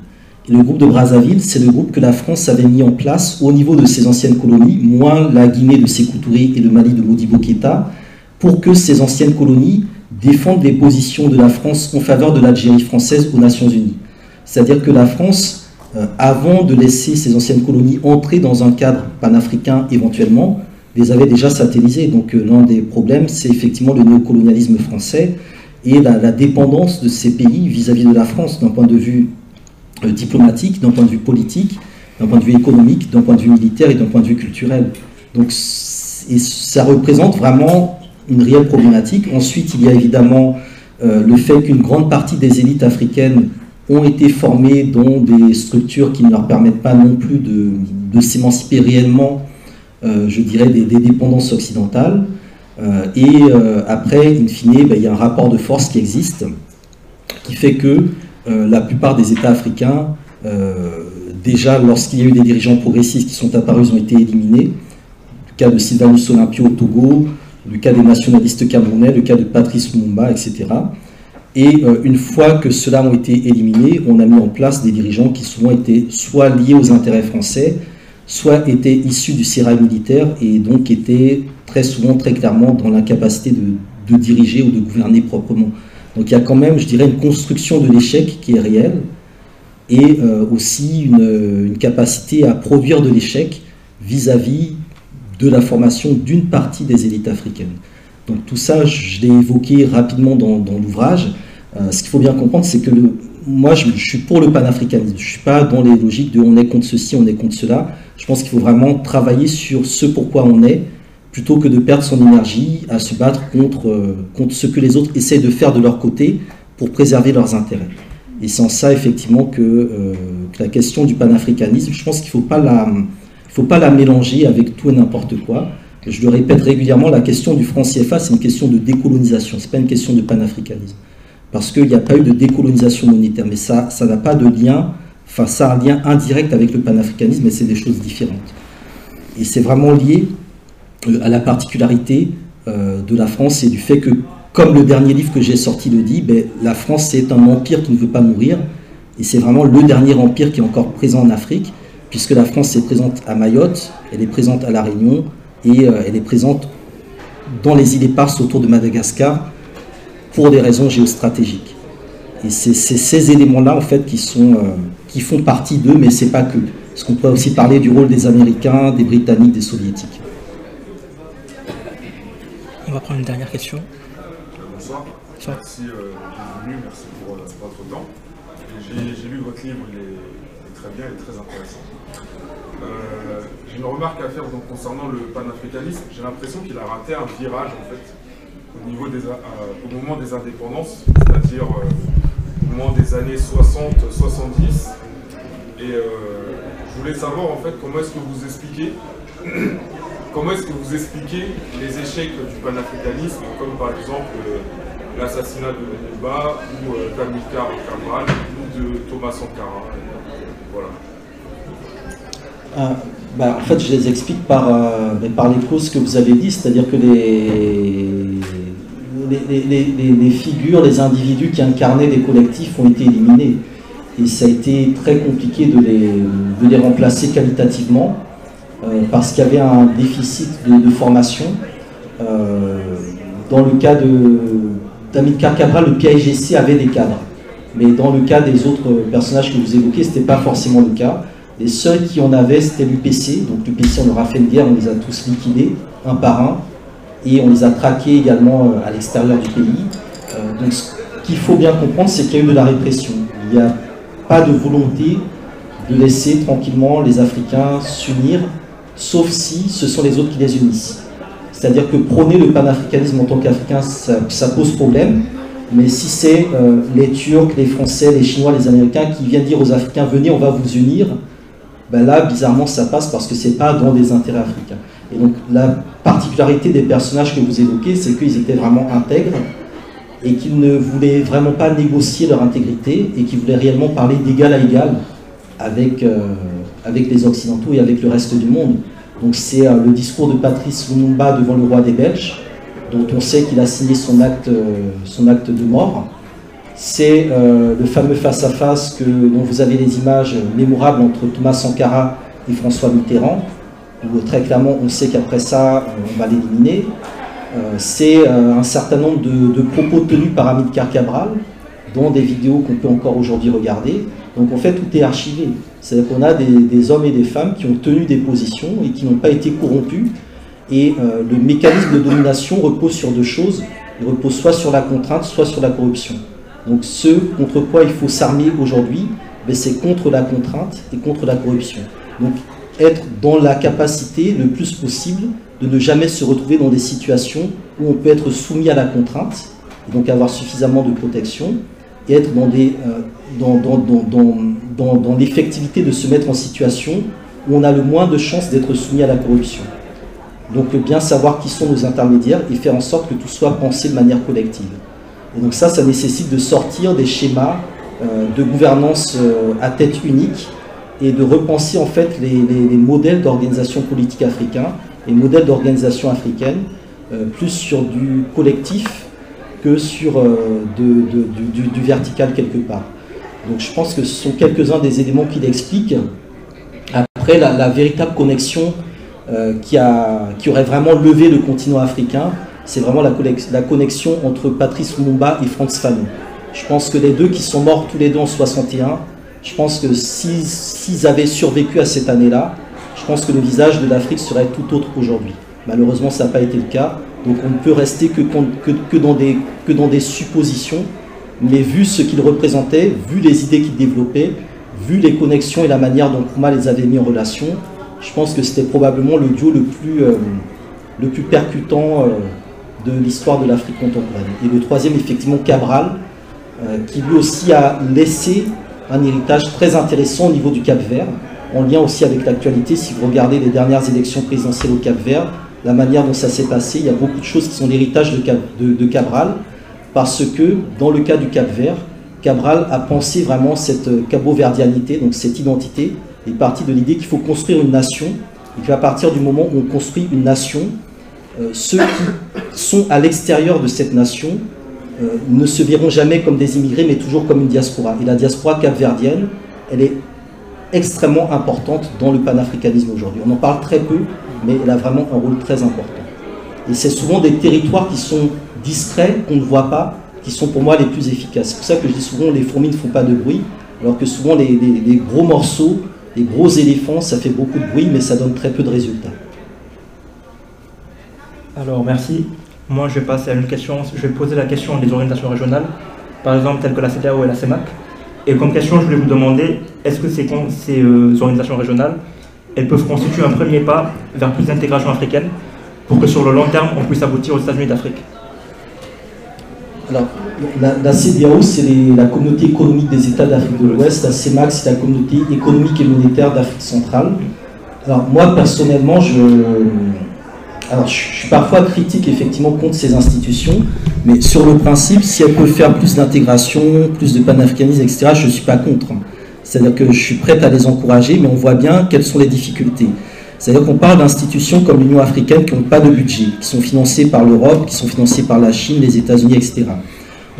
Le groupe de Brazzaville, c'est le groupe que la France avait mis en place au niveau de ses anciennes colonies, moins la Guinée de Sékou Touré et le Mali de Modibo pour que ces anciennes colonies défendent les positions de la France en faveur de l'Algérie française aux Nations Unies. C'est-à-dire que la France, euh, avant de laisser ces anciennes colonies entrer dans un cadre panafricain éventuellement, les avait déjà satellisés. Donc euh, l'un des problèmes, c'est effectivement le néocolonialisme français et la, dépendance de ces pays vis-à-vis de la France d'un point de vue euh, diplomatique, d'un point de vue politique, d'un point de vue économique, d'un point de vue militaire et d'un point de vue culturel. Donc et ça représente vraiment une réelle problématique. Ensuite, il y a évidemment euh, le fait qu'une grande partie des élites africaines ont été formées dans des structures qui ne leur permettent pas non plus de, s'émanciper réellement je dirais, des, dépendances occidentales. Euh, et euh, après, in fine, ben, il y a un rapport de force qui existe, qui fait que la plupart des États africains, déjà lorsqu'il y a eu des dirigeants progressistes qui sont apparus, ils ont été éliminés. Le cas de Sylvanus Olympio au Togo, le cas des nationalistes camerounais, le cas de Patrice Lumumba, etc. Et une fois que ceux-là ont été éliminés, on a mis en place des dirigeants qui souvent étaient soit liés aux intérêts français, soit étaient issus du sérail militaire et donc étaient très souvent, très clairement dans l'incapacité de, diriger ou de gouverner proprement. Donc il y a quand même, je dirais, une construction de l'échec qui est réelle et euh, aussi une, capacité à produire de l'échec vis-à-vis de la formation d'une partie des élites africaines. Donc tout ça, je l'ai évoqué rapidement dans, l'ouvrage. Euh, ce qu'il faut bien comprendre, c'est que le, moi, je, suis pour le panafricanisme. Je ne suis pas dans les logiques de on est contre ceci, on est contre cela. Je pense qu'il faut vraiment travailler sur ce pourquoi on est plutôt que de perdre son énergie à se battre contre, contre ce que les autres essayent de faire de leur côté pour préserver leurs intérêts. Et c'est en ça, effectivement, que, la question du panafricanisme, je pense qu'il ne faut, faut pas la mélanger avec tout et n'importe quoi. Je le répète régulièrement, la question du franc CFA, c'est une question de décolonisation, ce n'est pas une question de panafricanisme parce qu'il n'y a pas eu de décolonisation monétaire. Mais ça, ça n'a pas de lien, enfin ça a un lien indirect avec le panafricanisme, mais c'est des choses différentes. Et c'est vraiment lié euh, à la particularité euh, de la France et du fait que, comme le dernier livre que j'ai sorti le dit, ben, la France c'est un empire qui ne veut pas mourir, et c'est vraiment le dernier empire qui est encore présent en Afrique, puisque la France est présente à Mayotte, elle est présente à La Réunion, et euh, elle est présente dans les îles éparses autour de Madagascar, pour des raisons géostratégiques. Et c'est ces éléments-là, en fait, qui, sont, euh, qui font partie d'eux, mais c'est pas que. Parce qu'on peut aussi parler du rôle des Américains, des Britanniques, des Soviétiques. On va prendre une dernière question. Bonsoir. Merci euh, merci pour euh, votre temps. J'ai lu votre livre, il est, très bien, il est très intéressant. J'ai une remarque à faire donc, concernant le panafricanisme. J'ai l'impression qu'il a raté un virage en fait au, niveau des, euh, au moment des indépendances, c'est-à-dire euh, au moment des années 60-70. Et euh, je voulais savoir en fait comment est-ce que vous expliquez comment est-ce que vous expliquez les échecs du panafricanisme, comme par exemple l'assassinat de Lumumba ou d'Amilcar Cabral ou de Thomas Sankara. Voilà. Ah, bah, en fait, je les explique par, par les causes que vous avez dit, c'est-à-dire que les, les, figures, les individus qui incarnaient les collectifs ont été éliminés. Et ça a été très compliqué de les, les remplacer qualitativement euh, parce qu'il y avait un déficit de, formation. Euh, dans le cas d'Amilcar Cabral, le PIGC avait des cadres. Mais dans le cas des autres personnages que vous évoquez, ce n'était pas forcément le cas. Les seuls qui en avaient, c'était l'UPC. Donc l'UPC, on leur a fait une guerre, on les a tous liquidés, un par un et on les a traqués également euh, à l'extérieur du pays. Euh, donc ce qu'il faut bien comprendre, c'est qu'il y a eu de la répression. Il n'y a pas de volonté de laisser tranquillement les Africains s'unir, sauf si ce sont les autres qui les unissent. C'est-à-dire que prôner le panafricanisme en tant qu'Africain, ça, pose problème. Mais si c'est euh, les Turcs, les Français, les Chinois, les Américains qui viennent dire aux Africains venez, on va vous unir, ben là, bizarrement, ça passe parce que ce n'est pas dans des intérêts africains. Et donc la particularité des personnages que vous évoquez, c'est qu'ils étaient vraiment intègres et qu'ils ne voulaient vraiment pas négocier leur intégrité et qu'ils voulaient réellement parler d'égal à égal avec, euh, les Occidentaux et avec le reste du monde. Donc c'est euh, le discours de Patrice Lumumba devant le roi des Belges, dont on sait qu'il a signé son acte, euh, de mort. C'est le fameux face-à-face -face dont vous avez les images mémorables entre Thomas Sankara et François Mitterrand, où très clairement on sait qu'après ça, euh, on va l'éliminer. Euh, c'est euh, un certain nombre de, propos tenus par Amilcar Cabral, dont des vidéos qu'on peut encore aujourd'hui regarder. Donc en fait, tout est archivé. C'est-à-dire qu'on a des, hommes et des femmes qui ont tenu des positions et qui n'ont pas été corrompus. Et le mécanisme de domination repose sur deux choses. Il repose soit sur la contrainte, soit sur la corruption. Donc ce contre quoi il faut s'armer aujourd'hui, ben, c'est contre la contrainte et contre la corruption. Donc être dans la capacité le plus possible de ne jamais se retrouver dans des situations où on peut être soumis à la contrainte, et donc avoir suffisamment de protection, et être dans, des, euh, dans, dans, dans, l'effectivité de se mettre en situation où on a le moins de chances d'être soumis à la corruption. Donc bien savoir qui sont nos intermédiaires et faire en sorte que tout soit pensé de manière collective. Et donc ça, ça nécessite de sortir des schémas euh, de gouvernance euh, à tête unique et de repenser en fait les, modèles d'organisation politique africains, les modèles d'organisation africaine, euh, plus sur du collectif que sur euh, du, vertical quelque part. Donc je pense que ce sont quelques-uns des éléments qui l'expliquent. Après, la, véritable connexion euh, qui, a, qui aurait vraiment levé le continent africain, c'est vraiment la, la, connexion entre Patrice Lumumba et Franz Fanon. Je pense que les deux qui sont morts tous les deux en 61 je pense que s'ils avaient survécu à cette année-là, je pense que le visage de l'Afrique serait tout autre qu'aujourd'hui. Malheureusement, ça n'a pas été le cas. Donc on ne peut rester que, dans, des, que dans des suppositions. Mais vu ce qu'ils représentaient, vu les idées qu'ils développaient, vu les connexions et la manière dont Kouma les avait mis en relation, je pense que c'était probablement le duo le plus, euh, le plus percutant de l'histoire de l'Afrique contemporaine. Et le troisième, effectivement, Cabral, qui lui aussi a laissé un héritage très intéressant au niveau du Cap Vert, en lien aussi avec l'actualité. Si vous regardez les dernières élections présidentielles au Cap Vert, la manière dont ça s'est passé, il y a beaucoup de choses qui sont l'héritage de, Cabral, parce que dans le cas du Cap Vert, Cabral a pensé vraiment cette cabo-verdianité, donc cette identité, est parti de l'idée qu'il faut construire une nation, et qu'à partir du moment où on construit une nation, euh, ceux qui sont à l'extérieur de cette nation euh, ne se verront jamais comme des immigrés, mais toujours comme une diaspora. Et la diaspora capverdienne, elle est extrêmement importante dans le panafricanisme aujourd'hui. On en parle très peu, mais elle a vraiment un rôle très important. Et c'est souvent des territoires qui sont discrets, qu'on ne voit pas, qui sont pour moi les plus efficaces. C'est pour ça que je dis souvent les fourmis ne font pas de bruit, alors que souvent les, gros morceaux, les gros éléphants, ça fait beaucoup de bruit, mais ça donne très peu de résultats. Alors merci. Moi je vais passer à une question, je vais poser la question des orientations régionales, par exemple telles que la CDAO et la CEMAC. Et comme question, je voulais vous demander, est-ce que ces, euh, organisations régionales, elles peuvent constituer un premier pas vers plus d'intégration africaine pour que sur le long terme, on puisse aboutir aux États-Unis d'Afrique? Alors, la, CDAO, c'est la communauté économique des États d'Afrique de l'Ouest. La CEMAC, c'est la communauté économique et monétaire d'Afrique centrale. Alors, moi, personnellement, je, alors, je suis parfois critique effectivement contre ces institutions, mais sur le principe, si elles peuvent faire plus d'intégration, plus de panafricanisme, etc., je ne suis pas contre. C'est-à-dire que je suis prête à les encourager, mais on voit bien quelles sont les difficultés. C'est-à-dire qu'on parle d'institutions comme l'Union africaine qui n'ont pas de budget, qui sont financées par l'Europe, qui sont financées par la Chine, les États-Unis, etc.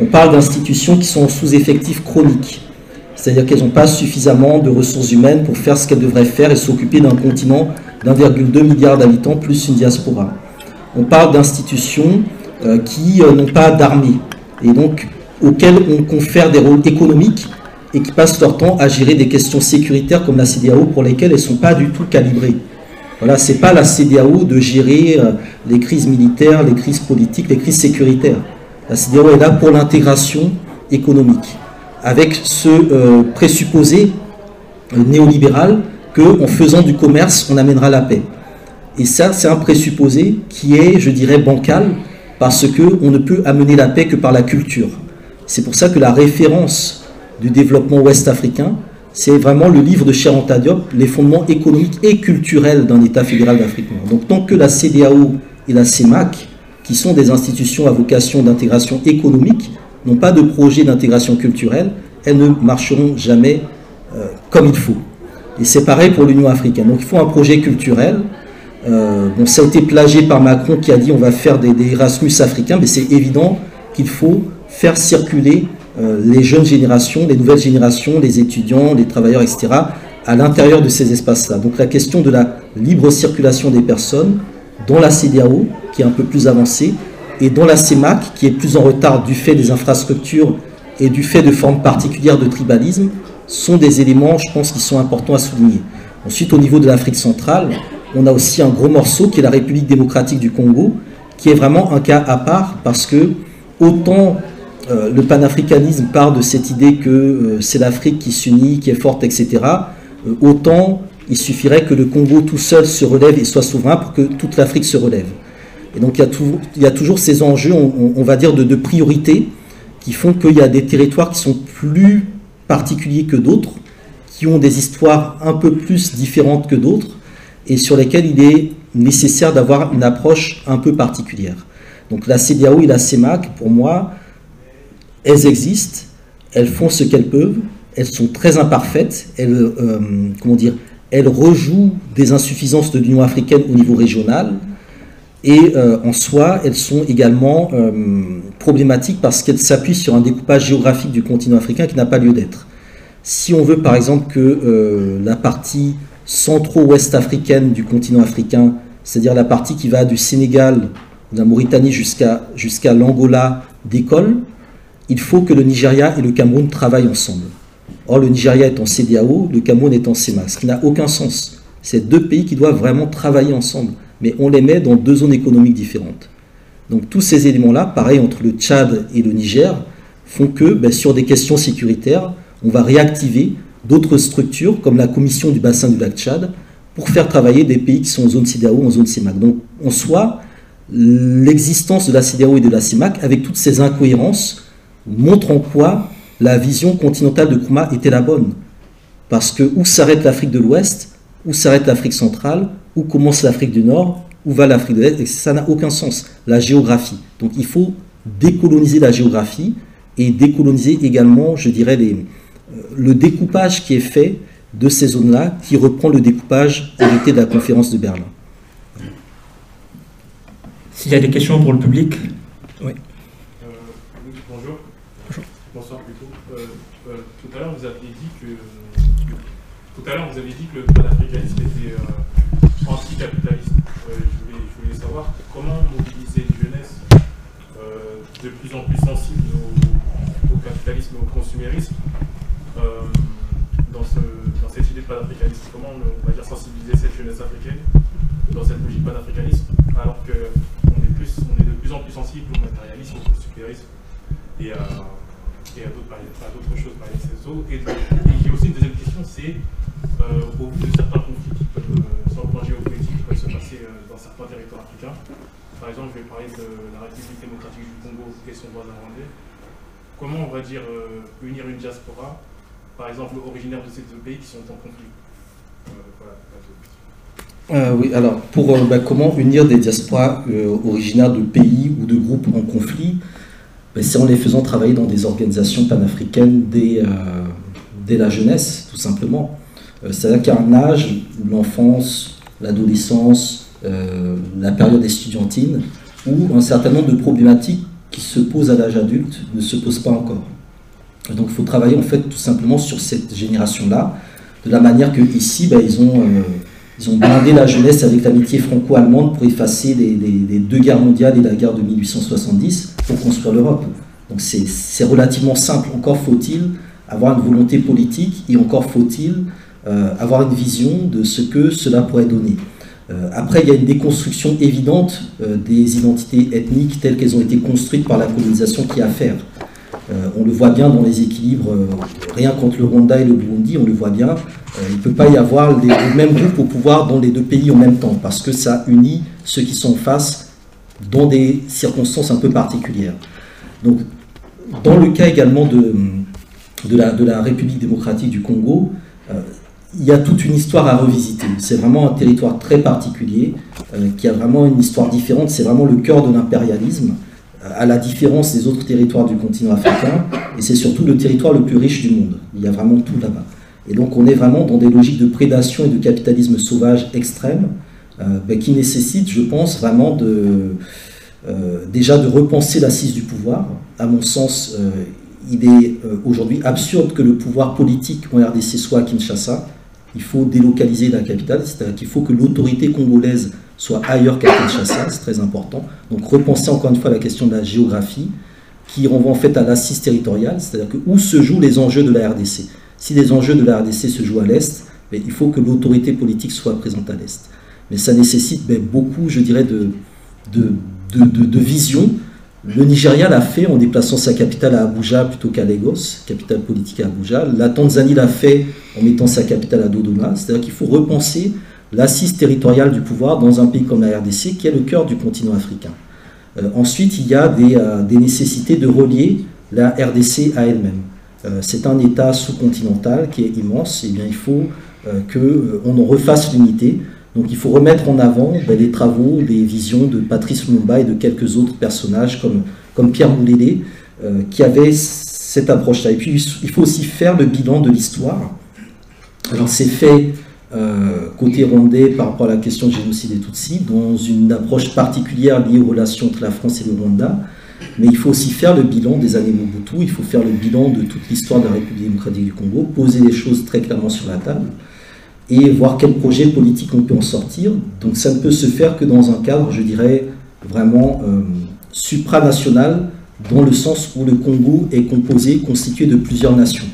On parle d'institutions qui sont sous-effectifs chroniques, c'est-à-dire qu'elles n'ont pas suffisamment de ressources humaines pour faire ce qu'elles devraient faire et s'occuper d'un continent d'1,2 milliard d'habitants plus une diaspora. On parle d'institutions euh, qui euh, n'ont pas d'armée et donc auxquelles on confère des rôles économiques et qui passent leur temps à gérer des questions sécuritaires comme la CDAO pour lesquelles elles ne sont pas du tout calibrées. Voilà, c'est pas la CDAO de gérer euh, les crises militaires, les crises politiques, les crises sécuritaires. La CDAO est là pour l'intégration économique, avec ce présupposé néolibéral qu'en faisant du commerce, on amènera la paix. Et ça, c'est un présupposé qui est, je dirais, bancal, parce qu'on ne peut amener la paix que par la culture. C'est pour ça que la référence du développement ouest-africain, c'est vraiment le livre de Cher Diop, Les fondements économiques et culturels d'un État fédéral d'Afrique Donc tant que la CDAO et la CEMAC, qui sont des institutions à vocation d'intégration économique, n'ont pas de projet d'intégration culturelle, elles ne marcheront jamais euh, comme il faut. Et c'est pareil pour l'Union africaine. Donc il faut un projet culturel. Euh, bon, ça a été plagié par Macron qui a dit on va faire des, Erasmus africains, mais c'est évident qu'il faut faire circuler euh, les jeunes générations, les nouvelles générations, les étudiants, les travailleurs, etc., à l'intérieur de ces espaces-là. Donc la question de la libre circulation des personnes dans la CDAO, qui est un peu plus avancée, et dans la CEMAC, qui est plus en retard du fait des infrastructures et du fait de formes particulières de tribalisme, sont des éléments, je pense, qui sont importants à souligner. Ensuite, au niveau de l'Afrique centrale, on a aussi un gros morceau qui est la République démocratique du Congo, qui est vraiment un cas à part parce que autant euh, le panafricanisme part de cette idée que euh, c'est l'Afrique qui s'unit, qui est forte, etc., euh, autant il suffirait que le Congo tout seul se relève et soit souverain pour que toute l'Afrique se relève. Et donc il y a, toujours ces enjeux, on, va dire, de, de priorité qui font qu'il y a des territoires qui sont plus particuliers que d'autres, qui ont des histoires un peu plus différentes que d'autres, et sur lesquelles il est nécessaire d'avoir une approche un peu particulière. Donc la CDAO et la CEMAC, pour moi, elles existent, elles font ce qu'elles peuvent, elles sont très imparfaites, elles, euh, comment dire, elles rejouent des insuffisances de l'Union africaine au niveau régional, et euh, en soi, elles sont également euh, problématiques parce qu'elles s'appuient sur un découpage géographique du continent africain qui n'a pas lieu d'être. Si on veut par exemple que euh, la partie centro-ouest africaine du continent africain, c'est-à-dire la partie qui va du Sénégal, de la Mauritanie jusqu'à l'Angola, décolle, il faut que le Nigeria et le Cameroun travaillent ensemble. Or, le Nigeria est en CDAO, le Cameroun est en CEMA, ce qui n'a aucun sens. C'est deux pays qui doivent vraiment travailler ensemble mais on les met dans deux zones économiques différentes. Donc tous ces éléments-là, pareil entre le Tchad et le Niger, font que ben, sur des questions sécuritaires, on va réactiver d'autres structures comme la commission du bassin du lac Tchad pour faire travailler des pays qui sont en zone CIDAO, en zone CEMAC. Donc en soi, l'existence de la CDAO et de la CIMAC, avec toutes ces incohérences, montre en quoi la vision continentale de Kouma était la bonne. Parce que où s'arrête l'Afrique de l'Ouest, où s'arrête l'Afrique centrale, où commence l'Afrique du Nord, où va l'Afrique de l'Est, et ça n'a aucun sens, la géographie. Donc il faut décoloniser la géographie et décoloniser également, je dirais, les, euh, le découpage qui est fait de ces zones-là, qui reprend le découpage hérité de la conférence de Berlin. S'il y a des questions pour le public? Oui. Euh, bonjour. bonjour. Bonsoir plutôt. Euh, euh, tout à l'heure, vous aviez dit que tout à l'heure, vous avez dit que le panafricanisme était anticapitaliste. Je voulais, je, voulais, savoir comment mobiliser une jeunesse de plus en plus sensible au, capitalisme et au consumérisme dans, ce, dans, cette idée de panafricanisme. Comment on va dire sensibiliser cette jeunesse africaine dans cette logique panafricaniste alors que on est de plus en plus sensible au matérialisme, au consumérisme et à, et à d'autres choses, par exemple. Et, et j'ai aussi une deuxième question, c'est euh, au vu de certains conflits qui peuvent, euh, sur le plan géopolitique, peuvent se passer euh, dans certains territoires africains. Par exemple, je vais parler de la République démocratique du Congo et son voisin rwandais. Comment on va dire unir une diaspora, par exemple originaire de ces deux pays qui sont en conflit? Voilà, euh, oui, alors pour euh, bah, comment unir des diasporas euh, originaires de pays ou de groupes en conflit bah, C'est en les faisant travailler dans des organisations panafricaines dès la jeunesse, tout simplement. C'est-à-dire qu'à un âge où l'enfance, l'adolescence, la période estudiantine, où un certain nombre de problématiques qui se posent à l'âge adulte ne se posent pas encore. Donc il faut travailler en fait tout simplement sur cette génération-là, de la manière que ici, bah, ils ont ils ont blindé la jeunesse avec l'amitié franco-allemande pour effacer les, deux guerres mondiales et la guerre de 1870 pour construire l'Europe. Donc c'est relativement simple. Encore faut-il avoir une volonté politique et encore faut-il euh, avoir une vision de ce que cela pourrait donner. Euh, après, il y a une déconstruction évidente euh, des identités ethniques telles qu'elles ont été construites par la colonisation qui a à faire. on le voit bien dans les équilibres, rien contre le Rwanda et le Burundi, on le voit bien, euh, il ne peut pas y avoir les, mêmes groupes au pouvoir dans les deux pays en même temps, parce que ça unit ceux qui sont en face dans des circonstances un peu particulières. Donc, dans le cas également de, de, la, République démocratique du Congo, euh, il y a toute une histoire à revisiter. C'est vraiment un territoire très particulier, euh, qui a vraiment une histoire différente. C'est vraiment le cœur de l'impérialisme, à la différence des autres territoires du continent africain, et c'est surtout le territoire le plus riche du monde. Il y a vraiment tout là-bas. Et donc on est vraiment dans des logiques de prédation et de capitalisme sauvage extrême, euh, ben, qui nécessitent, je pense, vraiment de, euh, déjà de repenser l'assise du pouvoir. À mon sens, euh, il est aujourd'hui absurde que le pouvoir politique en RDC soit à Kinshasa. Il faut délocaliser la capitale, c'est-à-dire qu'il faut que l'autorité congolaise soit ailleurs qu'à Kinshasa, c'est très important. Donc repenser encore une fois la question de la géographie, qui renvoie en fait à l'assise territoriale, c'est-à-dire que où se jouent les enjeux de la RDC. Si les enjeux de la RDC se jouent à l'Est, ben, il faut que l'autorité politique soit présente à l'Est. Mais ça nécessite ben, beaucoup, je dirais, de, de, vision. Le Nigeria l'a fait en déplaçant sa capitale à Abuja plutôt qu'à Lagos, capitale politique à Abuja. La Tanzanie l'a fait en mettant sa capitale à Dodoma. C'est-à-dire qu'il faut repenser l'assise territoriale du pouvoir dans un pays comme la RDC, qui est le cœur du continent africain. Euh, ensuite, il y a des, euh, nécessités de relier la RDC à elle-même. Euh, c'est un État sous-continental qui est immense, et eh bien il faut qu'on en refasse l'unité. Donc il faut remettre en avant ben, les travaux, les visions de Patrice Lumumba et de quelques autres personnages comme, comme Pierre Boulélé, qui avaient cette approche-là. Et puis il faut aussi faire le bilan de l'histoire. Alors c'est fait côté rwandais par rapport à la question du génocide des Tutsis, dans une approche particulière liée aux relations entre la France et le Rwanda. Mais il faut aussi faire le bilan des années Mobutu, il faut faire le bilan de toute l'histoire de la République démocratique du Congo, poser les choses très clairement sur la table et voir quel projet politique on peut en sortir. Donc ça ne peut se faire que dans un cadre, je dirais, vraiment euh, supranational, dans le sens où le Congo est composé, constitué de plusieurs nations,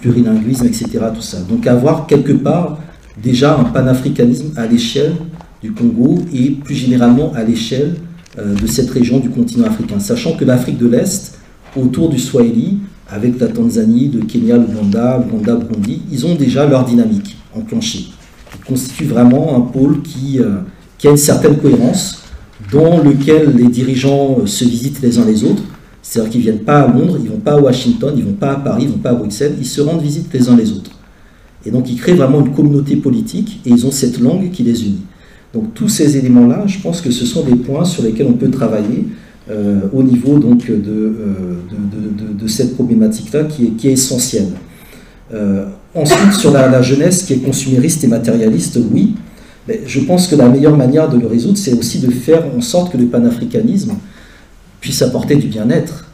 plurilinguisme, etc. Tout ça. Donc avoir quelque part déjà un panafricanisme à l'échelle du Congo et plus généralement à l'échelle euh, de cette région du continent africain, sachant que l'Afrique de l'Est, autour du Swahili, avec la Tanzanie, le Kenya, l'Ouganda, l'Ouganda, Burundi, ils ont déjà leur dynamique enclenchée. Ils constituent vraiment un pôle qui, euh, qui a une certaine cohérence, dans lequel les dirigeants se visitent les uns les autres. C'est-à-dire qu'ils ne viennent pas à Londres, ils ne vont pas à Washington, ils ne vont pas à Paris, ils ne vont pas à Bruxelles, ils se rendent visite les uns les autres. Et donc ils créent vraiment une communauté politique et ils ont cette langue qui les unit. Donc tous ces éléments-là, je pense que ce sont des points sur lesquels on peut travailler euh, au niveau donc, de, euh, de, cette problématique-là qui est, qui est essentielle. Euh, ensuite, sur la, jeunesse qui est consumériste et matérialiste, oui, mais je pense que la meilleure manière de le résoudre, c'est aussi de faire en sorte que le panafricanisme puisse apporter du bien-être,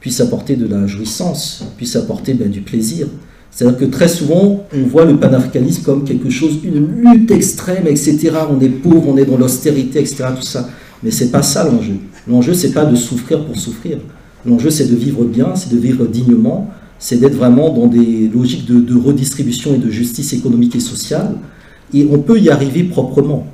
puisse apporter de la jouissance, puisse apporter ben, du plaisir. C'est-à-dire que très souvent, on voit le panafricanisme comme quelque chose, une lutte extrême, etc. On est pauvre, on est dans l'austérité, etc. Tout ça. Mais c'est pas ça l'enjeu. L'enjeu, c'est pas de souffrir pour souffrir. L'enjeu, c'est de vivre bien, c'est de vivre dignement, c'est d'être vraiment dans des logiques de, redistribution et de justice économique et sociale. Et on peut y arriver proprement.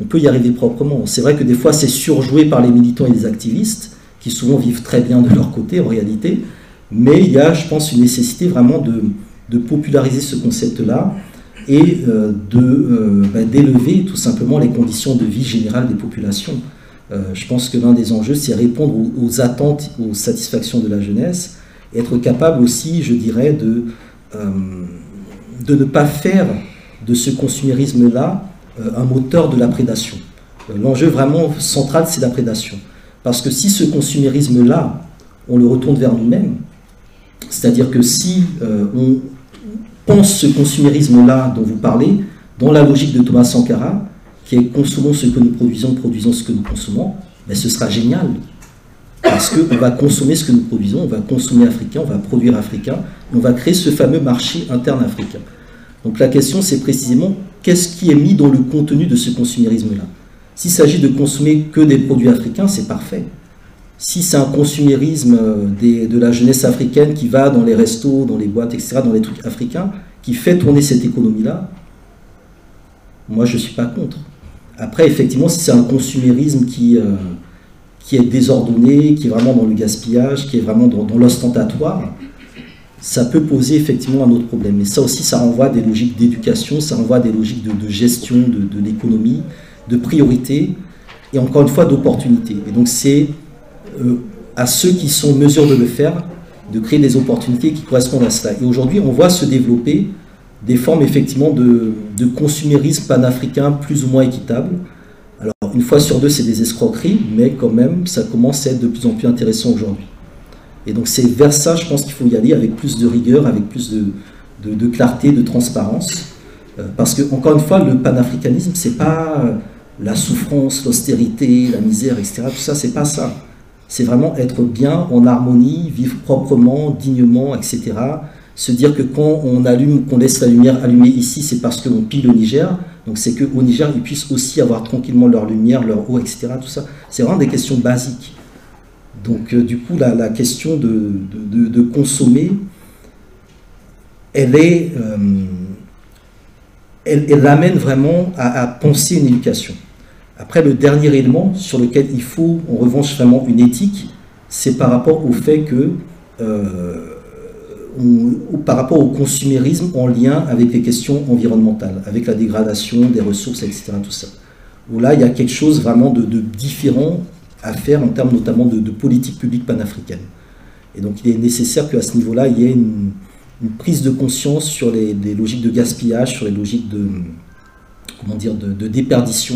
On peut y arriver proprement. C'est vrai que des fois, c'est surjoué par les militants et les activistes, qui souvent vivent très bien de leur côté en réalité. Mais il y a, je pense, une nécessité vraiment de, populariser ce concept-là et euh, euh, bah, d'élever tout simplement les conditions de vie générale des populations. Euh, je pense que l'un des enjeux, c'est répondre aux, attentes, aux satisfactions de la jeunesse, être capable aussi, je dirais, de, euh, de ne pas faire de ce consumérisme-là euh, un moteur de la prédation. L'enjeu vraiment central, c'est la prédation. Parce que si ce consumérisme-là, on le retourne vers nous-mêmes, c'est-à-dire que si on pense ce consumérisme-là dont vous parlez, dans la logique de Thomas Sankara, qui est consommons ce que nous produisons, produisons ce que nous consommons, ben ce sera génial. Parce qu'on va consommer ce que nous produisons, on va consommer africain, on va produire africain, et on va créer ce fameux marché interne africain. Donc la question, c'est précisément qu'est-ce qui est mis dans le contenu de ce consumérisme-là? S'il s'agit de consommer que des produits africains, c'est parfait. Si c'est un consumérisme euh, de la jeunesse africaine qui va dans les restos, dans les boîtes, etc., dans les trucs africains, qui fait tourner cette économie-là, moi je ne suis pas contre. Après, effectivement, si c'est un consumérisme qui, euh, qui est désordonné, qui est vraiment dans le gaspillage, qui est vraiment dans, l'ostentatoire, ça peut poser effectivement un autre problème. Mais ça aussi, ça renvoie à des logiques d'éducation, ça renvoie à des logiques de, gestion de, l'économie, de priorité, et encore une fois d'opportunité. Et donc c'est euh, à ceux qui sont en mesure de le faire, de créer des opportunités qui correspondent à cela. Et aujourd'hui, on voit se développer des formes effectivement de, de consumérisme panafricain plus ou moins équitable. Alors une fois sur deux, c'est des escroqueries, mais quand même, ça commence à être de plus en plus intéressant aujourd'hui. Et donc c'est vers ça, je pense qu'il faut y aller avec plus de rigueur, avec plus de, clarté, de transparence. Euh, parce que, encore une fois, le panafricanisme, c'est pas euh, la souffrance, l'austérité, la misère, etc. Tout ça, c'est pas ça. C'est vraiment être bien, en harmonie, vivre proprement, dignement, etc se dire que quand on allume, qu'on laisse la lumière allumée ici, c'est parce qu'on pille le Niger. Donc c'est qu'au Niger, ils puissent aussi avoir tranquillement leur lumière, leur eau, etc. Tout ça, c'est vraiment des questions basiques. Donc euh, du coup, la, question de, de, consommer, elle est, euh, elle, elle, amène vraiment à, penser une éducation. Après, le dernier élément sur lequel il faut, en revanche, vraiment une éthique, c'est par rapport au fait que euh, par rapport au consumérisme en lien avec les questions environnementales, avec la dégradation des ressources, etc. Tout ça. Où là, il y a quelque chose vraiment de, différent à faire en termes notamment de, politique publique panafricaine. Et donc il est nécessaire qu'à ce niveau-là, il y ait une, prise de conscience sur les, logiques de gaspillage, sur les logiques de, comment dire, de, déperdition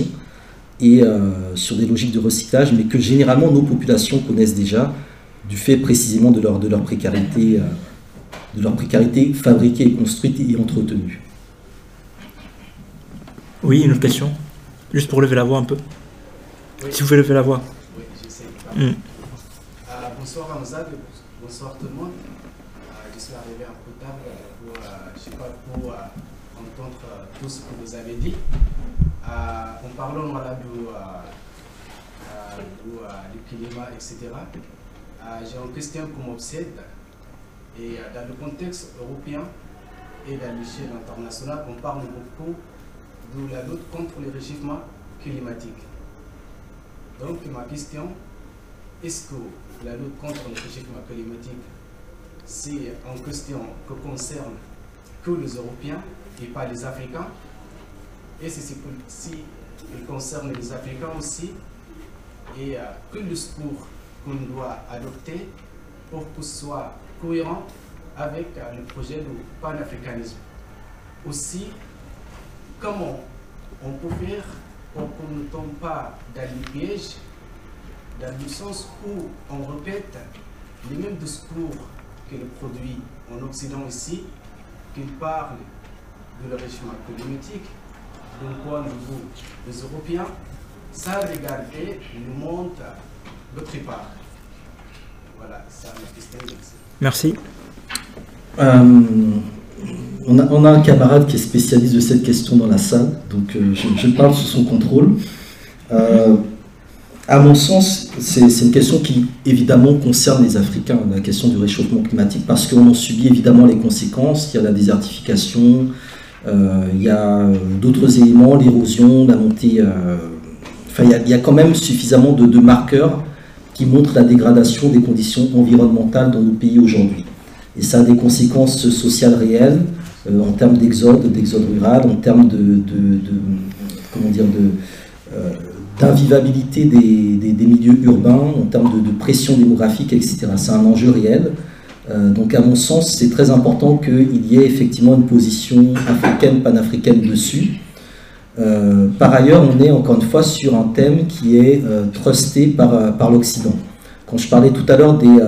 et euh, sur des logiques de recyclage, mais que généralement nos populations connaissent déjà du fait précisément de leur, précarité. Euh, de leur précarité fabriquée, construite et entretenue. Oui, une autre question Juste pour lever la voix un peu. Si vous pouvez lever la voix. Oui, j'essaie. Mm. Euh, bonsoir Hamza, bonsoir tout le monde. Euh, je suis arrivé un peu tard pour, euh, je sais pas, pour entendre tout ce que vous avez dit. en parlant voilà, du, du, du climat, etc., j'ai une question qui m'obsède. Et euh, dans le contexte européen et à l'échelle internationale, on parle beaucoup de la lutte contre le réchauffement climatique. Donc ma question, est-ce que la lutte contre le réchauffement climatique, c'est une question que concerne que les Européens et pas les Africains? Et si, si il concerne les Africains aussi, et quel discours qu'on doit adopter pour que ce soit cohérent avec le projet de panafricanisme. Aussi, comment on peut faire pour qu'on ne tombe pas dans le piège, dans le sens où on répète les mêmes discours que le produit en Occident ici, qu'il parle de l'enrichissement économique, d'un point de vue des Européens, sans regarder le monde d'autre part. Voilà, ça ma question. Merci. Euh, on, a, un camarade qui est spécialiste de cette question dans la salle, donc euh, je, parle sous son contrôle. Euh, à mon sens, c'est une question qui évidemment concerne les Africains, la question du réchauffement climatique, parce qu'on en subit évidemment les conséquences. Il y a la désertification, il y a d'autres éléments, l'érosion, la montée. Enfin, il y, a, quand même suffisamment de, marqueurs qui montrent la dégradation des conditions environnementales dans nos pays aujourd'hui. Et ça a des conséquences sociales réelles euh, en termes d'exode, d'exode rural, en termes de, comment dire, de d'invivabilité des, des, milieux urbains, en termes de, de pression démographique, etc. C'est un enjeu réel. Euh, donc à mon sens, c'est très important qu'il y ait effectivement une position africaine, panafricaine dessus. Euh, par ailleurs, on est encore une fois sur un thème qui est euh, trusté par, par l'Occident. Quand je parlais tout à l'heure des,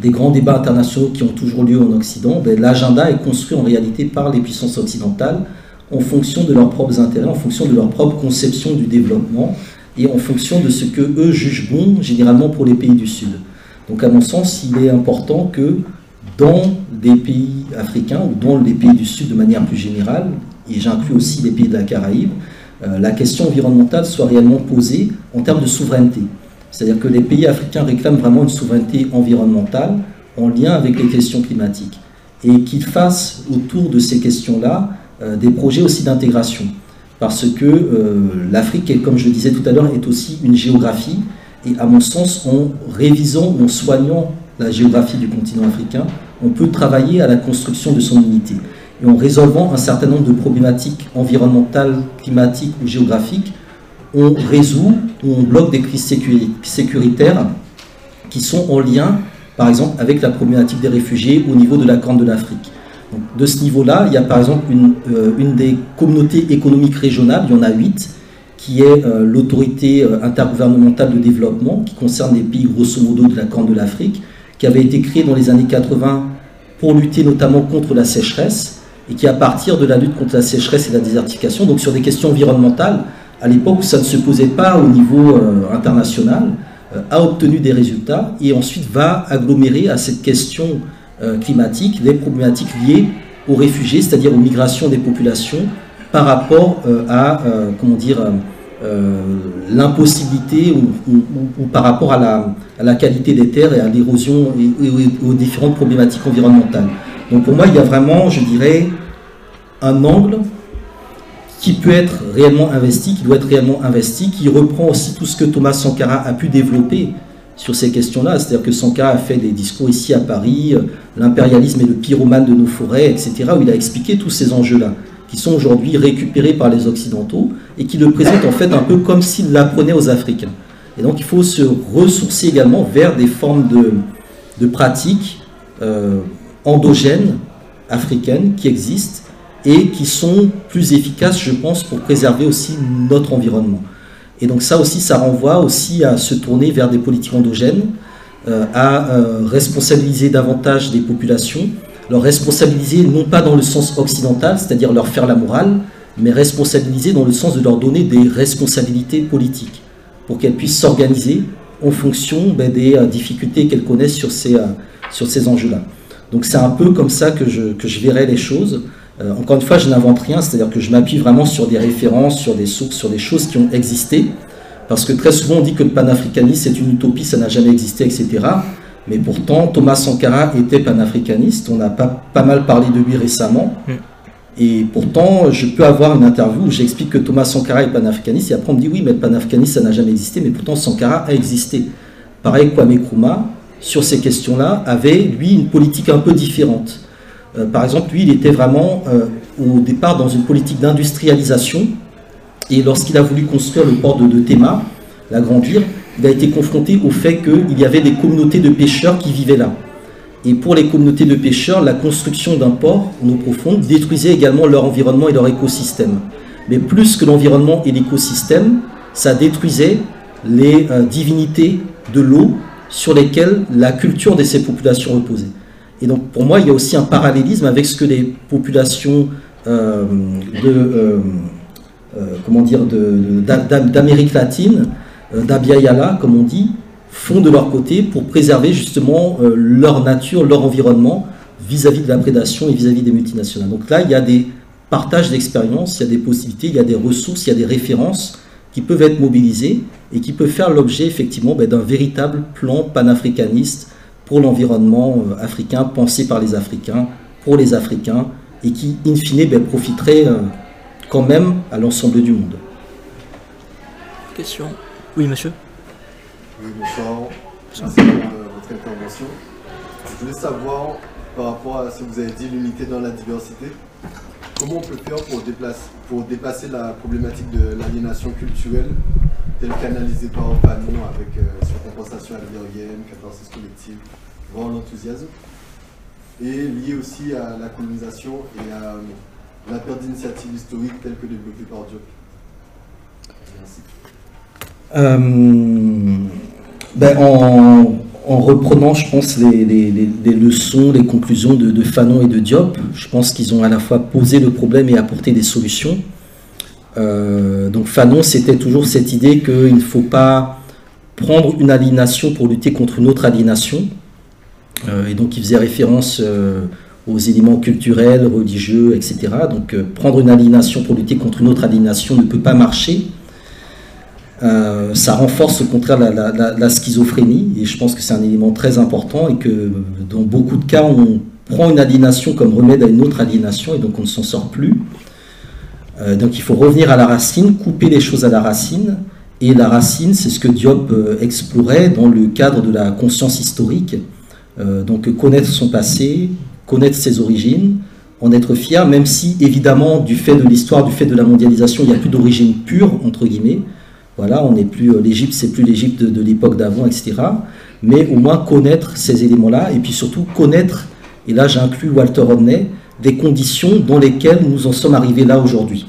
des grands débats internationaux qui ont toujours lieu en Occident, ben, l'agenda est construit en réalité par les puissances occidentales en fonction de leurs propres intérêts, en fonction de leur propre conception du développement et en fonction de ce que eux jugent bon, généralement pour les pays du Sud. Donc à mon sens, il est important que dans des pays africains ou dans les pays du Sud de manière plus générale, et j'inclus aussi les pays de la Caraïbe, euh, la question environnementale soit réellement posée en termes de souveraineté. C'est-à-dire que les pays africains réclament vraiment une souveraineté environnementale en lien avec les questions climatiques et qu'ils fassent autour de ces questions-là euh, des projets aussi d'intégration. Parce que euh, l'Afrique, comme je le disais tout à l'heure, est aussi une géographie. Et à mon sens, en révisant, en soignant la géographie du continent africain, on peut travailler à la construction de son unité. Et en résolvant un certain nombre de problématiques environnementales, climatiques ou géographiques, on résout ou on bloque des crises sécuritaires qui sont en lien, par exemple, avec la problématique des réfugiés au niveau de la Corne de l'Afrique. De ce niveau-là, il y a par exemple une, euh, une, des communautés économiques régionales, il y en a huit, qui est euh, l'autorité euh, intergouvernementale de développement, qui concerne les pays grosso modo de la Corne de l'Afrique, qui avait été créée dans les années 80 pour lutter notamment contre la sécheresse, et qui à partir de la lutte contre la sécheresse et la désertification, donc sur des questions environnementales, à l'époque où ça ne se posait pas au niveau international, a obtenu des résultats, et ensuite va agglomérer à cette question euh, climatiques, les problématiques liées aux réfugiés, c'est-à-dire aux migrations des populations par rapport euh, à, euh, comment dire, l'impossibilité ou, par rapport à la, qualité des terres et à l'érosion et, et, aux différentes problématiques environnementales. Donc pour moi, il y a vraiment, je dirais, un angle qui peut être réellement investi, qui doit être réellement investi, qui reprend aussi tout ce que Thomas Sankara a pu développer sur ces questions-là. C'est-à-dire que Sankara a fait des discours ici à Paris, euh, l'impérialisme et le pyromane de nos forêts, etc., où il a expliqué tous ces enjeux-là, qui sont aujourd'hui récupérés par les Occidentaux et qui le présentent en fait un peu comme s'il l'apprenait aux Africains. Et donc il faut se ressourcer également vers des formes de, de pratiques euh, endogènes africaines qui existent et qui sont plus efficaces, je pense, pour préserver aussi notre environnement. Et donc ça aussi, ça renvoie aussi à se tourner vers des politiques endogènes, euh, à euh, responsabiliser davantage des populations, leur responsabiliser non pas dans le sens occidental, c'est-à-dire leur faire la morale, mais responsabiliser dans le sens de leur donner des responsabilités politiques, pour qu'elles puissent s'organiser en fonction ben, des euh, difficultés qu'elles connaissent sur ces, euh, ces enjeux-là. Donc c'est un peu comme ça que je, que je verrai les choses. Euh, encore une fois, je n'invente rien, c'est-à-dire que je m'appuie vraiment sur des références, sur des sources, sur des choses qui ont existé. Parce que très souvent, on dit que le panafricanisme, c'est une utopie, ça n'a jamais existé, etc. Mais pourtant, Thomas Sankara était panafricaniste. On a pas, pas mal parlé de lui récemment. Mm. Et pourtant, je peux avoir une interview où j'explique que Thomas Sankara est panafricaniste. Et après, on me dit oui, mais le panafricanisme, ça n'a jamais existé. Mais pourtant, Sankara a existé. Pareil, Kwame Nkrumah, sur ces questions-là, avait, lui, une politique un peu différente. Euh, par exemple, lui, il était vraiment euh, au départ dans une politique d'industrialisation. Et lorsqu'il a voulu construire le port de, de Théma, l'agrandir, il a été confronté au fait qu'il y avait des communautés de pêcheurs qui vivaient là. Et pour les communautés de pêcheurs, la construction d'un port en eau profonde détruisait également leur environnement et leur écosystème. Mais plus que l'environnement et l'écosystème, ça détruisait les euh, divinités de l'eau sur lesquelles la culture de ces populations reposait. Et donc pour moi, il y a aussi un parallélisme avec ce que les populations euh, euh, comment dire, d'Amérique latine, d'Abya comme on dit, font de leur côté pour préserver justement leur nature, leur environnement vis-à-vis de la prédation et vis-à-vis des multinationales. Donc là, il y a des partages d'expériences, il y a des possibilités, il y a des ressources, il y a des références qui peuvent être mobilisées et qui peuvent faire l'objet effectivement ben, d'un véritable plan panafricaniste pour l'environnement euh, africain, pensé par les Africains, pour les Africains, et qui, in fine, ben, profiterait euh, quand même à l'ensemble du monde. Question Oui, monsieur Oui, bonsoir. Merci pour euh, votre intervention. Je voulais savoir, par rapport à ce que vous avez dit, l'unité dans la diversité, comment on peut faire pour, déplacer, pour dépasser la problématique de l'aliénation culturelle telle qu'analysée par Fanon avec euh, surcompensation algérienne, catharsis collective, grand l'enthousiasme, et lié aussi à la colonisation et à euh, la perte d'initiative historique telle que développée par Diop. Merci. Euh, ben en, en reprenant, je pense, les, leçons, les conclusions de, Fanon et de Diop. Je pense qu'ils ont à la fois posé le problème et apporté des solutions. Euh, donc Fanon, c'était toujours cette idée qu'il ne faut pas prendre une aliénation pour lutter contre une autre aliénation. Euh, et donc il faisait référence aux éléments culturels, religieux, etc. Donc prendre une aliénation pour lutter contre une autre aliénation ne peut pas marcher. Euh, ça renforce au contraire la, schizophrénie, et je pense que c'est un élément très important, et que dans beaucoup de cas, on prend une aliénation comme remède à une autre aliénation, et donc on ne s'en sort plus. Euh, donc il faut revenir à la racine, couper les choses à la racine, et la racine, c'est ce que Diop euh, explorait dans le cadre de la conscience historique. donc connaître son passé, connaître ses origines, en être fier, même si évidemment, du fait de l'histoire, du fait de la mondialisation, il n'y a plus d'origine pure, entre guillemets, voilà, on n'est plus euh, l'Égypte, c'est plus l'Égypte de, l'époque d'avant, etc. Mais au moins connaître ces éléments-là, et puis surtout connaître, et là j'inclus Walter Rodney, des conditions dans lesquelles nous en sommes arrivés là aujourd'hui.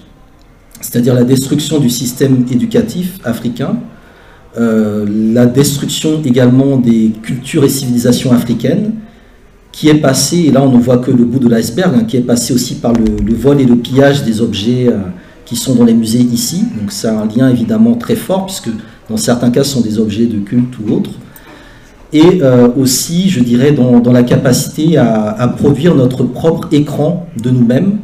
C'est-à-dire la destruction du système éducatif africain, euh, la destruction également des cultures et civilisations africaines, qui est passée, et là on ne voit que le bout de l'iceberg, hein, qui est passé aussi par le, vol et le pillage des objets. Euh, qui sont dans les musées ici. Donc ça a un lien évidemment très fort, puisque dans certains cas, ce sont des objets de culte ou autres. Et euh, aussi, je dirais, dans, la capacité à, produire notre propre écran de nous-mêmes.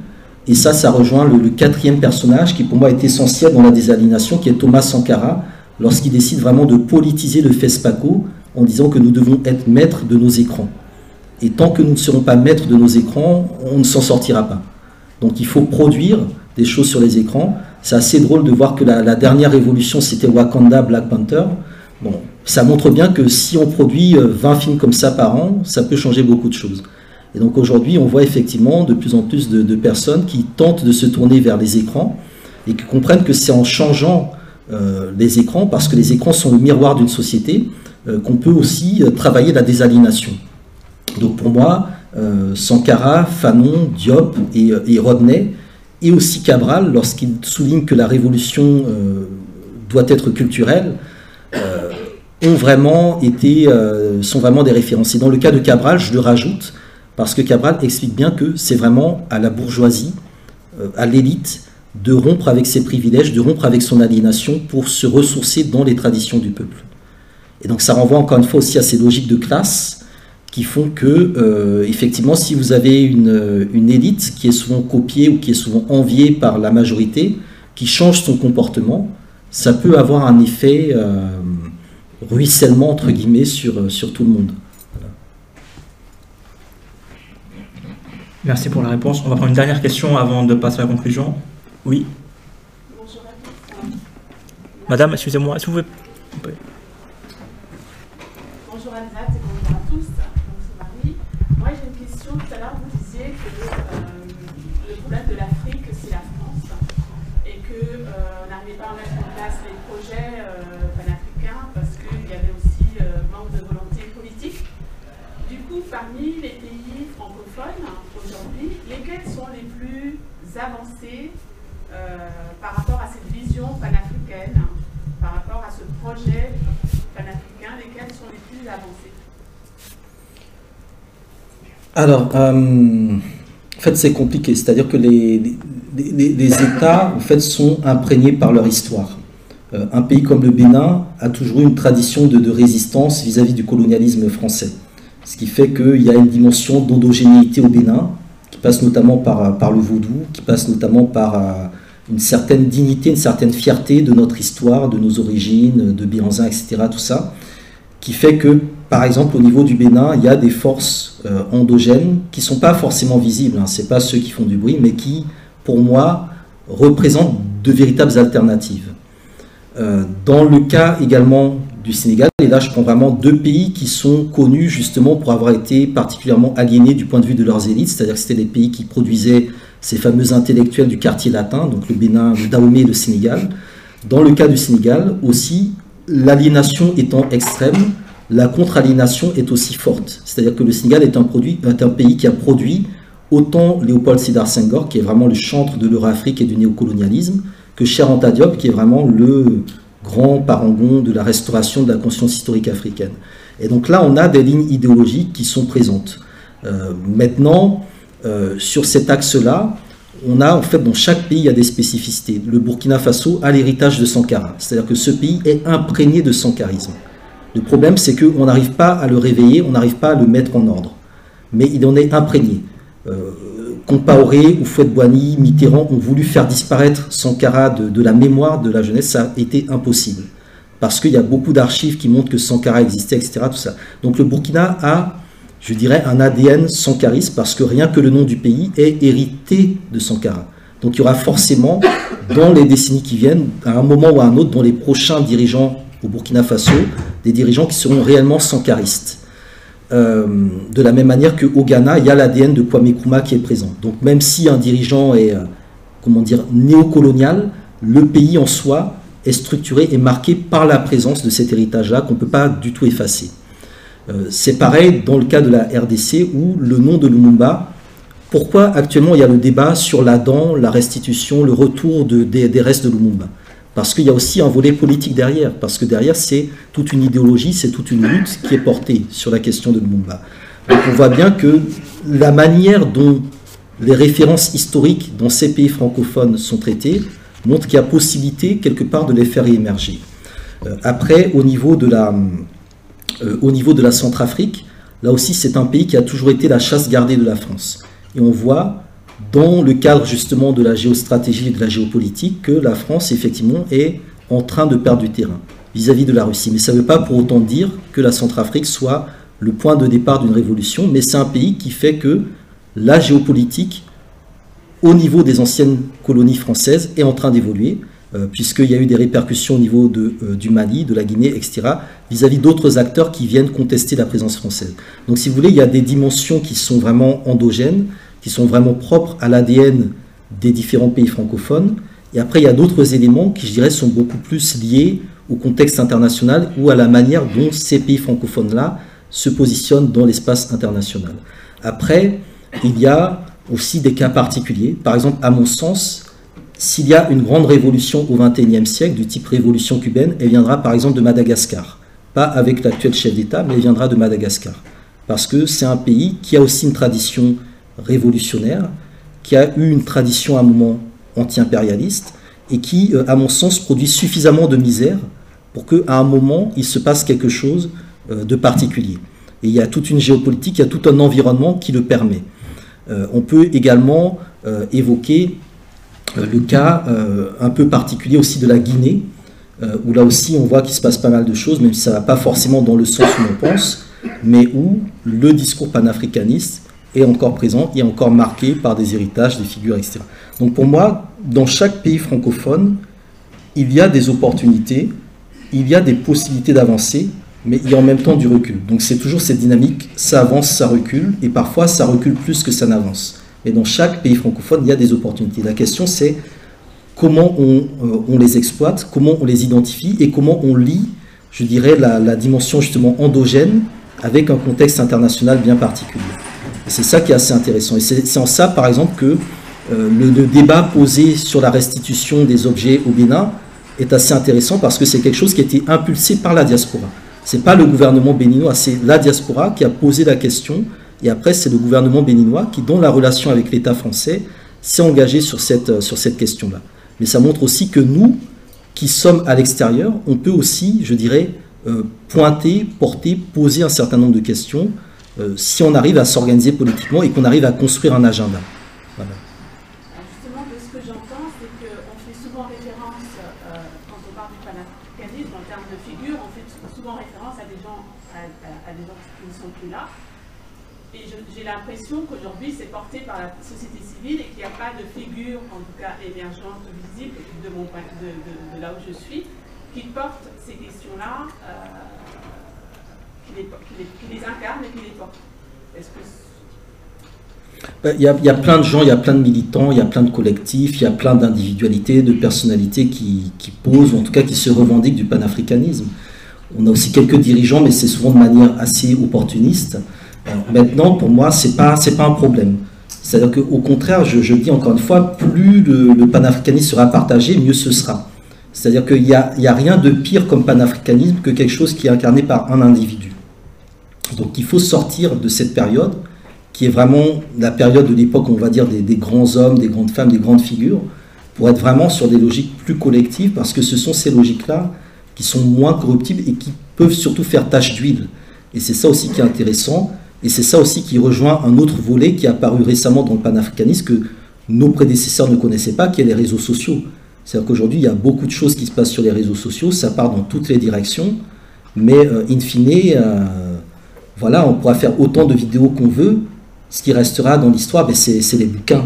Et ça, ça rejoint le, quatrième personnage qui pour moi est essentiel dans la désaliénation, qui est Thomas Sankara, lorsqu'il décide vraiment de politiser le FESPACO en disant que nous devons être maîtres de nos écrans. Et tant que nous ne serons pas maîtres de nos écrans, on ne s'en sortira pas. Donc il faut produire des choses sur les écrans. C'est assez drôle de voir que la, dernière évolution, c'était Wakanda Black Panther. Bon, ça montre bien que si on produit 20 euh, films comme ça par an, ça peut changer beaucoup de choses. Et donc aujourd'hui, on voit effectivement de plus en plus de, personnes qui tentent de se tourner vers les écrans et qui comprennent que c'est en changeant euh, les écrans, parce que les écrans sont le miroir d'une société, euh, qu'on peut aussi travailler la désaliénation. Donc pour moi, Sankara, Fanon, Diop et, et Rodney et aussi Cabral, lorsqu'il souligne que la révolution euh, doit être culturelle, euh, ont vraiment été, euh, sont vraiment des références. Et dans le cas de Cabral, je le rajoute, parce que Cabral explique bien que c'est vraiment à la bourgeoisie, à l'élite, de rompre avec ses privilèges, de rompre avec son aliénation pour se ressourcer dans les traditions du peuple. Et donc ça renvoie encore une fois aussi à ces logiques de classe, qui font que, euh, effectivement, si vous avez une, une, élite qui est souvent copiée ou qui est souvent enviée par la majorité, qui change son comportement, ça peut avoir un effet euh, ruissellement, entre guillemets, sur, sur tout le monde. Merci pour la réponse. On va prendre une dernière question avant de passer à la conclusion. Oui. Madame, excusez-moi, est-ce que vous pouvez... par rapport à cette vision panafricaine, par rapport à ce projet panafricain, lesquels sont les plus avancés Alors, en fait, c'est compliqué. C'est-à-dire que les, États, en fait, sont imprégnés par leur histoire. Euh, un pays comme le Bénin a toujours eu une tradition de, résistance vis-à-vis du colonialisme français. Ce qui fait qu'il y a une dimension d'endogénéité au Bénin, qui passe notamment par, par le vaudou, qui passe notamment par euh, une certaine dignité, une certaine fierté de notre histoire, de nos origines, de Biranzin, etc. Tout ça, qui fait que, par exemple, au niveau du Bénin, il y a des forces euh, endogènes qui ne sont pas forcément visibles. Hein. Ce n'est pas ceux qui font du bruit, mais qui pour moi, représente de véritables alternatives. Euh, dans le cas également du Sénégal, et là je prends vraiment deux pays qui sont connus justement pour avoir été particulièrement aliénés du point de vue de leurs élites, c'est-à-dire que c'était des pays qui produisaient ces fameux intellectuels du quartier latin, donc le Bénin, le Dahomey et le Sénégal. Dans le cas du Sénégal aussi, l'aliénation étant extrême, la contre-aliénation est aussi forte. C'est-à-dire que le Sénégal est un, produit, est un pays qui a produit autant Léopold Sédar Senghor, qui est vraiment le chantre de l'Euro-Afrique et du néocolonialisme, que Cher Anta Diop, qui est vraiment le grand parangon de la restauration de la conscience historique africaine. Et donc là, on a des lignes idéologiques qui sont présentes. Euh, maintenant, euh, sur cet axe-là, on a en fait dans chaque pays a des spécificités. Le Burkina Faso a l'héritage de Sankara, c'est-à-dire que ce pays est imprégné de sankarisme. Le problème, c'est qu'on n'arrive pas à le réveiller, on n'arrive pas à le mettre en ordre, mais il en est imprégné. Euh, Compaoré ou Fouette-Boigny, Mitterrand ont voulu faire disparaître Sankara de, de, la mémoire de la jeunesse, ça a été impossible. Parce qu'il y a beaucoup d'archives qui montrent que Sankara existait, etc. Tout ça. Donc le Burkina a, je dirais, un ADN sankariste parce que rien que le nom du pays est hérité de Sankara. Donc il y aura forcément, dans les décennies qui viennent, à un moment ou à un autre, dans les prochains dirigeants au Burkina Faso, des dirigeants qui seront réellement sankaristes. Euh, de la même manière qu'au Ghana, il y a l'ADN de Kwame Nkrumah qui est présent. Donc même si un dirigeant est, euh, comment dire, néocolonial, le pays en soi est structuré et marqué par la présence de cet héritage-là qu'on ne peut pas du tout effacer. Euh, c'est pareil dans le cas de la RDC où le nom de Lumumba, pourquoi actuellement il y a le débat sur la dent, la restitution, le retour des restes de Lumumba? Parce qu'il y a aussi un volet politique derrière, parce que derrière, c'est toute une idéologie, c'est toute une lutte qui est portée sur la question de Lumumba. Donc on voit bien que la manière dont les références historiques dans ces pays francophones sont traitées montre qu'il y a possibilité quelque part de les faire émerger. Euh, après, au niveau de la, euh, au niveau de la Centrafrique, là aussi c'est un pays qui a toujours été la chasse gardée de la France. Et on voit dans le cadre justement de la géostratégie et de la géopolitique que la France effectivement est en train de perdre du terrain vis-à-vis de la Russie. Mais ça ne veut pas pour autant dire que la Centrafrique soit le point de départ d'une révolution, mais c'est un pays qui fait que la géopolitique au niveau des anciennes colonies françaises est en train d'évoluer, puisqu'il y a eu des répercussions au niveau euh, du Mali, de la Guinée, etc., vis-à-vis d'autres acteurs qui viennent contester la présence française. Donc si vous voulez, il y a des dimensions qui sont vraiment endogènes, qui sont vraiment propres à l'ADN des différents pays francophones. Et après, il y a d'autres éléments qui, je dirais, sont beaucoup plus liés au contexte international ou à la manière dont ces pays francophones-là se positionnent dans l'espace international. Après, il y a aussi des cas particuliers. Par exemple, à mon sens, s'il y a une grande révolution au XXIe siècle, du type révolution cubaine, elle viendra par exemple de Madagascar. Pas avec l'actuel chef d'État, mais elle viendra de Madagascar. Parce que c'est un pays qui a aussi une tradition révolutionnaire, qui a eu une tradition à un moment anti-impérialiste et qui, euh, à mon sens, produit suffisamment de misère pour qu'à un moment, il se passe quelque chose euh, de particulier. Et il y a toute une géopolitique, il y a tout un environnement qui le permet. Euh, on peut également évoquer le cas un peu particulier aussi de la Guinée, où là aussi on voit qu'il se passe pas mal de choses, même si ça ne va pas forcément dans le sens où on pense, mais où le discours panafricaniste est encore présent et encore marqué par des héritages, des figures, etc. Donc pour moi, dans chaque pays francophone, il y a des opportunités, il y a des possibilités d'avancer, mais il y a en même temps du recul. Donc c'est toujours cette dynamique, ça avance, ça recule, et parfois ça recule plus que ça n'avance. Mais dans chaque pays francophone, il y a des opportunités. La question c'est comment on, euh, les exploite, comment on les identifie et comment on lit je dirais, la, dimension justement endogène avec un contexte international bien particulier. Et c'est ça qui est assez intéressant. Et c'est en ça, par exemple, que euh, le, débat posé sur la restitution des objets au Bénin est assez intéressant parce que c'est quelque chose qui a été impulsé par la diaspora. C'est pas le gouvernement béninois, c'est la diaspora qui a posé la question. Et après, c'est le gouvernement béninois qui, dans la relation avec l'État français, s'est engagé sur cette, sur cette question-là. Mais ça montre aussi que nous, qui sommes à l'extérieur, on peut aussi, je dirais, euh, pointer, porter, poser un certain nombre de questions euh, si on arrive à s'organiser politiquement et qu'on arrive à construire un agenda. Voilà. Justement, de ce que j'entends, c'est qu'on fait souvent référence, euh, quand on parle du panafricanisme, en termes de figure, on fait souvent référence à des gens, à, des gens qui ne sont plus là. Et j'ai l'impression qu'aujourd'hui, c'est porté par la société civile et qu'il n'y a pas de figure, en tout cas émergente, visible, de, là où je suis, qui porte ces questions-là, euh, qui, les, incarne et qui les porte. Est-ce que ben, il y, a, il y, a, plein de gens, il y a plein de militants, il y a plein de collectifs, il y a plein d'individualités, de personnalités qui, qui, posent, ou en tout cas qui se revendiquent du panafricanisme. On a aussi quelques dirigeants, mais c'est souvent de manière assez opportuniste. Maintenant, pour moi, ce n'est pas, pas un problème. C'est-à-dire qu'au contraire, je, dis encore une fois, plus le, panafricanisme sera partagé, mieux ce sera. C'est-à-dire qu'il n'y a, a, rien de pire comme panafricanisme que quelque chose qui est incarné par un individu. Donc il faut sortir de cette période, qui est vraiment la période de l'époque, on va dire, des, des, grands hommes, des grandes femmes, des grandes figures, pour être vraiment sur des logiques plus collectives, parce que ce sont ces logiques-là qui sont moins corruptibles et qui peuvent surtout faire tache d'huile. Et c'est ça aussi qui est intéressant, et c'est ça aussi qui rejoint un autre volet qui est apparu récemment dans le panafricanisme que nos prédécesseurs ne connaissaient pas, qui est les réseaux sociaux. C'est-à-dire qu'aujourd'hui, il y a beaucoup de choses qui se passent sur les réseaux sociaux, ça part dans toutes les directions, mais euh, in fine, euh, voilà, on pourra faire autant de vidéos qu'on veut, ce qui restera dans l'histoire, ben, c'est les bouquins.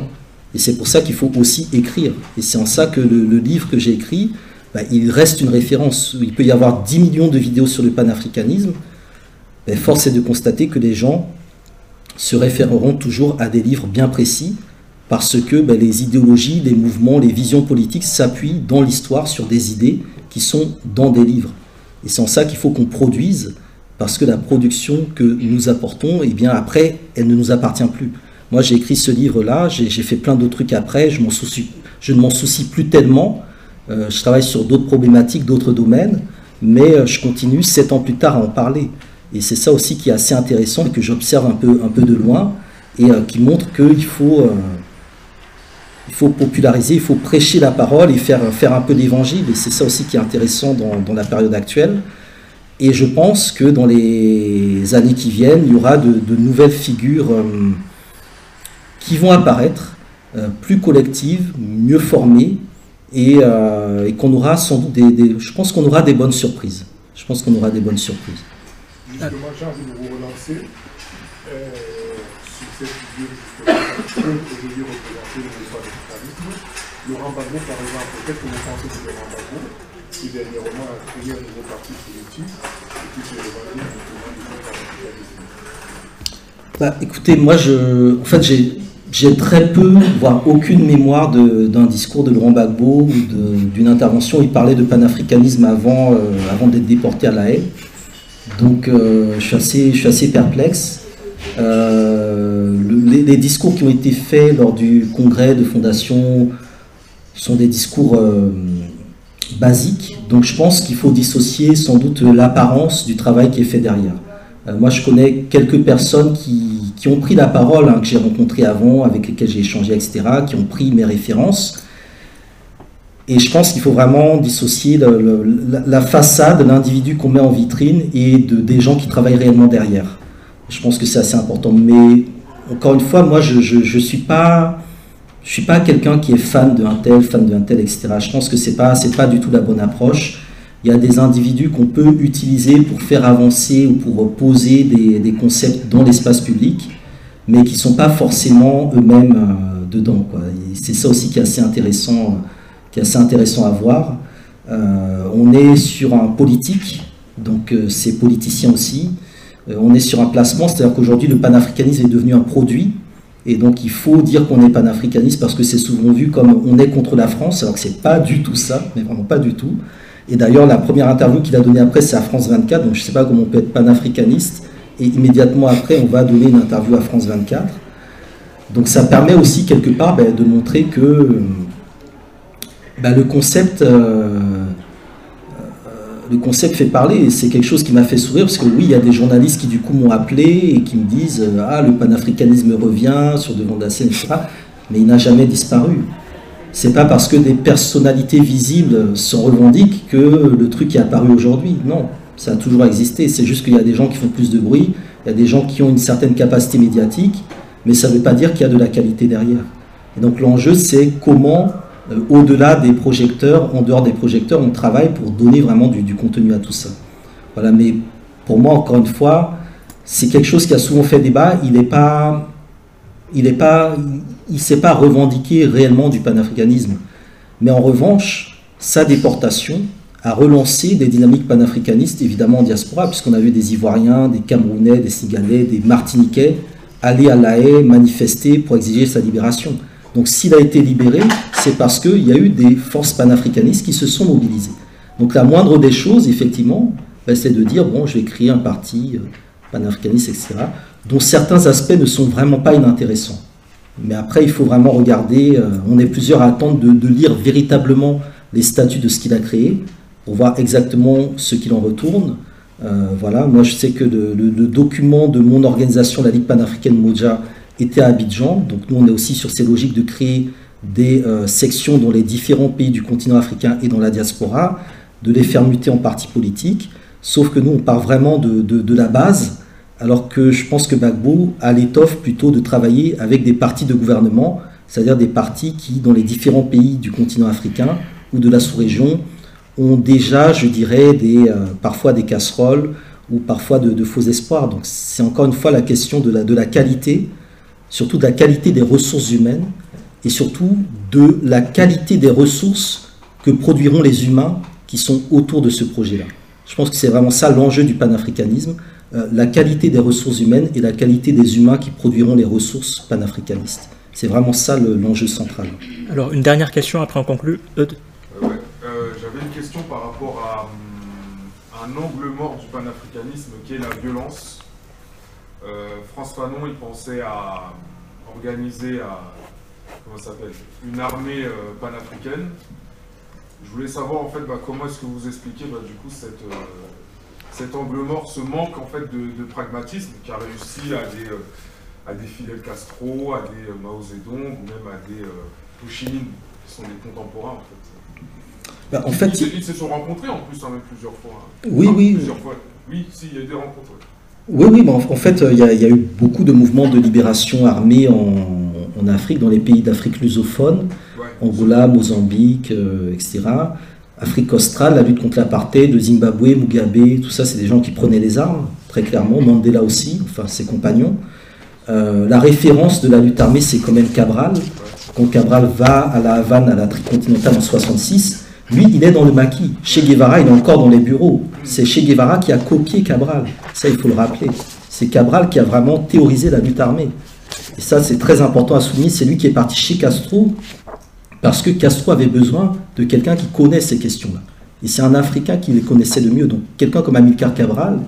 Et c'est pour ça qu'il faut aussi écrire. Et c'est en ça que le, livre que j'ai écrit, ben, il reste une référence. Il peut y avoir 10 millions de vidéos sur le panafricanisme, force est de constater que les gens se référeront toujours à des livres bien précis, parce que ben, les idéologies, les mouvements, les visions politiques s'appuient dans l'histoire sur des idées qui sont dans des livres. Et c'est en ça qu'il faut qu'on produise, parce que la production que nous apportons, eh bien après, elle ne nous appartient plus. Moi, j'ai écrit ce livre-là, j'ai fait plein d'autres trucs après, je ne m'en soucie plus tellement. Euh, je travaille sur d'autres problématiques, d'autres domaines, mais euh, je continue sept ans plus tard à en parler. Et c'est ça aussi qui est assez intéressant et que j'observe un peu, un peu de loin et euh, qui montre qu'il faut, euh, il faut populariser, il faut prêcher la parole et faire, faire un peu d'évangile. Et c'est ça aussi qui est intéressant dans, la période actuelle. Et je pense que dans les années qui viennent, il y aura de, nouvelles figures euh, qui vont apparaître, plus collectives, mieux formées, et, qu'on aura je pense qu'on aura des bonnes surprises. Je pense qu'on aura des bonnes surprises. Justement, j'ai envie de vous relancer euh, sur cette idée justement aujourd'hui représenter le de capitalisme. Laurent Gbagbo, par exemple, qu'est-ce que vous pensez de Laurent Gbagbo, qui dernièrement a créé un nouveau parti politique et qui se revendique justement du capitalisme bah, Écoutez, moi, je, en fait, j'ai j'ai très peu, voire aucune mémoire d'un discours de Laurent Gbagbo ou d'une intervention. Il parlait de panafricanisme avant, euh, avant d'être déporté à La Haye. Donc euh, je, suis assez, perplexe. Euh, les, discours qui ont été faits lors du congrès de fondation sont des discours euh, basiques. Donc je pense qu'il faut dissocier sans doute l'apparence du travail qui est fait derrière. moi je connais quelques personnes qui, qui ont pris la parole, hein, que j'ai rencontrées avant, avec lesquelles j'ai échangé, etc., qui ont pris mes références et je pense qu'il faut vraiment dissocier la, façade de l'individu qu'on met en vitrine et de, des gens qui travaillent réellement derrière. Je pense que c'est assez important. Mais encore une fois, moi, je ne suis pas, pas quelqu'un qui est fan de un tel, fan de un tel, etc. Je pense que ce n'est pas, pas du tout la bonne approche. Il y a des individus qu'on peut utiliser pour faire avancer ou pour poser des, concepts dans l'espace public, mais qui ne sont pas forcément eux-mêmes euh, dedans. C'est ça aussi qui est assez intéressant qui est assez intéressant à voir. Euh, on est sur un politique, donc euh, c'est politicien aussi. Euh, on est sur un placement, c'est-à-dire qu'aujourd'hui le panafricanisme est devenu un produit, et donc il faut dire qu'on est panafricaniste parce que c'est souvent vu comme on est contre la France, alors que c'est pas du tout ça, mais vraiment pas du tout. Et d'ailleurs, la première interview qu'il a donnée après, c'est à France 24, donc je ne sais pas comment on peut être panafricaniste. Et immédiatement après, on va donner une interview à France 24. Donc ça permet aussi quelque part ben, de montrer que ben, le concept... Euh, le concept fait parler c'est quelque chose qui m'a fait sourire parce que oui, il y a des journalistes qui du coup m'ont appelé et qui me disent euh, Ah, le panafricanisme revient sur devant de la scène, etc. Mais il n'a jamais disparu. C'est pas parce que des personnalités visibles se revendiquent que le truc est apparu aujourd'hui. Non, ça a toujours existé. C'est juste qu'il y a des gens qui font plus de bruit, il y a des gens qui ont une certaine capacité médiatique, mais ça ne veut pas dire qu'il y a de la qualité derrière. Et donc l'enjeu, c'est comment euh, au-delà des projecteurs, en dehors des projecteurs, on travaille pour donner vraiment du, contenu à tout ça. Voilà, mais pour moi, encore une fois, c'est quelque chose qui a souvent fait débat. Il n'est pas, il n'est pas, il, s'est pas revendiqué réellement du panafricanisme. Mais en revanche, sa déportation a relancé des dynamiques panafricanistes, évidemment en diaspora, puisqu'on a vu des Ivoiriens, des Camerounais, des Sénégalais, des Martiniquais aller à La Haye manifester pour exiger sa libération. Donc s'il a été libéré, c'est parce qu'il y a eu des forces panafricanistes qui se sont mobilisées. Donc la moindre des choses, effectivement, ben, c'est de dire, bon, je vais créer un parti euh, panafricaniste, etc., dont certains aspects ne sont vraiment pas inintéressants. Mais après, il faut vraiment regarder, euh, on est plusieurs à attendre de, lire véritablement les statuts de ce qu'il a créé, pour voir exactement ce qu'il en retourne. Euh, voilà, moi je sais que le, le, document de mon organisation, la Ligue panafricaine Moja, était à Abidjan. Donc nous, on est aussi sur ces logiques de créer des euh, sections dans les différents pays du continent africain et dans la diaspora, de les faire muter en partis politiques. Sauf que nous, on part vraiment de, de, la base, alors que je pense que Bagbo a l'étoffe plutôt de travailler avec des partis de gouvernement, c'est-à-dire des partis qui, dans les différents pays du continent africain ou de la sous-région, ont déjà, je dirais, des, euh, parfois des casseroles ou parfois de, de faux espoirs. Donc c'est encore une fois la question de la, de la qualité surtout de la qualité des ressources humaines et surtout de la qualité des ressources que produiront les humains qui sont autour de ce projet-là. Je pense que c'est vraiment ça l'enjeu du panafricanisme, euh, la qualité des ressources humaines et la qualité des humains qui produiront les ressources panafricanistes. C'est vraiment ça l'enjeu central. Alors une dernière question, après on conclut. Euh, euh, j'avais une question par rapport à hum, un angle mort du panafricanisme qui est la violence France Fanon, il pensait à organiser une armée euh, panafricaine. Je voulais savoir en fait bah, comment est-ce que vous expliquez bah, du coup cette, euh, cet angle mort, ce manque en fait de, pragmatisme qui a réussi à des, à des Fidel Castro, à des Mao Zedong ou même à des Ho Chi Minh qui sont des contemporains en fait. Bah, en fait, ils, se sont rencontrés en plus hein, même plusieurs fois. Hein. Oui, oui. Plusieurs fois. Oui, si, il y a eu des rencontres. Oui, oui, en fait, il y, a, eu beaucoup de mouvements de libération armée en, Afrique, dans les pays d'Afrique lusophone, Angola, Mozambique, euh, etc. Afrique australe, la lutte contre l'apartheid, de Zimbabwe, Mugabe, tout ça, c'est des gens qui prenaient les armes, très clairement. Mandela aussi, enfin ses compagnons. Euh, la référence de la lutte armée, c'est quand même Cabral. Quand Cabral va à la Havane, à la tricontinentale en 66, lui, il est dans le maquis. Che Guevara, il est encore dans les bureaux. C'est Che Guevara qui a copié Cabral. Ça, il faut le rappeler. C'est Cabral qui a vraiment théorisé la lutte armée. Et ça, c'est très important à souligner. C'est lui qui est parti chez Castro parce que Castro avait besoin de quelqu'un qui connaît ces questions-là. Et c'est un Africain qui les connaissait le mieux. Donc quelqu'un comme Amilcar Cabral,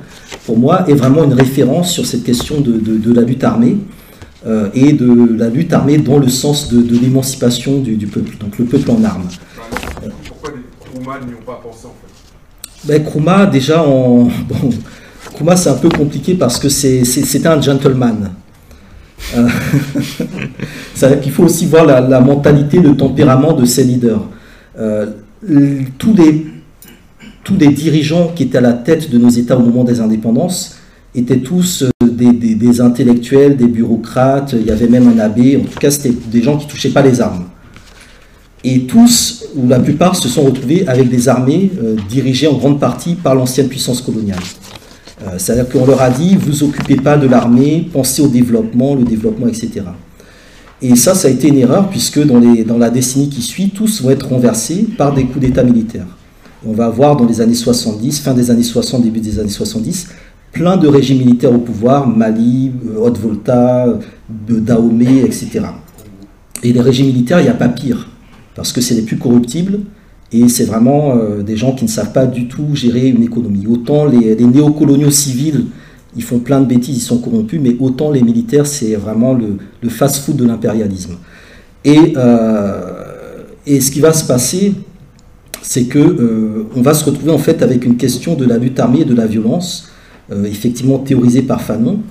pour moi, est vraiment une référence sur cette question de, la lutte armée euh, et de la lutte armée dans le sens de, l'émancipation du, du, peuple, donc le peuple en armes. Kruma n'y ont pas en fait ben, déjà, bon, c'est un peu compliqué parce que c'est un gentleman. Euh... Il faut aussi voir la, mentalité, le tempérament de ses leaders. Euh, tous, les, tous les dirigeants qui étaient à la tête de nos États au moment des indépendances étaient tous euh, des, des, intellectuels, des bureaucrates, il y avait même un abbé, en tout cas c'était des gens qui ne touchaient pas les armes. Et tous, ou la plupart, se sont retrouvés avec des armées euh, dirigées en grande partie par l'ancienne puissance coloniale. Euh, c'est-à-dire qu'on leur a dit, vous occupez pas de l'armée, pensez au développement, le développement, etc. Et ça, ça a été une erreur, puisque dans, les, dans la décennie qui suit, tous vont être renversés par des coups d'État militaires. On va avoir dans les années 70, fin des années 60, début des années 70, plein de régimes militaires au pouvoir, Mali, euh, Haute-Volta, Dahomey, etc. Et les régimes militaires, il n'y a pas pire parce que c'est les plus corruptibles Et c'est vraiment des gens qui ne savent pas du tout gérer une économie. Autant les, néocoloniaux civils, ils font plein de bêtises, ils sont corrompus, mais autant les militaires, c'est vraiment le, fast-food de l'impérialisme. Et, et ce qui va se passer, c'est que euh, on va se retrouver en fait avec une question de la lutte armée et de la violence, euh, effectivement théorisée par Fanon,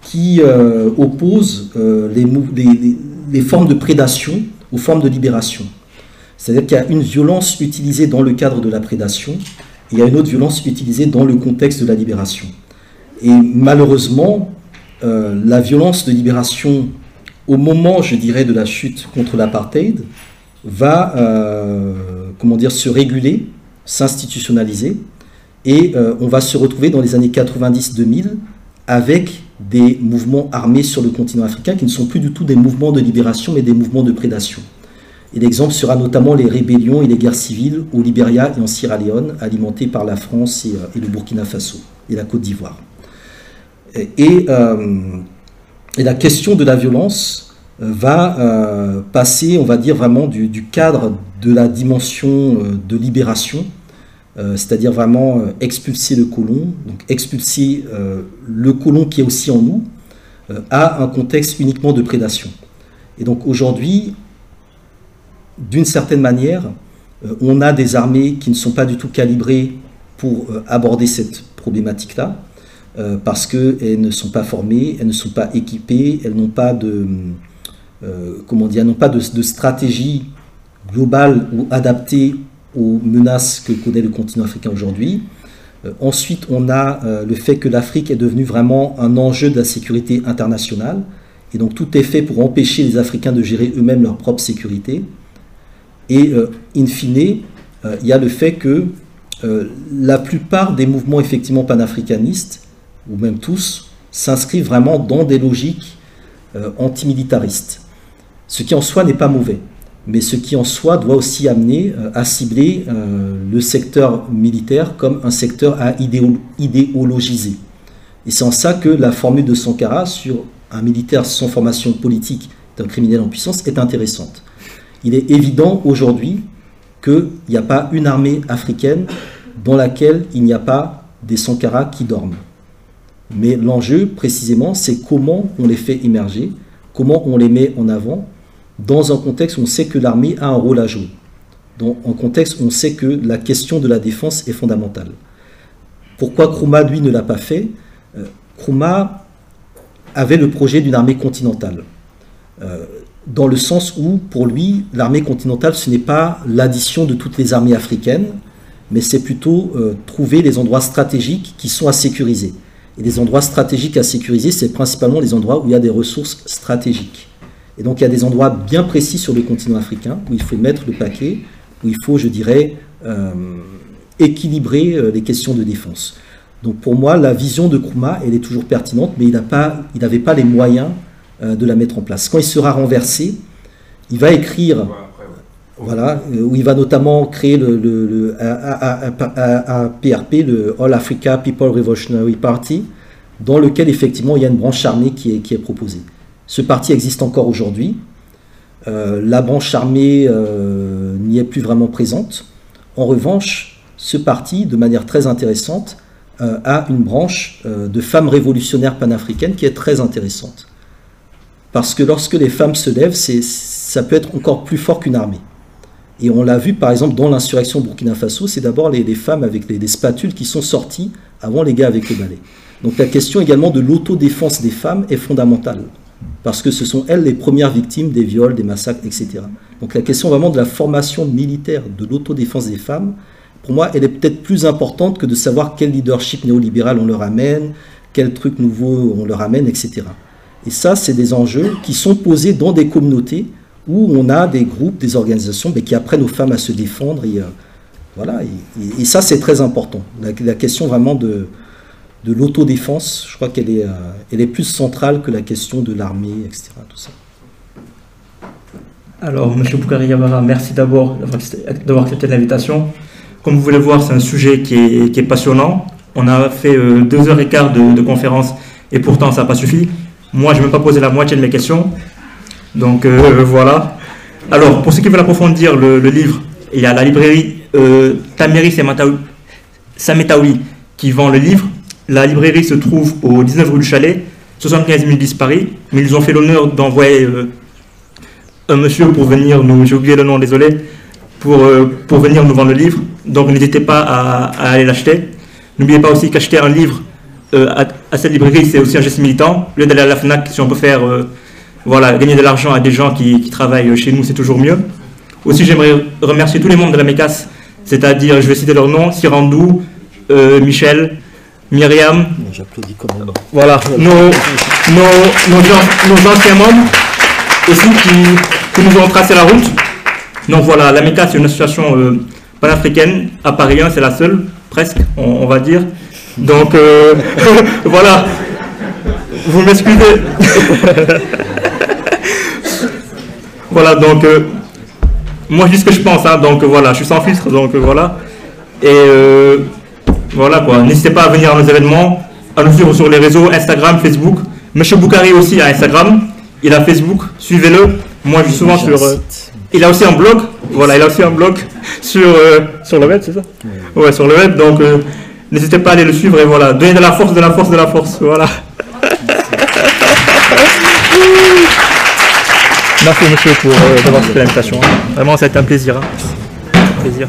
qui euh, oppose les, formes de prédation aux formes de libération. C'est-à-dire qu'il y a une violence utilisée dans le cadre de la prédation, et il y a une autre violence utilisée dans le contexte de la libération. Et malheureusement, la violence de libération au moment, je dirais, de la chute contre l'apartheid, va euh, comment dire, se réguler, s'institutionnaliser, et euh, on va se retrouver dans les années 90-2000 avec des mouvements armés sur le continent africain qui ne sont plus du tout des mouvements de libération mais des mouvements de prédation. Et l'exemple sera notamment les rébellions et les guerres civiles au Libéria et en Sierra Leone, alimentées par la France et, euh, le Burkina Faso et la Côte d'Ivoire. Et, et, la question de la violence va euh, passer, on va dire, vraiment du, cadre de la dimension euh, de libération, euh, c'est-à-dire vraiment expulser le colon, donc expulser le colon qui est aussi en nous, à un contexte uniquement de prédation. Et donc aujourd'hui, d'une certaine manière, on a des armées qui ne sont pas du tout calibrées pour aborder cette problématique-là, parce qu'elles ne sont pas formées, elles ne sont pas équipées, elles n'ont pas de euh, comment dire, non pas de, stratégie globale ou adaptée aux menaces que connaît le continent africain aujourd'hui. Euh, ensuite, on a euh, le fait que l'Afrique est devenue vraiment un enjeu de la sécurité internationale. Et donc tout est fait pour empêcher les Africains de gérer eux-mêmes leur propre sécurité. Et in fine, il y a le fait que la plupart des mouvements effectivement panafricanistes, ou même tous, s'inscrivent vraiment dans des logiques antimilitaristes. Ce qui en soi n'est pas mauvais, mais ce qui en soi doit aussi amener euh, à cibler euh, le secteur militaire comme un secteur à idéologiser. Et c'est en ça que la formule de Sankara sur un militaire sans formation politique d'un criminel en puissance est intéressante. Il est évident aujourd'hui qu'il n'y a pas une armée africaine dans laquelle il n'y a pas des Sankara qui dorment. Mais l'enjeu, précisément, c'est comment on les fait émerger, comment on les met en avant, dans un contexte où on sait que l'armée a un rôle à jouer, dans un contexte où on sait que la question de la défense est fondamentale. Pourquoi Kruma, lui, ne l'a pas fait? Euh, Kruma avait le projet d'une armée continentale, euh, dans le sens où, pour lui, l'armée continentale, ce n'est pas l'addition de toutes les armées africaines, mais c'est plutôt euh, trouver les endroits stratégiques qui sont à sécuriser. Et les endroits stratégiques à sécuriser, c'est principalement les endroits où il y a des ressources stratégiques. Et donc il y a des endroits bien précis sur le continent africain où il faut mettre le paquet, où il faut, je dirais, euh, équilibrer euh, les questions de défense. Donc pour moi, la vision de Kruma, elle est toujours pertinente, mais il n'avait pas, les moyens de la mettre en place. Quand il sera renversé, il va écrire, voilà, où il va notamment créer le, le, APRP, le All Africa People Revolutionary Party, dans lequel effectivement il y a une branche armée qui est proposée. Ce parti existe encore aujourd'hui. Euh, la branche armée euh, n'y est plus vraiment présente. En revanche, ce parti, de manière très intéressante, euh, a une branche de femmes révolutionnaires panafricaines qui est très intéressante. Parce que lorsque les femmes se lèvent, ça peut être encore plus fort qu'une armée. Et on l'a vu par exemple dans l'insurrection Burkina Faso, c'est d'abord les, femmes avec les, spatules qui sont sorties avant les gars avec les balais. Donc la question également de l'autodéfense des femmes est fondamentale parce que ce sont elles les premières victimes des viols, des massacres, etc. Donc la question vraiment de la formation militaire, de l'autodéfense des femmes, pour moi, elle est peut-être plus importante que de savoir quel leadership néolibéral on leur amène, quel truc nouveau on leur amène, etc. Et ça, c'est des enjeux qui sont posés dans des communautés où on a des groupes, des organisations mais qui apprennent aux femmes à se défendre. Et, euh, voilà, et, ça, c'est très important. la question vraiment de, de l'autodéfense, je crois qu'elle est, euh, est plus centrale que la question de l'armée, etc. Tout ça. Alors, M. Boukari Yamara, merci d'abord d'avoir accepté l'invitation. Comme vous voulez voir, c'est un sujet qui est, qui est, passionnant. On a fait euh, deux heures et quart de, conférence et pourtant ça n'a pas suffi. Moi, je n'ai même pas posé la moitié de mes questions. Donc euh, voilà. Alors, pour ceux qui veulent approfondir le, livre, il y a la librairie euh, Tamiri Sametaoui qui vend le livre. La librairie se trouve au 19 rue du Chalet, 75 010 Paris. Mais ils ont fait l'honneur d'envoyer euh, un monsieur pour venir nous, j'ai oublié le nom, désolé, pour, euh, pour venir nous vendre le livre. Donc n'hésitez pas à, aller l'acheter. N'oubliez pas aussi qu'acheter un livre à, cette librairie, c'est aussi un geste militant. Au lieu d'aller à la FNAC, si on peut faire voilà, gagner de l'argent à des gens qui, qui travaillent chez nous, c'est toujours mieux. Aussi, j'aimerais remercier tous les membres de la MECAS, c'est-à-dire, je vais citer leurs noms, Sirandou, Michel, Myriam. J'applaudis quand même. Voilà, nos, nos, nos, anciens membres aussi qui, nous ont tracé la route. Donc voilà, la MECA, c'est une association euh, panafricaine, à Paris 1, c'est la seule, presque, on, va dire. Donc euh, voilà, vous m'excusez. voilà, donc euh, moi je dis ce que je pense, hein, donc voilà, je suis sans filtre, donc voilà. Et voilà quoi. N'hésitez pas à venir à nos événements, à nous suivre sur les réseaux Instagram, Facebook. Monsieur Boukari aussi a Instagram. Il a Facebook. Suivez-le. Moi, je suis souvent sur. Euh, il a aussi un blog. Voilà, il a aussi un blog sur, euh, sur le web, c'est ça? Ouais. sur le web. Donc, euh, n'hésitez pas à aller le suivre et voilà. Donnez de la force, de la force, de la force. Voilà. Merci monsieur pour d'avoir fait l'invitation. Vraiment, ça a été un plaisir. Hein. Un plaisir.